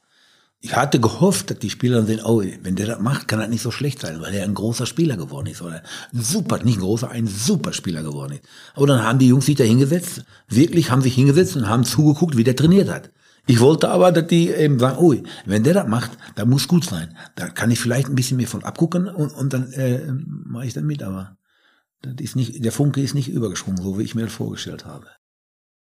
Ich hatte gehofft, dass die Spieler dann sehen, oh, wenn der das macht, kann das nicht so schlecht sein, weil er ein großer Spieler geworden ist. Oder ein super, nicht ein großer, ein super Spieler geworden ist. Aber dann haben die Jungs sich da hingesetzt, wirklich haben sich hingesetzt und haben zugeguckt, wie der trainiert hat. Ich wollte aber, dass die eben sagen, oh, wenn der das macht, dann muss gut sein. Da kann ich vielleicht ein bisschen mehr von abgucken und, und dann äh, mache ich dann mit. Aber das ist nicht, der Funke ist nicht übergesprungen, so wie ich mir das vorgestellt habe.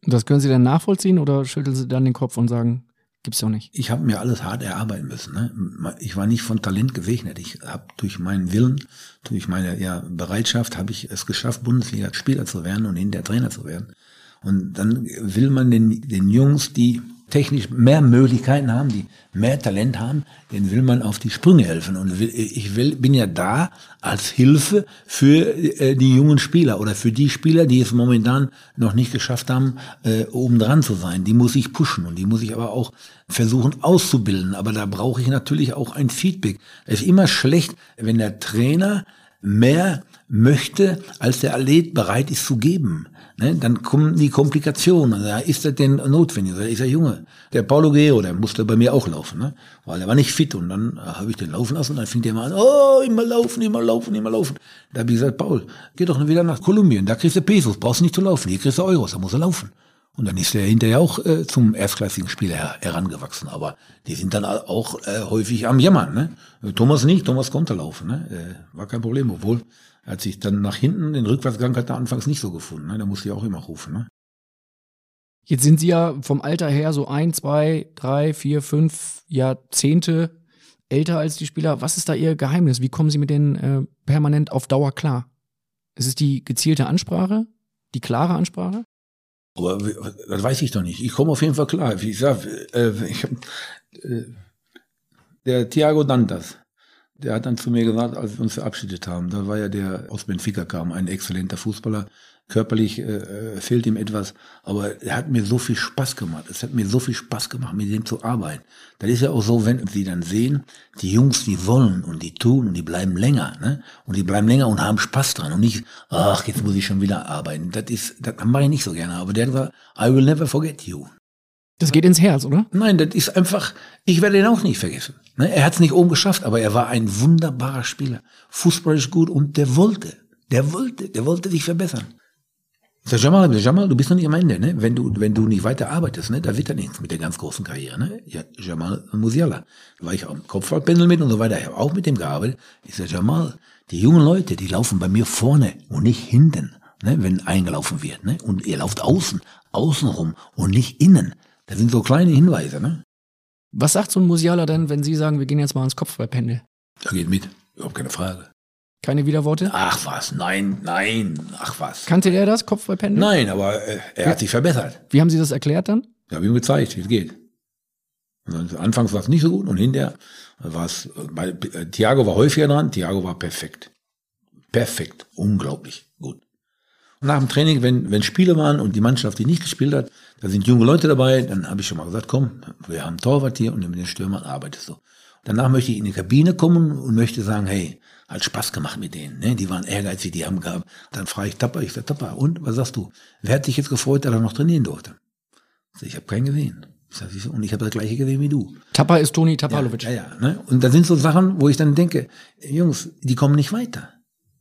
Das können Sie dann nachvollziehen oder schütteln Sie dann den Kopf und sagen, gibt's doch nicht? Ich habe mir alles hart erarbeiten müssen. Ne? Ich war nicht von Talent gesegnet. Ich habe durch meinen Willen, durch meine ja, Bereitschaft, habe ich es geschafft, Bundesliga-Spieler zu werden und hinterher Trainer zu werden. Und dann will man den, den Jungs, die technisch mehr Möglichkeiten haben, die mehr Talent haben, denen will man auf die Sprünge helfen. Und ich will, bin ja da als Hilfe für äh, die jungen Spieler oder für die Spieler, die es momentan noch nicht geschafft haben, äh, oben dran zu sein. Die muss ich pushen und die muss ich aber auch versuchen auszubilden. Aber da brauche ich natürlich auch ein Feedback. Es ist immer schlecht, wenn der Trainer mehr möchte, als der Athlet bereit ist zu geben. Ne, dann kommen die Komplikationen. Da ist das denn notwendig? Da ist der Junge. Der Paulo Guerrero, der musste bei mir auch laufen, ne? weil er war nicht fit. Und dann äh, habe ich den laufen lassen und dann fing der mal an, oh, immer laufen, immer laufen, immer laufen. Da habe ich gesagt, Paul, geh doch wieder nach Kolumbien, da kriegst du Pesos, brauchst nicht zu laufen, hier kriegst du Euros, da muss er laufen. Und dann ist er hinterher auch äh, zum erstklassigen Spieler her herangewachsen. Aber die sind dann auch äh, häufig am Jammern. Ne? Thomas nicht, Thomas konnte laufen. Ne? Äh, war kein Problem, obwohl er hat sich dann nach hinten, den Rückwärtsgang hat er anfangs nicht so gefunden. Ne? Da musste ich auch immer rufen. Ne? Jetzt sind Sie ja vom Alter her so ein, zwei, drei, vier, fünf Jahrzehnte älter als die Spieler. Was ist da Ihr Geheimnis? Wie kommen Sie mit denen äh, permanent auf Dauer klar? Ist es die gezielte Ansprache? Die klare Ansprache? Aber das weiß ich doch nicht. Ich komme auf jeden Fall klar. Wie ich sag, äh, ich, äh, der Thiago Dantas, der hat dann zu mir gesagt, als wir uns verabschiedet haben, da war ja der aus Benfica kam, ein exzellenter Fußballer. Körperlich äh, fehlt ihm etwas, aber er hat mir so viel Spaß gemacht. Es hat mir so viel Spaß gemacht, mit dem zu arbeiten. Das ist ja auch so, wenn Sie dann sehen, die Jungs, die wollen und die tun und die bleiben länger, ne? Und die bleiben länger und haben Spaß dran und nicht, ach, jetzt muss ich schon wieder arbeiten. Das ist, das mache ich nicht so gerne. Aber der hat gesagt, I will never forget you. Das geht ins Herz, oder? Nein, das ist einfach, ich werde ihn auch nicht vergessen. Ne? Er hat es nicht oben geschafft, aber er war ein wunderbarer Spieler. Fußballisch gut und der wollte, der wollte, der wollte sich verbessern. Sag, Jamal, Jamal, du bist noch nicht am Ende, ne? Wenn du, wenn du nicht weiter arbeitest, ne, da wird ja nichts mit der ganz großen Karriere, ne? Ja, Jamal Musiala. Da war ich auch im Kopfballpendel mit und so weiter. Ich habe auch mit dem gearbeitet. Ich sag, Jamal, die jungen Leute, die laufen bei mir vorne und nicht hinten, ne, wenn eingelaufen wird, ne? Und ihr lauft außen, außen rum und nicht innen. Das sind so kleine Hinweise, ne? Was sagt so ein Musiala denn, wenn Sie sagen, wir gehen jetzt mal ins Kopfballpendel? Da geht mit. Überhaupt keine Frage. Keine Widerworte? Ach was, nein, nein, ach was. Kannte der das, Kopfballpendel? Nein, aber äh, er hat sich verbessert. Wie haben Sie das erklärt dann? Ich habe ihm gezeigt, wie es geht. Also, anfangs war es nicht so gut und hinterher war es, bei äh, Thiago war häufiger dran, Thiago war perfekt. Perfekt, unglaublich. Und nach dem Training, wenn, wenn Spiele waren und die Mannschaft, die nicht gespielt hat, da sind junge Leute dabei, dann habe ich schon mal gesagt, komm, wir haben Torwart hier und mit den Stürmern arbeitest du. Danach möchte ich in die Kabine kommen und möchte sagen, hey, hat Spaß gemacht mit denen, ne? Die waren ehrgeizig, die haben gehabt. Dann frage ich Tapper, ich sage, Tapper, und was sagst du? Wer hat sich jetzt gefreut, dass er noch trainieren durfte? Ich, sag, ich habe keinen gesehen. Ich sag, und ich habe das gleiche gesehen wie du. Tapper ist Toni Tapalovic. Ja, ja, ne? Und da sind so Sachen, wo ich dann denke, Jungs, die kommen nicht weiter.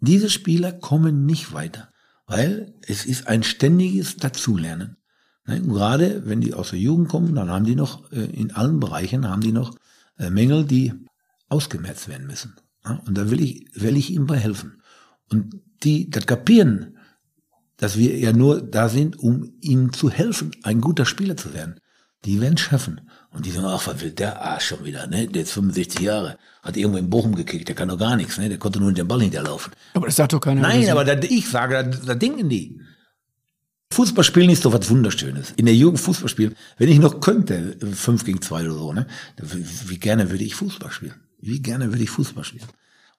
Diese Spieler kommen nicht weiter, weil es ist ein ständiges Dazulernen. Ne? Gerade wenn die aus der Jugend kommen, dann haben die noch äh, in allen Bereichen haben die noch äh, Mängel, die ausgemerzt werden müssen. Und da will ich, will ich ihm bei helfen. Und die das kapieren, dass wir ja nur da sind, um ihm zu helfen, ein guter Spieler zu werden. Die werden es schaffen. Und die sagen, ach, was will der Arsch schon wieder, ne? Der ist 65 Jahre, hat irgendwo in Bochum gekickt, der kann doch gar nichts, ne? Der konnte nur den Ball hinterlaufen. Aber das sagt doch keiner. Nein, aber das, ich sage, das, das denken die. Fußball spielen ist doch was Wunderschönes. In der Jugend Fußball spielen, wenn ich noch könnte, fünf gegen zwei oder so, ne? Wie gerne würde ich Fußball spielen? Wie gerne würde ich Fußball spielen?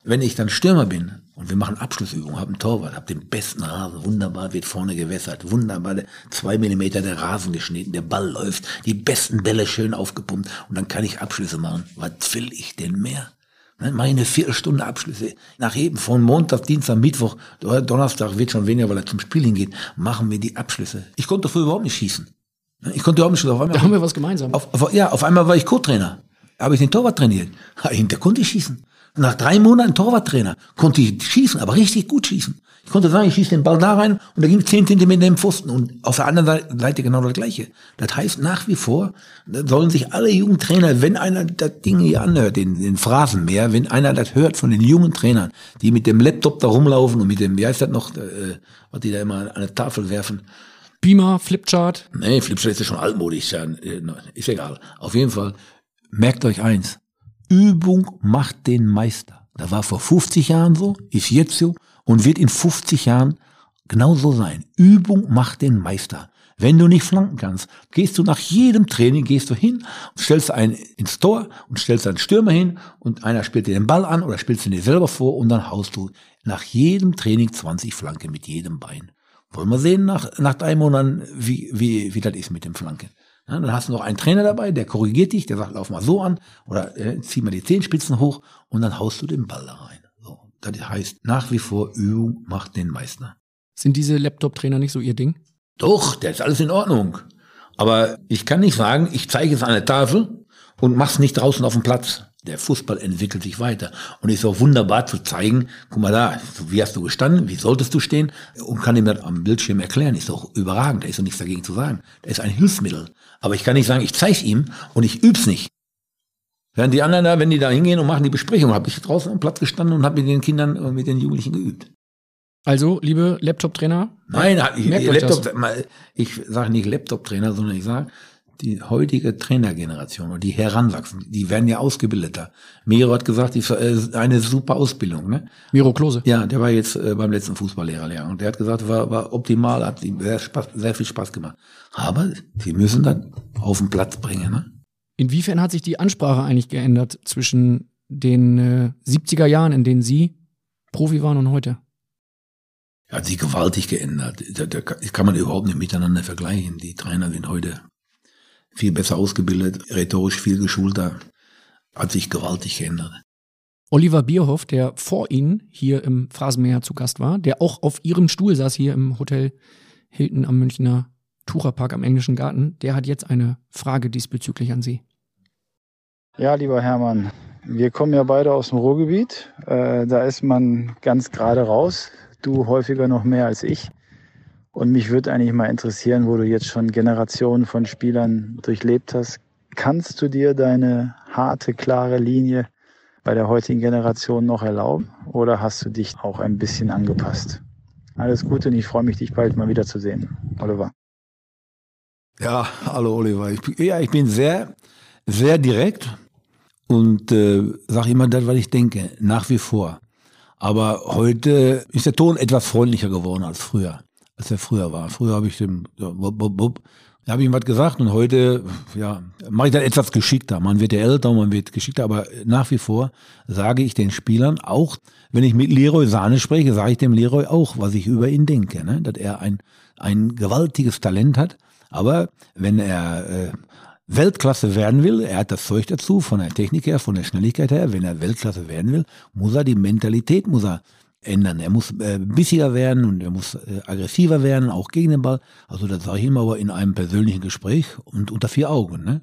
Wenn ich dann Stürmer bin und wir machen Abschlussübungen, haben einen Torwart, hab den besten Rasen, wunderbar wird vorne gewässert, wunderbar zwei Millimeter der Rasen geschnitten, der Ball läuft, die besten Bälle schön aufgepumpt und dann kann ich Abschlüsse machen. Was will ich denn mehr? Ne, meine Viertelstunde Abschlüsse. Nach jedem, von Montag, Dienstag, Mittwoch, Donnerstag wird schon weniger, weil er zum Spiel hingeht, machen wir die Abschlüsse. Ich konnte früher überhaupt nicht schießen. Ne, ich konnte überhaupt nicht schießen. Auf einmal, da haben wir was gemeinsam. Auf, auf, ja, auf einmal war ich Co-Trainer. Habe ich den Torwart trainiert. Da konnte ich schießen. Nach drei Monaten Torwarttrainer konnte ich schießen, aber richtig gut schießen. Ich konnte sagen, ich schieße den Ball da rein und da ging zehn Zentimeter im Pfosten und auf der anderen Seite genau das Gleiche. Das heißt, nach wie vor sollen sich alle jungen Trainer, wenn einer das Ding hier anhört, den, den Phrasenmeer, wenn einer das hört von den jungen Trainern, die mit dem Laptop da rumlaufen und mit dem, wie heißt das noch, äh, was die da immer an der Tafel werfen, Beamer, Flipchart? Nee, Flipchart ist ja schon altmodisch, äh, ist egal. Auf jeden Fall, merkt euch eins, Übung macht den Meister. Das war vor 50 Jahren so, ist jetzt so und wird in 50 Jahren genauso sein. Übung macht den Meister. Wenn du nicht flanken kannst, gehst du nach jedem Training, gehst du hin, stellst einen ins Tor und stellst einen Stürmer hin und einer spielt dir den Ball an oder spielst du dir selber vor und dann haust du nach jedem Training 20 Flanken mit jedem Bein. Wollen wir sehen nach, nach drei Monaten, wie, wie, wie das ist mit dem Flanken. Dann hast du noch einen Trainer dabei, der korrigiert dich, der sagt, lauf mal so an oder äh, zieh mal die Zehenspitzen hoch und dann haust du den Ball da rein. Das heißt, nach wie vor Übung macht den Meister. Sind diese Laptop-Trainer nicht so ihr Ding? Doch, der ist alles in Ordnung. Aber ich kann nicht sagen, ich zeige es an der Tafel und mach's nicht draußen auf dem Platz. Der Fußball entwickelt sich weiter. Und ist auch wunderbar zu zeigen, guck mal da, wie hast du gestanden, wie solltest du stehen? Und kann ihm das am Bildschirm erklären. Ist doch überragend, da ist doch nichts dagegen zu sagen. Da ist ein Hilfsmittel. Aber ich kann nicht sagen, ich zeige ihm und ich üb's nicht. Während die anderen da, wenn die da hingehen und machen die Besprechung, habe ich draußen am Platz gestanden und habe mit den Kindern, und mit den Jugendlichen geübt. Also, liebe Laptop-Trainer? Nein, ich, Laptop, ich sage nicht Laptop-Trainer, sondern ich sage, die heutige Trainergeneration und die heranwachsen, die werden ja ausgebildeter. Miro hat gesagt, die äh, eine super Ausbildung. Ne? Miro Klose. Ja, der war jetzt äh, beim letzten Fußballlehrer und der hat gesagt, war, war optimal, hat ihm sehr, Spaß, sehr viel Spaß gemacht. Aber sie müssen dann auf den Platz bringen. Ne? Inwiefern hat sich die Ansprache eigentlich geändert zwischen den äh, 70er Jahren, in denen Sie Profi waren und heute? Hat sich gewaltig geändert. Da, da kann man überhaupt nicht miteinander vergleichen. Die Trainer sind heute viel besser ausgebildet, rhetorisch viel geschulter. Hat sich gewaltig geändert. Oliver Bierhoff, der vor Ihnen hier im Phrasenmäher zu Gast war, der auch auf Ihrem Stuhl saß hier im Hotel Hilton am Münchner Tucherpark am Englischen Garten, der hat jetzt eine Frage diesbezüglich an Sie. Ja, lieber Hermann, wir kommen ja beide aus dem Ruhrgebiet. Äh, da ist man ganz gerade raus. Du häufiger noch mehr als ich. Und mich würde eigentlich mal interessieren, wo du jetzt schon Generationen von Spielern durchlebt hast. Kannst du dir deine harte, klare Linie bei der heutigen Generation noch erlauben? Oder hast du dich auch ein bisschen angepasst? Alles Gute und ich freue mich, dich bald mal wiederzusehen. Oliver. Ja, hallo Oliver. Ich, ja, ich bin sehr, sehr direkt und äh, sage immer das, was ich denke, nach wie vor. Aber heute ist der Ton etwas freundlicher geworden als früher, als er früher war. Früher habe ich dem, ja, bub, bub, bub, da habe ich ihm was gesagt und heute ja, mache ich das etwas geschickter. Man wird ja älter, man wird geschickter, aber nach wie vor sage ich den Spielern, auch wenn ich mit Leroy Sahne spreche, sage ich dem Leroy auch, was ich über ihn denke, ne? dass er ein, ein gewaltiges Talent hat. Aber wenn er äh, Weltklasse werden will, er hat das Zeug dazu, von der Technik her, von der Schnelligkeit her, wenn er Weltklasse werden will, muss er die Mentalität muss er ändern. Er muss äh, bissiger werden und er muss äh, aggressiver werden, auch gegen den Ball. Also das sage ich ihm aber in einem persönlichen Gespräch und unter vier Augen. Ne?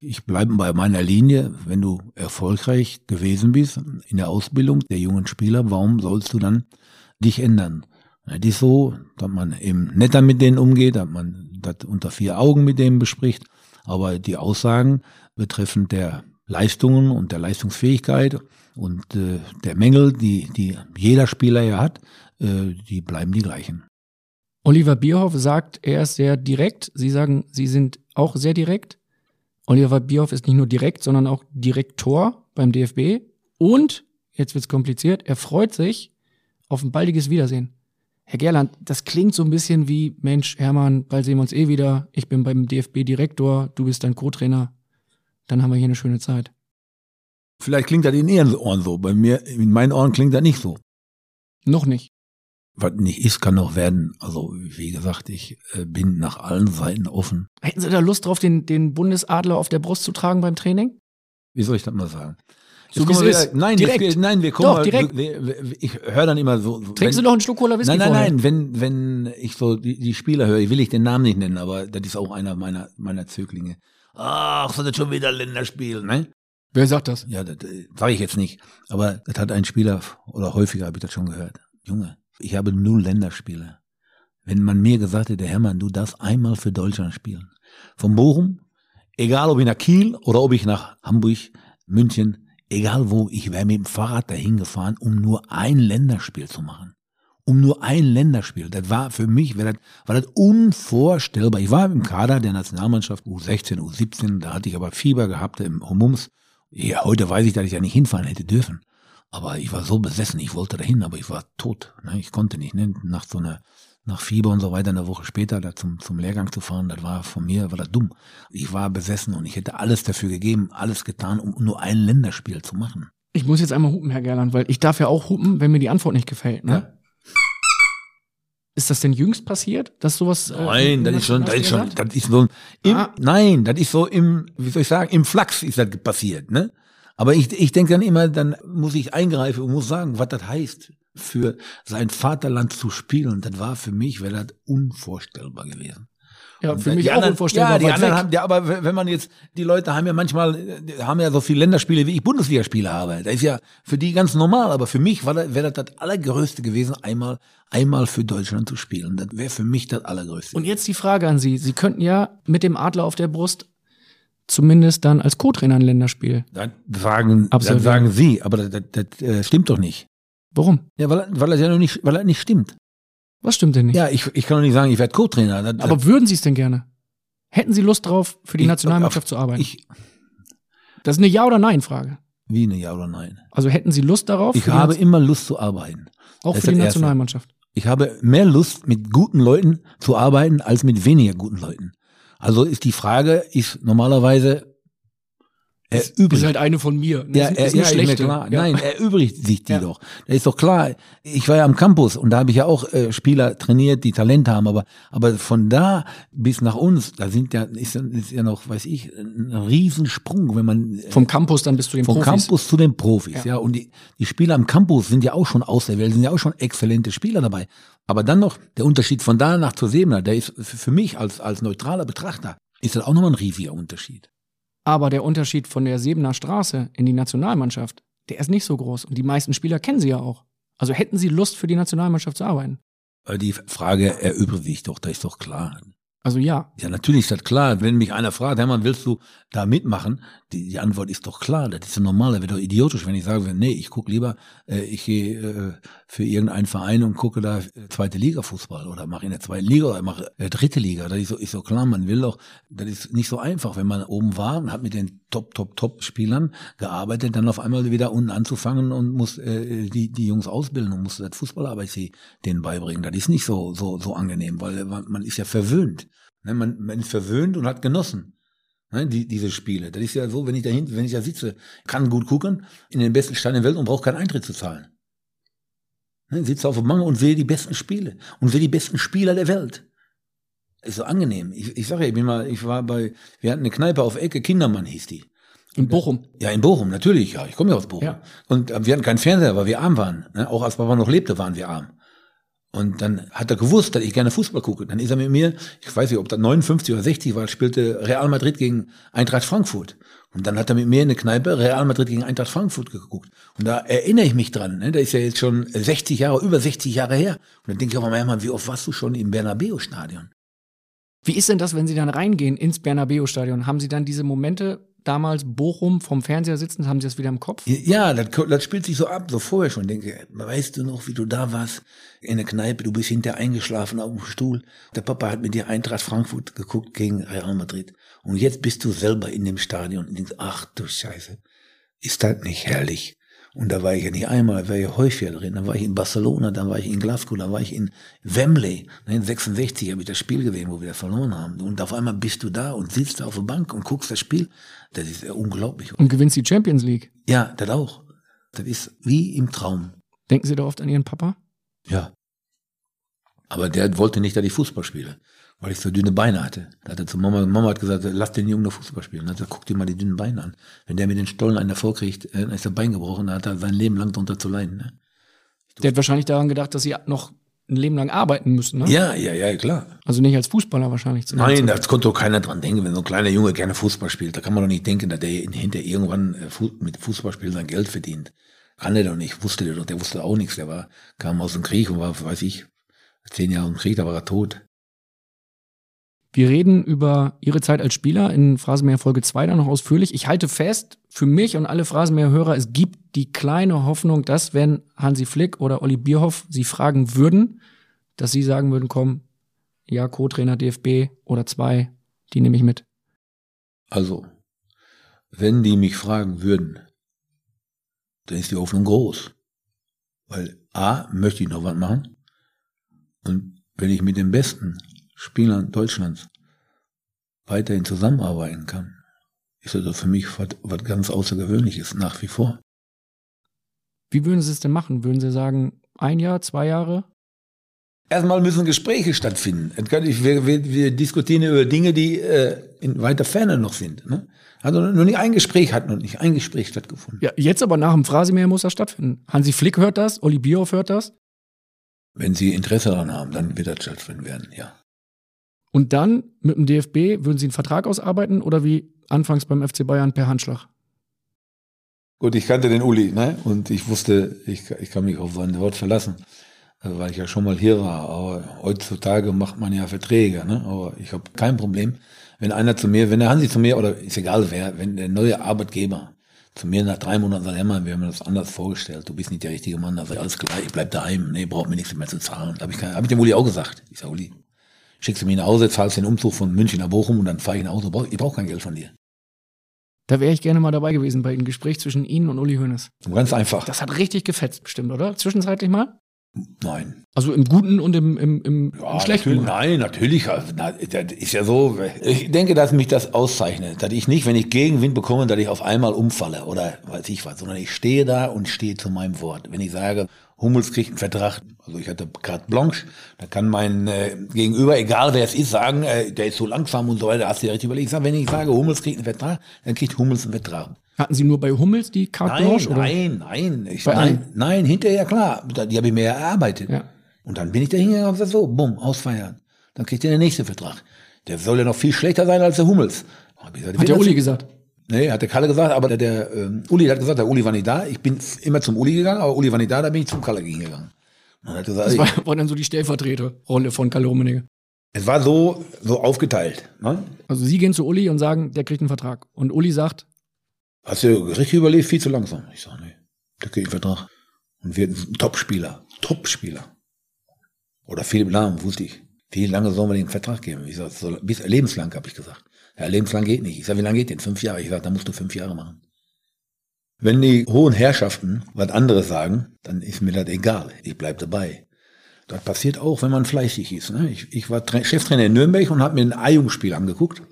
Ich bleibe bei meiner Linie. Wenn du erfolgreich gewesen bist in der Ausbildung der jungen Spieler, warum sollst du dann dich ändern? Das ist so, dass man eben netter mit denen umgeht, dass man das unter vier Augen mit denen bespricht aber die Aussagen betreffend der Leistungen und der Leistungsfähigkeit und äh, der Mängel, die, die jeder Spieler ja hat, äh, die bleiben die gleichen. Oliver Bierhoff sagt, er ist sehr direkt. Sie sagen, Sie sind auch sehr direkt. Oliver Bierhoff ist nicht nur direkt, sondern auch Direktor beim DFB. Und, jetzt wird's kompliziert, er freut sich auf ein baldiges Wiedersehen. Herr Gerland, das klingt so ein bisschen wie, Mensch, Hermann, bald sehen wir uns eh wieder. Ich bin beim DFB-Direktor, du bist dein Co-Trainer. Dann haben wir hier eine schöne Zeit. Vielleicht klingt das in Ihren Ohren so. Bei mir, in meinen Ohren klingt das nicht so. Noch nicht. Was nicht ist, kann noch werden. Also, wie gesagt, ich äh, bin nach allen Seiten offen. Hätten Sie da Lust drauf, den, den Bundesadler auf der Brust zu tragen beim Training? Wie soll ich das mal sagen? So wie es wir ist. wieder- Nein, Direkt. Wir, nein, wir kommen Doch, direkt. Wir, wir, ich höre dann immer so. so Trinkst du doch einen Schluck Cola Whisky Nein, nein, vorher? nein. Wenn, wenn ich so die, die Spieler höre, will ich den Namen nicht nennen, aber das ist auch einer meiner, meiner Zöglinge. Ach, so das schon wieder Länderspiel, ne? Wer sagt das? Ja, das sage ich jetzt nicht. Aber das hat ein Spieler, oder häufiger habe ich das schon gehört. Junge, ich habe null Länderspiele. Wenn man mir gesagt hätte, Hermann, du darfst einmal für Deutschland spielen. Von Bochum, egal ob ich nach Kiel oder ob ich nach Hamburg, München, egal wo, ich wäre mit dem Fahrrad dahin gefahren, um nur ein Länderspiel zu machen. Um nur ein Länderspiel. Das war für mich, war das, war das unvorstellbar. Ich war im Kader der Nationalmannschaft U16, U17, da hatte ich aber Fieber gehabt im Humums. Ja, heute weiß ich, dass ich ja nicht hinfahren hätte dürfen. Aber ich war so besessen, ich wollte dahin, aber ich war tot. Ne? Ich konnte nicht. Ne? Nach so einer, nach Fieber und so weiter, eine Woche später da zum, zum Lehrgang zu fahren, das war von mir, war das dumm. Ich war besessen und ich hätte alles dafür gegeben, alles getan, um nur ein Länderspiel zu machen. Ich muss jetzt einmal hupen, Herr Gerland, weil ich darf ja auch hupen, wenn mir die Antwort nicht gefällt. Ne? Ist das denn jüngst passiert, dass sowas? äh, Nein, das ist schon, das ist schon, das ist so, im, nein, das ist so im, wie soll ich sagen, im Flachs ist das passiert, ne? Aber ich, ich denke dann immer, dann muss ich eingreifen und muss sagen, was das heißt, für sein Vaterland zu spielen. Das war für mich, wäre das unvorstellbar gewesen. Ja, für mich auch anderen, unvorstellbar. Ja, die anderen weg. haben, ja, aber wenn man jetzt, die Leute haben ja manchmal, haben ja so viele Länderspiele, wie ich Bundesligaspiele habe. Das ist ja für die ganz normal, aber für mich wäre das das Allergrößte gewesen, einmal, einmal für Deutschland zu spielen. Das wäre für mich das Allergrößte. Und jetzt die Frage an Sie. Sie könnten ja mit dem Adler auf der Brust zumindest dann als Co-Trainer ein Länderspiel. Das sagen, Absolvieren. sagen Sie, aber das, das, das äh, stimmt doch nicht. Warum? Ja, weil, weil das ja noch nicht, weil das nicht stimmt. Was stimmt denn nicht? Ja, ich, ich kann doch nicht sagen, ich werde Co-Trainer. Das- Aber würden Sie es denn gerne? Hätten Sie Lust drauf, für die Ich- Nationalmannschaft auf- zu arbeiten? ich- das ist eine Ja- oder Nein-Frage. Wie eine Ja oder Nein? Also hätten Sie Lust darauf? Ich für die habe Nation- immer Lust zu arbeiten. auch Das für ist die das Erste. Nationalmannschaft. Ich habe mehr Lust, mit guten Leuten zu arbeiten, als mit weniger guten Leuten. Also ist die Frage, ist normalerweise erübrigt. Ist halt eine von mir. Ja, ist, er, ist ja, ist schlechte. Ja. Nein, erübrigt sich die doch. Das ist doch klar. Ich war ja am Campus und da habe ich ja auch äh, Spieler trainiert, die Talent haben, aber aber von da bis nach uns, da sind ja ist, ja- ist ja noch, weiß ich, ein Riesensprung, wenn man äh, Vom Campus dann bis zu den vom Profis. Campus zu den Profis, Ja. ja. Und die, die Spieler am Campus sind ja auch schon auserwählt, sind ja auch schon exzellente Spieler dabei. Aber dann noch der Unterschied von da nach zur Sebener, der ist für für mich als, als neutraler Betrachter, ist das auch nochmal ein riesiger Unterschied. Aber der Unterschied von der Sebener Straße in die Nationalmannschaft, der ist nicht so groß. Und die meisten Spieler kennen Sie ja auch. Also hätten Sie Lust, für die Nationalmannschaft zu arbeiten? Die Frage erübrigt sich doch, das ist doch klar. Also ja. Ja, natürlich ist das klar. Wenn mich einer fragt, Hermann, willst du da mitmachen? Die, die Antwort ist doch klar. Das ist ja normal. Das wäre doch idiotisch, wenn ich sage, nee, ich gucke lieber, äh, ich gehe äh, für irgendeinen Verein und gucke da äh, zweite Liga Fußball oder mache in der zweiten Liga oder mache äh, dritte Liga. Das ist so, ist so klar. Man will doch, das ist nicht so einfach, wenn man oben war und hat mit den Top, Top, Top Spielern gearbeitet, dann auf einmal wieder unten anzufangen und muss äh, die, die Jungs ausbilden und muss das Fußballarbeit denen beibringen. Das ist nicht so, so, so angenehm, weil man, man ist ja verwöhnt. Ne, man, man ist verwöhnt und hat genossen. Ne, die, diese Spiele. Das ist ja so, wenn ich da hinten, wenn ich da sitze, kann gut gucken, in den besten Stadien der Welt und brauche keinen Eintritt zu zahlen. Ne, sitze auf dem Mangel und sehe die besten Spiele und sehe die besten Spieler der Welt. Ist so angenehm. Ich, ich sage ja, ich bin mal, ich war bei, wir hatten eine Kneipe auf Ecke, Kindermann hieß die. In Bochum. Ja, in Bochum, natürlich, ja. Ich komme ja aus Bochum. Ja. Und äh, wir hatten keinen Fernseher, weil wir arm waren. Ne? Auch als Papa noch lebte, waren wir arm. Und dann hat er gewusst, dass ich gerne Fußball gucke. Dann ist er mit mir, ich weiß nicht, ob das 59 oder 60 war, spielte Real Madrid gegen Eintracht Frankfurt. Und dann hat er mit mir in der Kneipe Real Madrid gegen Eintracht Frankfurt geguckt. Und da erinnere ich mich dran. Ne? Da ist ja jetzt schon 60 Jahre, über 60 Jahre her. Und dann denke ich auch mal, Mann, wie oft warst du schon im Bernabeu-Stadion? Wie ist denn das, wenn Sie dann reingehen ins Bernabeu-Stadion? Haben Sie dann diese Momente damals Bochum vom Fernseher sitzen, haben Sie das wieder im Kopf? Ja, das, das spielt sich so ab, so vorher schon. Denke, weißt du noch, wie du da warst in der Kneipe, du bist hinterher eingeschlafen auf dem Stuhl. Der Papa hat mit dir Eintracht Frankfurt geguckt gegen Real Madrid. Und jetzt bist du selber in dem Stadion und denkst, ach du Scheiße, ist das nicht herrlich? Und da war ich ja nicht einmal, da war ich häufiger drin. Da war ich in Barcelona, da war ich in Glasgow, da war ich in Wembley. In 66 habe ich das Spiel gesehen, wo wir das verloren haben. Und auf einmal bist du da und sitzt da auf der Bank und guckst das Spiel. Das ist ja unglaublich. Und gewinnst die Champions League. Ja, das auch. Das ist wie im Traum. Denken Sie da oft an Ihren Papa? Ja. Aber der wollte nicht, dass ich Fußball spiele, weil ich so dünne Beine hatte. Da hat er zu Mama, Mama hat gesagt, lass den Jungen noch Fußball spielen. Dann hat er gesagt, guck dir mal die dünnen Beine an. Wenn der mit den Stollen einen davor kriegt, äh, dann ist der Bein gebrochen, dann hat er sein Leben lang darunter zu leiden. Ne? Der hat wahrscheinlich daran gedacht, dass Sie noch ein Leben lang arbeiten müssen, ne? Ja, ja, ja, klar. Also nicht als Fußballer wahrscheinlich. Zu Nein, da konnte doch keiner dran denken, wenn so ein kleiner Junge gerne Fußball spielt. Da kann man doch nicht denken, dass der hinter irgendwann äh, mit Fußballspielen sein Geld verdient. Kann der doch nicht, wusste der doch, der wusste auch nichts. Der war, kam aus dem Krieg und war, weiß ich, zehn Jahre im Krieg, da war er tot. Wir reden über Ihre Zeit als Spieler in Phrasenmäher Folge 2 dann noch ausführlich. Ich halte fest, für mich und alle Phrasenmäher-Hörer, es gibt die kleine Hoffnung, dass wenn Hansi Flick oder Olli Bierhoff Sie fragen würden, dass Sie sagen würden, komm, ja, Co-Trainer DFB oder zwei, die nehme ich mit. Also, wenn die mich fragen würden, dann ist die Hoffnung groß. Weil A, möchte ich noch was machen. Und wenn ich mit den besten Spielern Deutschlands weiterhin zusammenarbeiten kann, ist das für mich was, was ganz Außergewöhnliches nach wie vor. Wie würden Sie es denn machen? Würden Sie sagen, ein Jahr, zwei Jahre? Erstmal müssen Gespräche stattfinden. Wir, wir, wir diskutieren über Dinge, die äh, in weiter Ferne noch sind. Ne? Also nur nicht ein Gespräch hat noch nicht ein Gespräch stattgefunden. Ja, jetzt aber nach dem Phrasemäher muss das stattfinden. Hansi Flick hört das, Olli Bierhoff hört das. Wenn sie Interesse daran haben, dann wird das stattfinden werden, ja. Und dann mit dem DFB würden Sie einen Vertrag ausarbeiten oder wie anfangs beim FC Bayern per Handschlag? Gut, ich kannte den Uli, ne? Und ich wusste, ich, ich kann mich auf sein Wort verlassen, äh, weil ich ja schon mal hier war. Aber heutzutage macht man ja Verträge, ne? Aber ich habe kein Problem, wenn einer zu mir, wenn der Hansi zu mir, oder ist egal wer, wenn der neue Arbeitgeber zu mir nach drei Monaten sagt, Hermann, wir haben das anders vorgestellt, du bist nicht der richtige Mann, dann sag ich, alles klar, ich bleib daheim, nee, braucht mir nichts mehr zu zahlen. Habe ich, hab ich dem Uli auch gesagt. Ich sag, Uli, schickst du mich nach Hause, zahlst den Umzug von München nach Bochum und dann fahre ich nach Hause. Ich brauche kein Geld von dir. Da wäre ich gerne mal dabei gewesen bei dem Gespräch zwischen Ihnen und Uli Hoeneß. Ganz einfach. Das hat richtig gefetzt bestimmt, oder? Zwischenzeitlich mal? Nein. Also im Guten und im, im, im, ja, im Schlechten? Natürlich, nein, natürlich. Das ist ja so. Ich denke, dass mich das auszeichnet. Dass ich nicht, wenn ich Gegenwind bekomme, dass ich auf einmal umfalle oder weiß ich was, sondern ich stehe da und stehe zu meinem Wort. Wenn ich sage, Hummels kriegt einen Vertrag, also ich hatte carte blanche, da kann mein äh, Gegenüber, egal wer es ist, sagen, äh, der ist so langsam und so weiter, hast du dir richtig überlegt. Ich sage, wenn ich sage, Hummels kriegt einen Vertrag, dann kriegt Hummels einen Vertrag. Hatten Sie nur bei Hummels die carte nein, blanche? Oder? Nein, nein, ich, nein, nein, hinterher klar, die habe ich mir erarbeitet. Ja. Und dann bin ich da hingegangen und gesagt, so, bumm, ausfeiern. Dann kriegt er den nächsten Vertrag. Der soll ja noch viel schlechter sein als der Hummels. Hat der Uli gesagt? Nee, hat der Kalle gesagt, aber der, der ähm, Uli hat gesagt, der Uli war nicht da. Ich bin immer zum Uli gegangen, aber Uli war nicht da, da bin ich zum Kalle gegangen. Gesagt, das war, war dann so die Stellvertreterrolle von Kalle Rummenigge. Es war so, so aufgeteilt. Ne? Also Sie gehen zu Uli und sagen, der kriegt einen Vertrag. Und Uli sagt, Hast du richtig überlebt, viel zu langsam. Ich sage, nee, der kriegt einen Vertrag. Und wird ein Topspieler. Topspieler. Oder Philipp Lahm, wusste ich. Wie lange sollen wir den Vertrag geben? Ich sag, so, bis lebenslang, habe ich gesagt. Ja, lebenslang geht nicht. Ich sage, wie lange geht denn? Fünf Jahre. Ich sage, da musst du fünf Jahre machen. Wenn die hohen Herrschaften was anderes sagen, dann ist mir das egal. Ich bleib dabei. Das passiert auch, wenn man fleißig ist. Ne? Ich, ich war Tra Cheftrainer in Nürnberg und habe mir ein A-Jugendspiel angeguckt.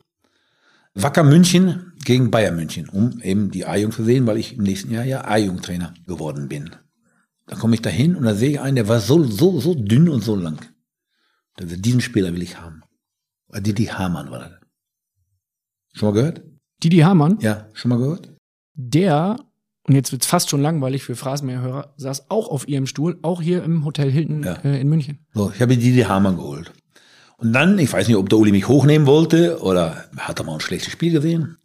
Wacker München gegen Bayern München, um eben die A-Jugend zu sehen, weil ich im nächsten Jahr ja A-Jugendtrainer geworden bin. Da komme ich da hin und da sehe ich einen, der war so, so, so dünn und so lang. Also diesen Spieler will ich haben. Didi Hamann war das. Schon mal gehört? Didi Hamann? Ja, schon mal gehört? Der, und jetzt wird's fast schon langweilig für Phrasenmäherhörer, saß auch auf ihrem Stuhl, auch hier im Hotel Hilton Ja. äh, in München. So, ich habe Didi Hamann geholt. Und dann, ich weiß nicht, ob der Uli mich hochnehmen wollte oder hat er mal ein schlechtes Spiel gesehen.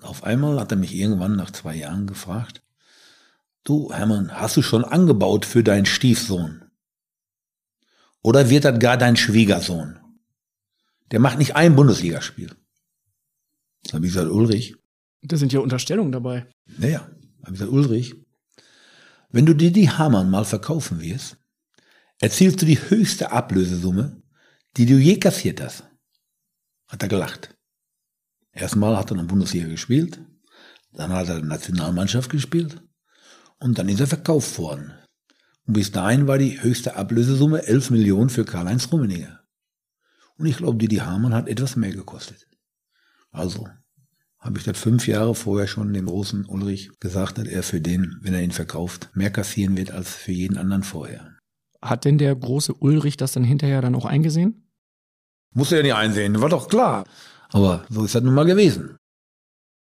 Auf einmal hat er mich irgendwann nach zwei Jahren gefragt, du Hermann, hast du schon angebaut für deinen Stiefsohn? Oder wird das gar dein Schwiegersohn? Der macht nicht ein Bundesligaspiel. Da habe ich gesagt, Ulrich, Da sind ja Unterstellungen dabei. naja, habe ich gesagt, Ulrich, wenn du dir die Hamann mal verkaufen wirst, erzielst du die höchste Ablösesumme, die du je kassiert hast. Hat er gelacht. Erstmal hat er in der Bundesliga gespielt, dann hat er in der Nationalmannschaft gespielt Und dann ist er verkauft worden. Und bis dahin war die höchste Ablösesumme 11 Millionen für Karl-Heinz Rummenigge. Und ich glaube, Didi Hamann hat etwas mehr gekostet. Also habe ich das fünf Jahre vorher schon dem großen Ulrich gesagt, dass er für den, wenn er ihn verkauft, mehr kassieren wird als für jeden anderen vorher. Hat denn der große Ulrich das dann hinterher dann auch eingesehen? Muss er ja nicht einsehen, war doch klar. Aber so ist das nun mal gewesen.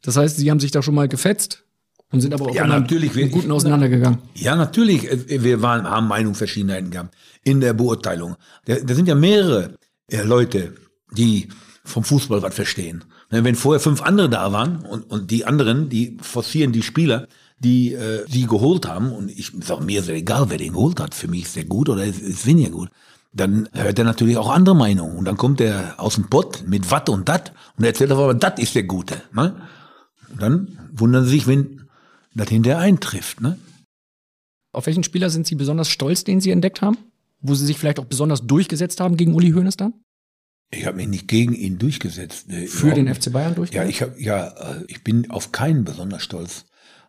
Das heißt, Sie haben sich da schon mal gefetzt und sind aber auch Ja, natürlich. im Guten auseinandergegangen. Ja, natürlich. äh, Wir waren, haben Meinungsverschiedenheiten gehabt in der Beurteilung. Da, da sind ja mehrere äh, Leute, die vom Fußball was verstehen. Ne, Wenn vorher fünf andere da waren und, und die anderen, die forcieren die Spieler, die äh, sie geholt haben, und ich sag mir ist egal, wer den geholt hat, für mich ist der gut oder ist, ist weniger gut, dann hört er natürlich auch andere Meinungen. Und dann kommt er aus dem Pott mit Watt und Dat und erzählt aber, das ist der Gute. Ne? Dann wundern sie sich, wenn das hinterher eintrifft. Ne? Auf welchen Spieler sind Sie besonders stolz, den Sie entdeckt haben? Wo Sie sich vielleicht auch besonders durchgesetzt haben gegen Uli Hoeneß dann? Ich habe mich nicht gegen ihn durchgesetzt. ne, Für den. FC Bayern Ja, durchgesetzt? ich hab, ja, äh, ich bin auf keinen besonders stolz,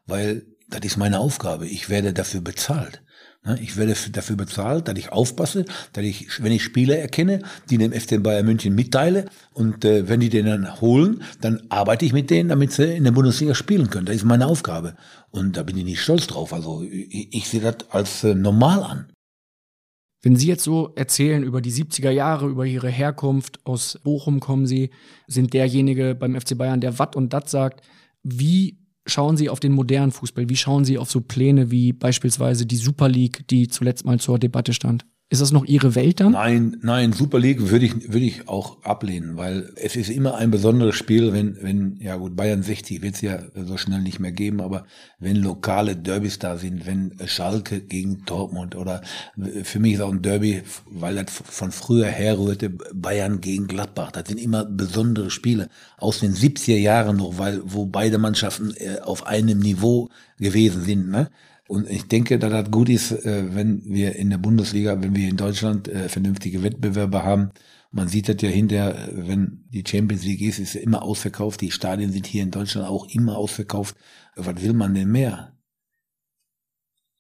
weil das ist meine Aufgabe. Ich werde dafür bezahlt. Ne, Ich werde dafür bezahlt, dass ich aufpasse, dass ich, wenn ich Spieler erkenne, die dem FC Bayern München mitteile und äh, wenn die den dann holen, dann arbeite ich mit denen, damit sie in der Bundesliga spielen können. Das ist meine Aufgabe. Und da bin ich nicht stolz drauf. Also ich, ich sehe das als äh, normal an. Wenn Sie jetzt so erzählen über die 70er Jahre, über Ihre Herkunft, aus Bochum kommen Sie, sind derjenige beim FC Bayern, der Watt und Dat sagt. Wie schauen Sie auf den modernen Fußball? Wie schauen Sie auf so Pläne wie beispielsweise die Super League, die zuletzt mal zur Debatte stand? Ist das noch Ihre Welt dann? Nein, nein, Super League würde ich, würde ich auch ablehnen, weil es ist immer ein besonderes Spiel, wenn, wenn, ja gut, Bayern 60 wird es ja so schnell nicht mehr geben, aber wenn lokale Derbys da sind, wenn Schalke gegen Dortmund oder für mich ist auch ein Derby, weil das von früher herrührte, Bayern gegen Gladbach, das sind immer besondere Spiele aus den 70er Jahren noch, weil, wo beide Mannschaften äh, auf einem Niveau gewesen sind, ne? Und ich denke, dass das gut ist, äh, wenn wir in der Bundesliga, wenn wir in Deutschland äh, vernünftige Wettbewerbe haben. Man sieht das ja hinterher, äh, wenn die Champions League ist, ist ja immer ausverkauft. Die Stadien sind hier in Deutschland auch immer ausverkauft. Was will man denn mehr?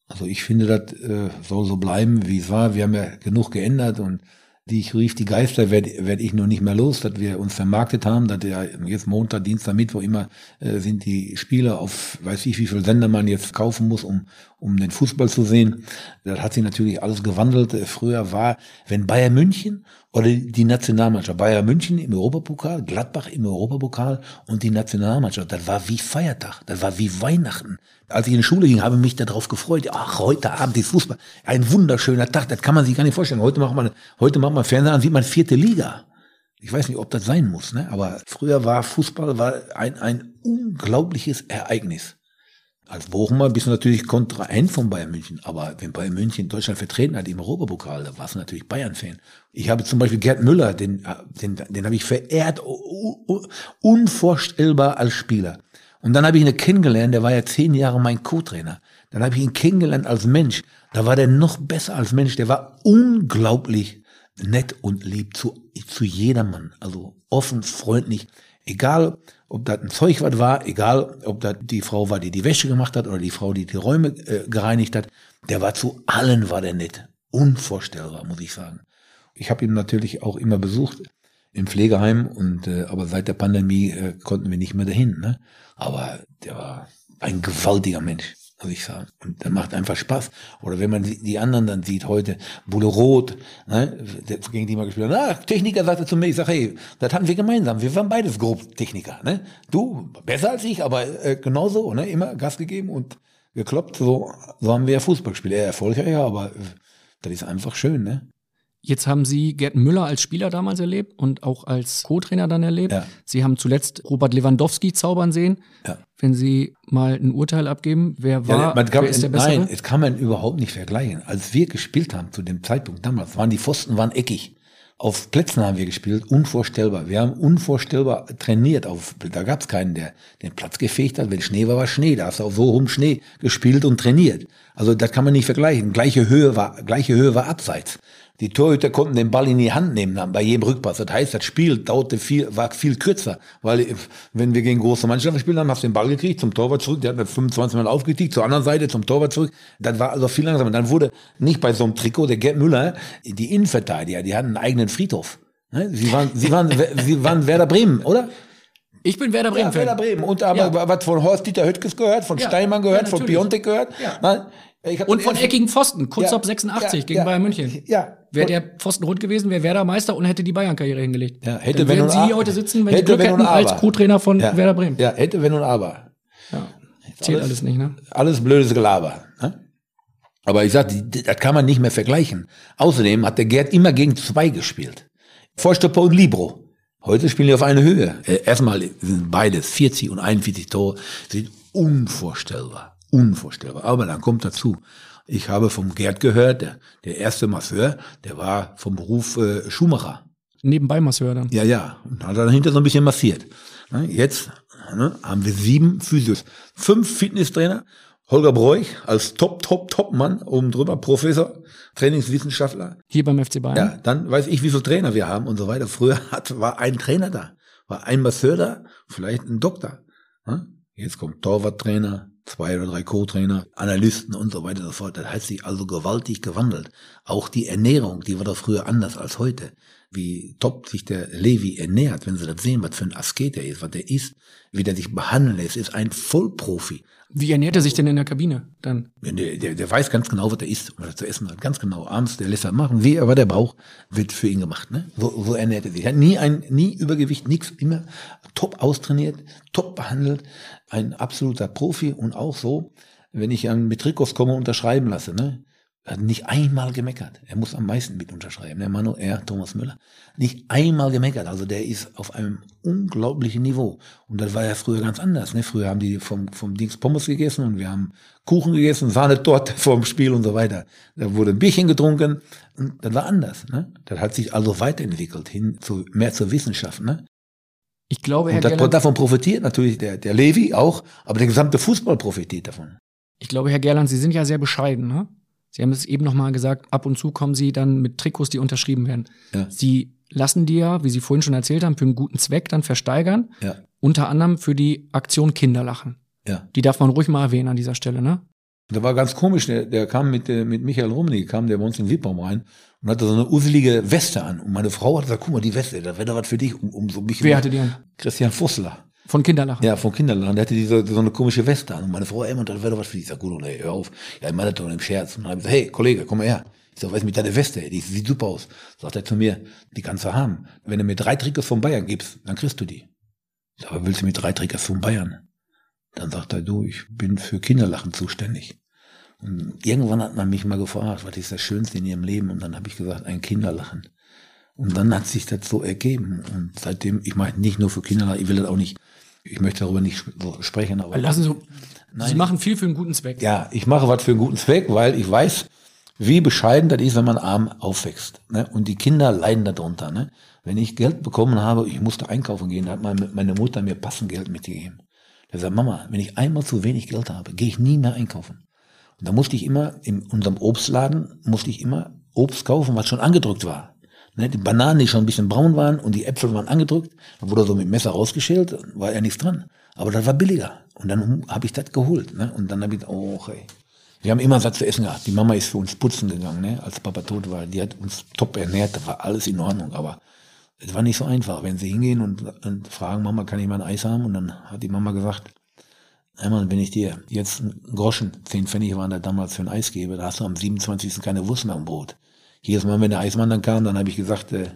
Also ich finde, das soll so bleiben, wie es war. Wir haben ja genug geändert und die ich rief die Geister werde werd ich noch nicht mehr los, dass wir uns vermarktet haben, dass ja jetzt Montag, Dienstag, Mittwoch immer äh, sind die Spieler auf weiß ich wie viel Sender man jetzt kaufen muss, um um den Fußball zu sehen. Das hat sich natürlich alles gewandelt. Äh, Früher war, wenn Bayern München oder die Nationalmannschaft, Bayern München im Europapokal, Gladbach im Europapokal und die Nationalmannschaft, das war wie Feiertag, das war wie Weihnachten. Als ich in die Schule ging, habe ich mich darauf gefreut. Ach, heute Abend ist Fußball. Ein wunderschöner Tag, das kann man sich gar nicht vorstellen. Heute macht man, heute macht man Fernseher an, sieht man vierte Liga. Ich weiß nicht, ob das sein muss, ne? aber früher war Fußball war ein, ein unglaubliches Ereignis. Als Bochumer bist du natürlich kontraent von Bayern München, aber wenn Bayern München Deutschland vertreten hat im Europapokal, da warst du natürlich Bayern-Fan. Ich habe zum Beispiel Gerd Müller, den, den, den habe ich verehrt, unvorstellbar als Spieler. Und dann habe ich ihn kennengelernt, der war ja zehn Jahre mein Co-Trainer. Dann habe ich ihn kennengelernt als Mensch. Da war der noch besser als Mensch. Der war unglaublich nett und lieb zu, zu jedermann. Also offen, freundlich. Egal, ob das ein Zeug was war, egal, ob das die Frau war, die die Wäsche gemacht hat oder die Frau, die die Räume äh, gereinigt hat. Der war zu allen war der nett. Unvorstellbar, muss ich sagen. Ich habe ihn natürlich auch immer besucht im Pflegeheim und äh, aber seit der Pandemie äh, konnten wir nicht mehr dahin. Ne? Aber der war ein gewaltiger Mensch, muss ich sagen. Und der macht einfach Spaß. Oder wenn man die, anderen dann sieht heute, Bulle Roth, ne, gegen die mal gespielt hat, ah, Techniker sagte zu mir, ich sage, hey, das hatten wir gemeinsam. Wir waren beides grob Techniker. Ne? Du besser als ich, aber äh, genauso, ne? immer Gas gegeben und gekloppt. So, so haben wir ja Fußball gespielt. Er erfolgreicher, aber äh, das ist einfach schön. Ne? Jetzt haben Sie Gerd Müller als Spieler damals erlebt und auch als Co-Trainer dann erlebt. Ja. Sie haben zuletzt Robert Lewandowski zaubern sehen. Ja. Wenn Sie mal ein Urteil abgeben, wer war, Ja, man kann, wer ist der Bessere? nein, es kann man überhaupt nicht vergleichen. Als wir gespielt haben zu dem Zeitpunkt damals, waren die Pfosten waren eckig. Auf Plätzen haben wir gespielt, unvorstellbar. Wir haben unvorstellbar trainiert. Auf, da gab es keinen, der den Platz gefegt hat. Wenn Schnee war, war Schnee. Da hast du auf so hohem Schnee gespielt und trainiert. Also das kann man nicht vergleichen. Gleiche Höhe war, gleiche Höhe war abseits. Die Torhüter konnten den Ball in die Hand nehmen dann bei jedem Rückpass. Das heißt, das Spiel dauerte viel, war viel kürzer. Weil, wenn wir gegen große Mannschaften spielen, dann hast du den Ball gekriegt, zum Torwart zurück, der hat dann 25 Mal aufgekriegt, zur anderen Seite, zum Torwart zurück. Das war also viel langsamer. Dann wurde nicht bei so einem Trikot, der Gerd Müller, die Innenverteidiger, die hatten einen eigenen Friedhof. Ne? Sie waren, sie waren, sie waren Werder Bremen, oder? Ich bin Werder Bremen. Ja, Werder Bremen. Und aber ja. was von Horst Dieter Höttges gehört, von ja, Steinmann gehört, ja, von Piontek gehört. Ja. Und von eckigen Pfosten, Kurzop 86 gegen Bayern München. Ja. Wäre der Pfosten rund gewesen, wäre Werder Meister und hätte die Bayern-Karriere hingelegt. Ja, hätte Dann wenn und Sie hier heute sitzen, wenn Hätte, Sie Glück hätten, als. Co-Trainer von Ja. Werder Bremen. Ja, hätte, wenn und aber. Ja. Zählt alles nicht, ne? Alles blödes Gelaber. Ne? Aber ich sag, das kann man nicht mehr vergleichen. Außerdem hat der Gerd immer gegen zwei gespielt. Vorstopper und Libro. Heute spielen die auf eine Höhe. Äh, Erstmal sind beides 40 und 41 Tore, sind unvorstellbar. Unvorstellbar. Aber dann kommt dazu, ich habe vom Gerd gehört, der, der erste Masseur, der war vom Beruf äh, Schuhmacher. Nebenbei Masseur dann. Ja, ja. Und hat er dahinter so ein bisschen massiert. Jetzt ne, haben wir sieben Physios, fünf Fitnesstrainer, Holger Broich als Top, Top, Top-Mann, oben drüber, Professor, Trainingswissenschaftler. Hier beim FC Bayern. Ja, dann weiß ich, wie viele Trainer wir haben und so weiter. Früher hat, war ein Trainer da, war ein Masseur da, vielleicht ein Doktor. Jetzt kommt Torwarttrainer, zwei oder drei Co-Trainer, Analysten und so weiter und so fort. Das hat sich also gewaltig gewandelt. Auch die Ernährung, die war doch früher anders als heute. Wie top sich der Levi ernährt, wenn Sie das sehen, was für ein Asket er ist, was er isst, wie der sich behandeln lässt, ist ein Vollprofi. Wie ernährt er sich denn in der Kabine dann? Der, der, der weiß ganz genau, was er isst und was er zu essen hat. Ganz genau. Abends, der lässt er machen. Wie er, was der braucht, wird für ihn gemacht. Ne? So, so ernährt er sich. Er hat nie ein, nie Übergewicht, nichts. Immer top austrainiert, top behandelt. Ein absoluter Profi und auch so, wenn ich an mit Trikots komme, unterschreiben lasse. Ne? Er hat nicht einmal gemeckert. Er muss am meisten mit unterschreiben. Der Manu R. Thomas Müller. Nicht einmal gemeckert. Also der ist auf einem unglaublichen Niveau. Und das war ja früher ganz anders. Ne? Früher haben die vom, vom Dings Pommes gegessen und wir haben Kuchen gegessen, Sahnetorte vorm Spiel und so weiter. Da wurde ein Bierchen getrunken. Und das war anders. Ne? Das hat sich also weiterentwickelt hin zu mehr zur Wissenschaft. Ne? Ich glaube, Herr Gerland, davon profitiert natürlich der, der Levi auch, aber der gesamte Fußball profitiert davon. ich glaube, Herr Gerland, Sie sind ja sehr bescheiden, ne? Sie haben es eben nochmal gesagt, ab und zu kommen Sie dann mit Trikots, die unterschrieben werden. Ja. Sie lassen die ja, wie Sie vorhin schon erzählt haben, für einen guten Zweck dann versteigern. Ja. Unter anderem für die Aktion Kinderlachen. Ja. Die darf man ruhig mal erwähnen an dieser Stelle, ne? Der war ganz komisch, der, der kam mit, äh, mit Michael Rummenigge, kam der bei uns in Wittbaum rein und hatte so eine usselige Weste an. Und meine Frau hat gesagt, guck mal, die Weste, da wäre doch was für dich. Um, um so mich Wer hatte die an? Christian Fussler. Von Kinderlachen. Ja, von Kinderlachen. Der hatte diese, so eine komische Weste an. Und meine Frau, ey, man, das wäre doch was für dich. Ich sag, gut, ey, hör auf. Ja, ich meine das doch im Scherz. Und dann hab ich gesagt, hey, Kollege, komm mal her. Ich sag, was ist mit deiner Weste? Die sieht super aus. Sagt er zu mir, die kannst du haben. Wenn du mir drei Trikots von Bayern gibst, dann kriegst du die. Ich sag, aber willst du mir drei Trikots von Bayern? Dann sagt er, du, ich bin für Kinderlachen zuständig. Und irgendwann hat man mich mal gefragt, was ist das Schönste in ihrem Leben? Und dann habe ich gesagt, ein Kinderlachen. Und dann hat sich das so ergeben. Und seitdem, ich meine nicht nur für Kinderlachen, ich will das auch nicht, ich möchte darüber nicht sprechen, aber. Lassen Sie, Nein. Sie machen viel für einen guten Zweck. Ja, ich mache was für einen guten Zweck, weil ich weiß, wie bescheiden das ist, wenn man arm aufwächst. Ne? Und die Kinder leiden darunter. Ne? Wenn ich Geld bekommen habe, ich musste einkaufen gehen, da hat meine, meine Mutter mir passend Geld mitgegeben. Der sagt, Mama, wenn ich einmal zu wenig Geld habe, gehe ich nie mehr einkaufen. Und da musste ich immer, in unserem Obstladen, musste ich immer Obst kaufen, was schon angedrückt war. Ne, die Bananen, die schon ein bisschen braun waren und die Äpfel waren angedrückt, dann wurde so mit Messer rausgeschält, war ja nichts dran. Aber das war billiger. Und dann habe ich das geholt. Ne? Und dann habe ich, oh, okay. Wir haben immer was zu essen gehabt. Die Mama ist für uns putzen gegangen, ne? als Papa tot war. Die hat uns top ernährt, da war alles in Ordnung. Aber es war nicht so einfach, wenn sie hingehen und, und fragen, Mama, kann ich mal ein Eis haben? Und dann hat die Mama gesagt, einmal, wenn ich dir jetzt einen Groschen, zehn Pfennig waren da damals für ein Eis gebe, da hast du am 27. keine Wurst mehr am Brot. Jedes Mal, wenn der Eismann dann kam, dann habe ich gesagt, äh,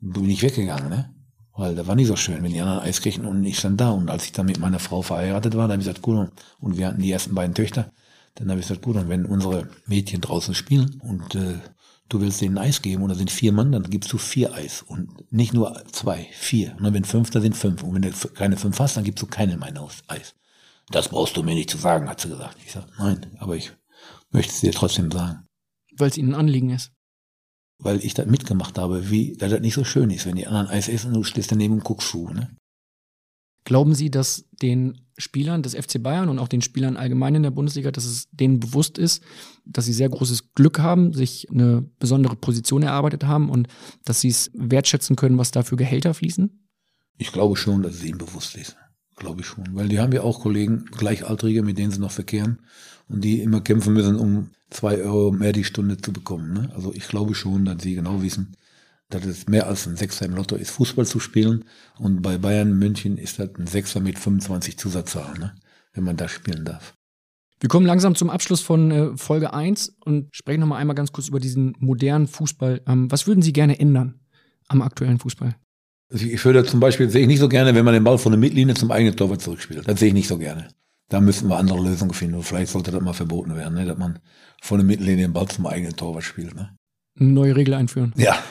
bin ich weggegangen, ne? Weil das war nicht so schön, wenn die anderen Eis kriegten und ich stand da. Und als ich dann mit meiner Frau verheiratet war, dann habe ich gesagt, gut, und wir hatten die ersten beiden Töchter, dann habe ich gesagt, gut, und wenn unsere Mädchen draußen spielen und äh, du willst denen Eis geben und da sind vier Mann, dann gibst du vier Eis. Und nicht nur zwei, vier. Und wenn fünf, da sind fünf. Und wenn du keine fünf hast, dann gibst du keine mein Eis. Das brauchst du mir nicht zu sagen, hat sie gesagt. Ich sage, nein, aber ich möchte es dir trotzdem sagen. Weil es Ihnen ein Anliegen ist. Weil ich das mitgemacht habe, wie, dass das nicht so schön ist, wenn die anderen Eis essen und du stehst daneben und guckst zu, ne? Glauben Sie, dass den Spielern des FC Bayern und auch den Spielern allgemein in der Bundesliga, dass es denen bewusst ist, dass sie sehr großes Glück haben, sich eine besondere Position erarbeitet haben und dass sie es wertschätzen können, was da für Gehälter fließen? Ich glaube schon, dass es ihnen bewusst ist. Glaube ich schon. Weil die haben ja auch Kollegen, Gleichaltrige, mit denen sie noch verkehren und die immer kämpfen müssen, um zwei Euro mehr die Stunde zu bekommen. Ne? Also ich glaube schon, dass sie genau wissen, dass es mehr als ein Sechser im Lotto ist, Fußball zu spielen. Und bei Bayern München ist das ein Sechser mit 25 Zusatzzahlen, ne? wenn man da spielen darf. Wir kommen langsam zum Abschluss von äh, Folge 1 und sprechen nochmal einmal ganz kurz über diesen modernen Fußball. Ähm, was würden Sie gerne ändern am aktuellen Fußball? Also ich würde zum Beispiel, sehe ich nicht so gerne, wenn man den Ball von der Mittellinie zum eigenen Torwart zurückspielt. Das sehe ich nicht so gerne. Da müssen wir andere Lösungen finden. Und vielleicht sollte das mal verboten werden, ne? dass man von der Mittellinie den Ball zum eigenen Torwart spielt. Ne? Eine neue Regel einführen. Ja,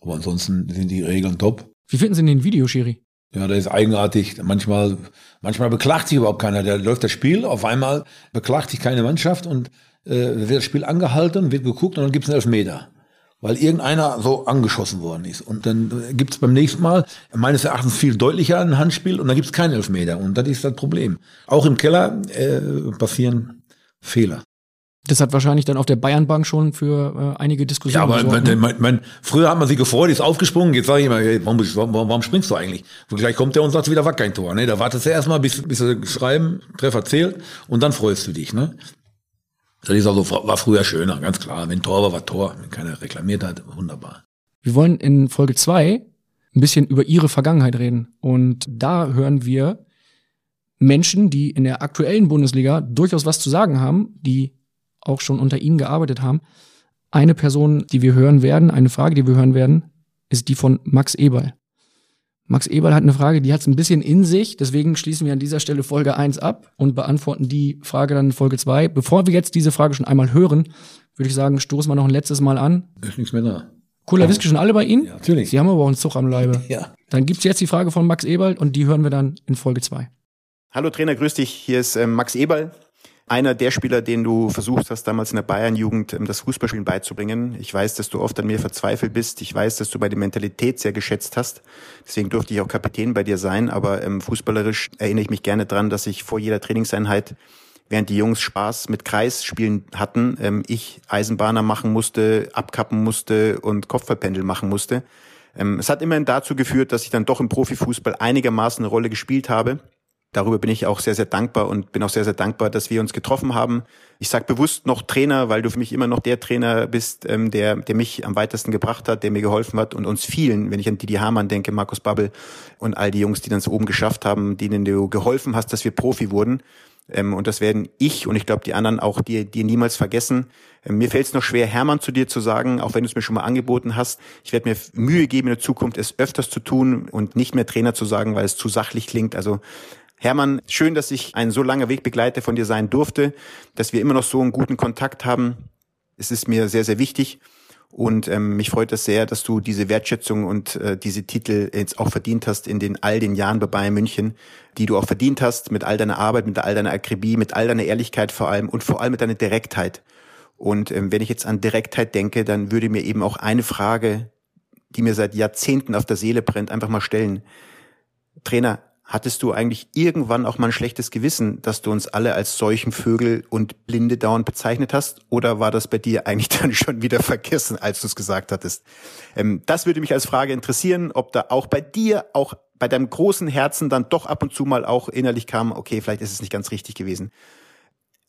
aber ansonsten sind die Regeln top. Wie finden Sie den Videoschiri? Ja, der ist eigenartig. Manchmal, manchmal beklagt sich überhaupt keiner. Der läuft das Spiel, auf einmal beklagt sich keine Mannschaft und äh, wird das Spiel angehalten, wird geguckt und dann gibt es einen Elfmeter. Weil irgendeiner so angeschossen worden ist. Und dann gibt es beim nächsten Mal meines Erachtens viel deutlicher ein Handspiel und dann gibt es keinen Elfmeter. Und das ist das Problem. Auch im Keller äh, passieren Fehler. Das hat wahrscheinlich dann auf der Bayernbank schon für äh, einige Diskussionen Ja, aber man, ne? man, man, früher hat man sich gefreut, ist aufgesprungen. Jetzt sage ich immer, hey, warum, warum, warum springst du eigentlich? Und gleich kommt der und sagt wieder, war kein Tor. Ne? Da wartest du erstmal, bis, bis sie schreiben, Treffer zählt und dann freust du dich. Ne? Das ist also, war früher schöner, ganz klar. Wenn Tor war, war Tor. Wenn keiner reklamiert hat, wunderbar. Wir wollen in Folge 2 ein bisschen über ihre Vergangenheit reden. Und da hören wir Menschen, die in der aktuellen Bundesliga durchaus was zu sagen haben, die auch schon unter ihnen gearbeitet haben. Eine Person, die wir hören werden, eine Frage, die wir hören werden, ist die von Max Eberl. Max Eberl hat eine Frage, die hat es ein bisschen in sich, deswegen schließen wir an dieser Stelle Folge 1 ab und beantworten die Frage dann in Folge 2. Bevor wir jetzt diese Frage schon einmal hören, würde ich sagen, stoßen wir noch ein letztes Mal an. Ist nichts mehr da. Cooler Whisky schon alle bei Ihnen? Ja, natürlich. Sie haben aber auch einen Zug am Leibe. Ja. Dann gibt's jetzt die Frage von Max Eberl und die hören wir dann in Folge 2. Hallo Trainer, grüß dich. Hier ist ähm, Max Eberl. Einer der Spieler, den du versucht hast, damals in der Bayern-Jugend ähm, das Fußballspielen beizubringen. Ich weiß, dass du oft an mir verzweifelt bist. Ich weiß, dass du bei der Mentalität sehr geschätzt hast. Deswegen durfte ich auch Kapitän bei dir sein. Aber ähm, fußballerisch erinnere ich mich gerne dran, dass ich vor jeder Trainingseinheit, während die Jungs Spaß mit Kreisspielen hatten, ähm, ich Eisenbahner machen musste, abkappen musste und Kopfballpendel machen musste. Ähm, es hat immerhin dazu geführt, dass ich dann doch im Profifußball einigermaßen eine Rolle gespielt habe. Darüber bin ich auch sehr, sehr dankbar und bin auch sehr, sehr dankbar, dass wir uns getroffen haben. Ich sage bewusst noch Trainer, weil du für mich immer noch der Trainer bist, ähm, der, der mich am weitesten gebracht hat, der mir geholfen hat und uns vielen, wenn ich an Didi Hamann denke, Markus Babbel und all die Jungs, die dann so oben geschafft haben, denen du geholfen hast, dass wir Profi wurden. Ähm, und das werden ich und ich glaube die anderen auch dir, dir niemals vergessen. Ähm, mir fällt es noch schwer, Hermann zu dir zu sagen, auch wenn du es mir schon mal angeboten hast. Ich werde mir Mühe geben, in der Zukunft es öfters zu tun und nicht mehr Trainer zu sagen, weil es zu sachlich klingt. Also Hermann, schön, dass ich ein so langer Wegbegleiter von dir sein durfte, dass wir immer noch so einen guten Kontakt haben. Es ist mir sehr, sehr wichtig. Und ähm, mich freut es sehr, dass du diese Wertschätzung und äh, diese Titel jetzt auch verdient hast in den all den Jahren bei Bayern München, die du auch verdient hast mit all deiner Arbeit, mit all deiner Akribie, mit all deiner Ehrlichkeit vor allem und vor allem mit deiner Direktheit. Und ähm, wenn ich jetzt an Direktheit denke, dann würde mir eben auch eine Frage, die mir seit Jahrzehnten auf der Seele brennt, einfach mal stellen. Trainer, Hattest du eigentlich irgendwann auch mal ein schlechtes Gewissen, dass du uns alle als Seuchenvögel und Blinde dauernd bezeichnet hast? Oder war das bei dir eigentlich dann schon wieder vergessen, als du es gesagt hattest? Ähm, das würde mich als Frage interessieren, ob da auch bei dir, auch bei deinem großen Herzen dann doch ab und zu mal auch innerlich kam, okay, vielleicht ist es nicht ganz richtig gewesen.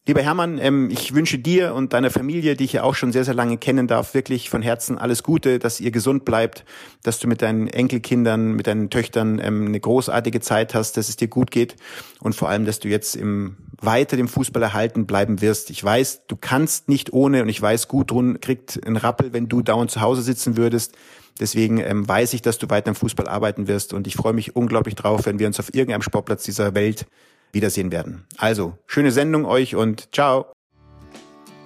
Lieber Hermann, ähm, ich wünsche dir und deiner Familie, die ich ja auch schon sehr, sehr lange kennen darf, wirklich von Herzen alles Gute, dass ihr gesund bleibt, dass du mit deinen Enkelkindern, mit deinen Töchtern ähm, eine großartige Zeit hast, dass es dir gut geht und vor allem, dass du jetzt im weiter dem Fußball erhalten bleiben wirst. Ich weiß, du kannst nicht ohne und ich weiß, Gudrun kriegt einen Rappel, wenn du dauernd zu Hause sitzen würdest. Deswegen ähm, weiß ich, dass du weiter im Fußball arbeiten wirst und ich freue mich unglaublich drauf, wenn wir uns auf irgendeinem Sportplatz dieser Welt wiedersehen werden. Also, schöne Sendung euch und ciao.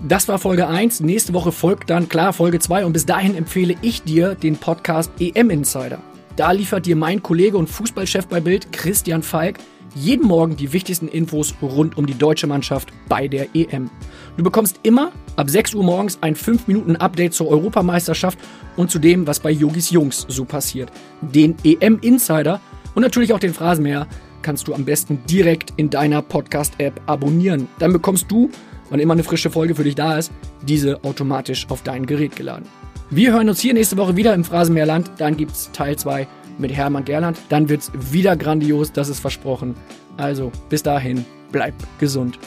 Das war Folge 1. Nächste Woche folgt dann klar Folge 2 und bis dahin empfehle ich dir den Podcast EM Insider. Da liefert dir mein Kollege und Fußballchef bei Bild, Christian Falk, jeden Morgen die wichtigsten Infos rund um die deutsche Mannschaft bei der EM. Du bekommst immer ab 6 Uhr morgens ein 5-Minuten-Update zur Europameisterschaft und zu dem, was bei Yogis Jungs so passiert. Den EM Insider und natürlich auch den Phrasenmäher kannst du am besten direkt in deiner Podcast-App abonnieren. Dann bekommst du, wann immer eine frische Folge für dich da ist, diese automatisch auf dein Gerät geladen. Wir hören uns hier nächste Woche wieder im Phrasenmeerland. Dann gibt es Teil 2 mit Hermann Gerland. Dann wird es wieder grandios, das ist versprochen. Also bis dahin, bleib gesund.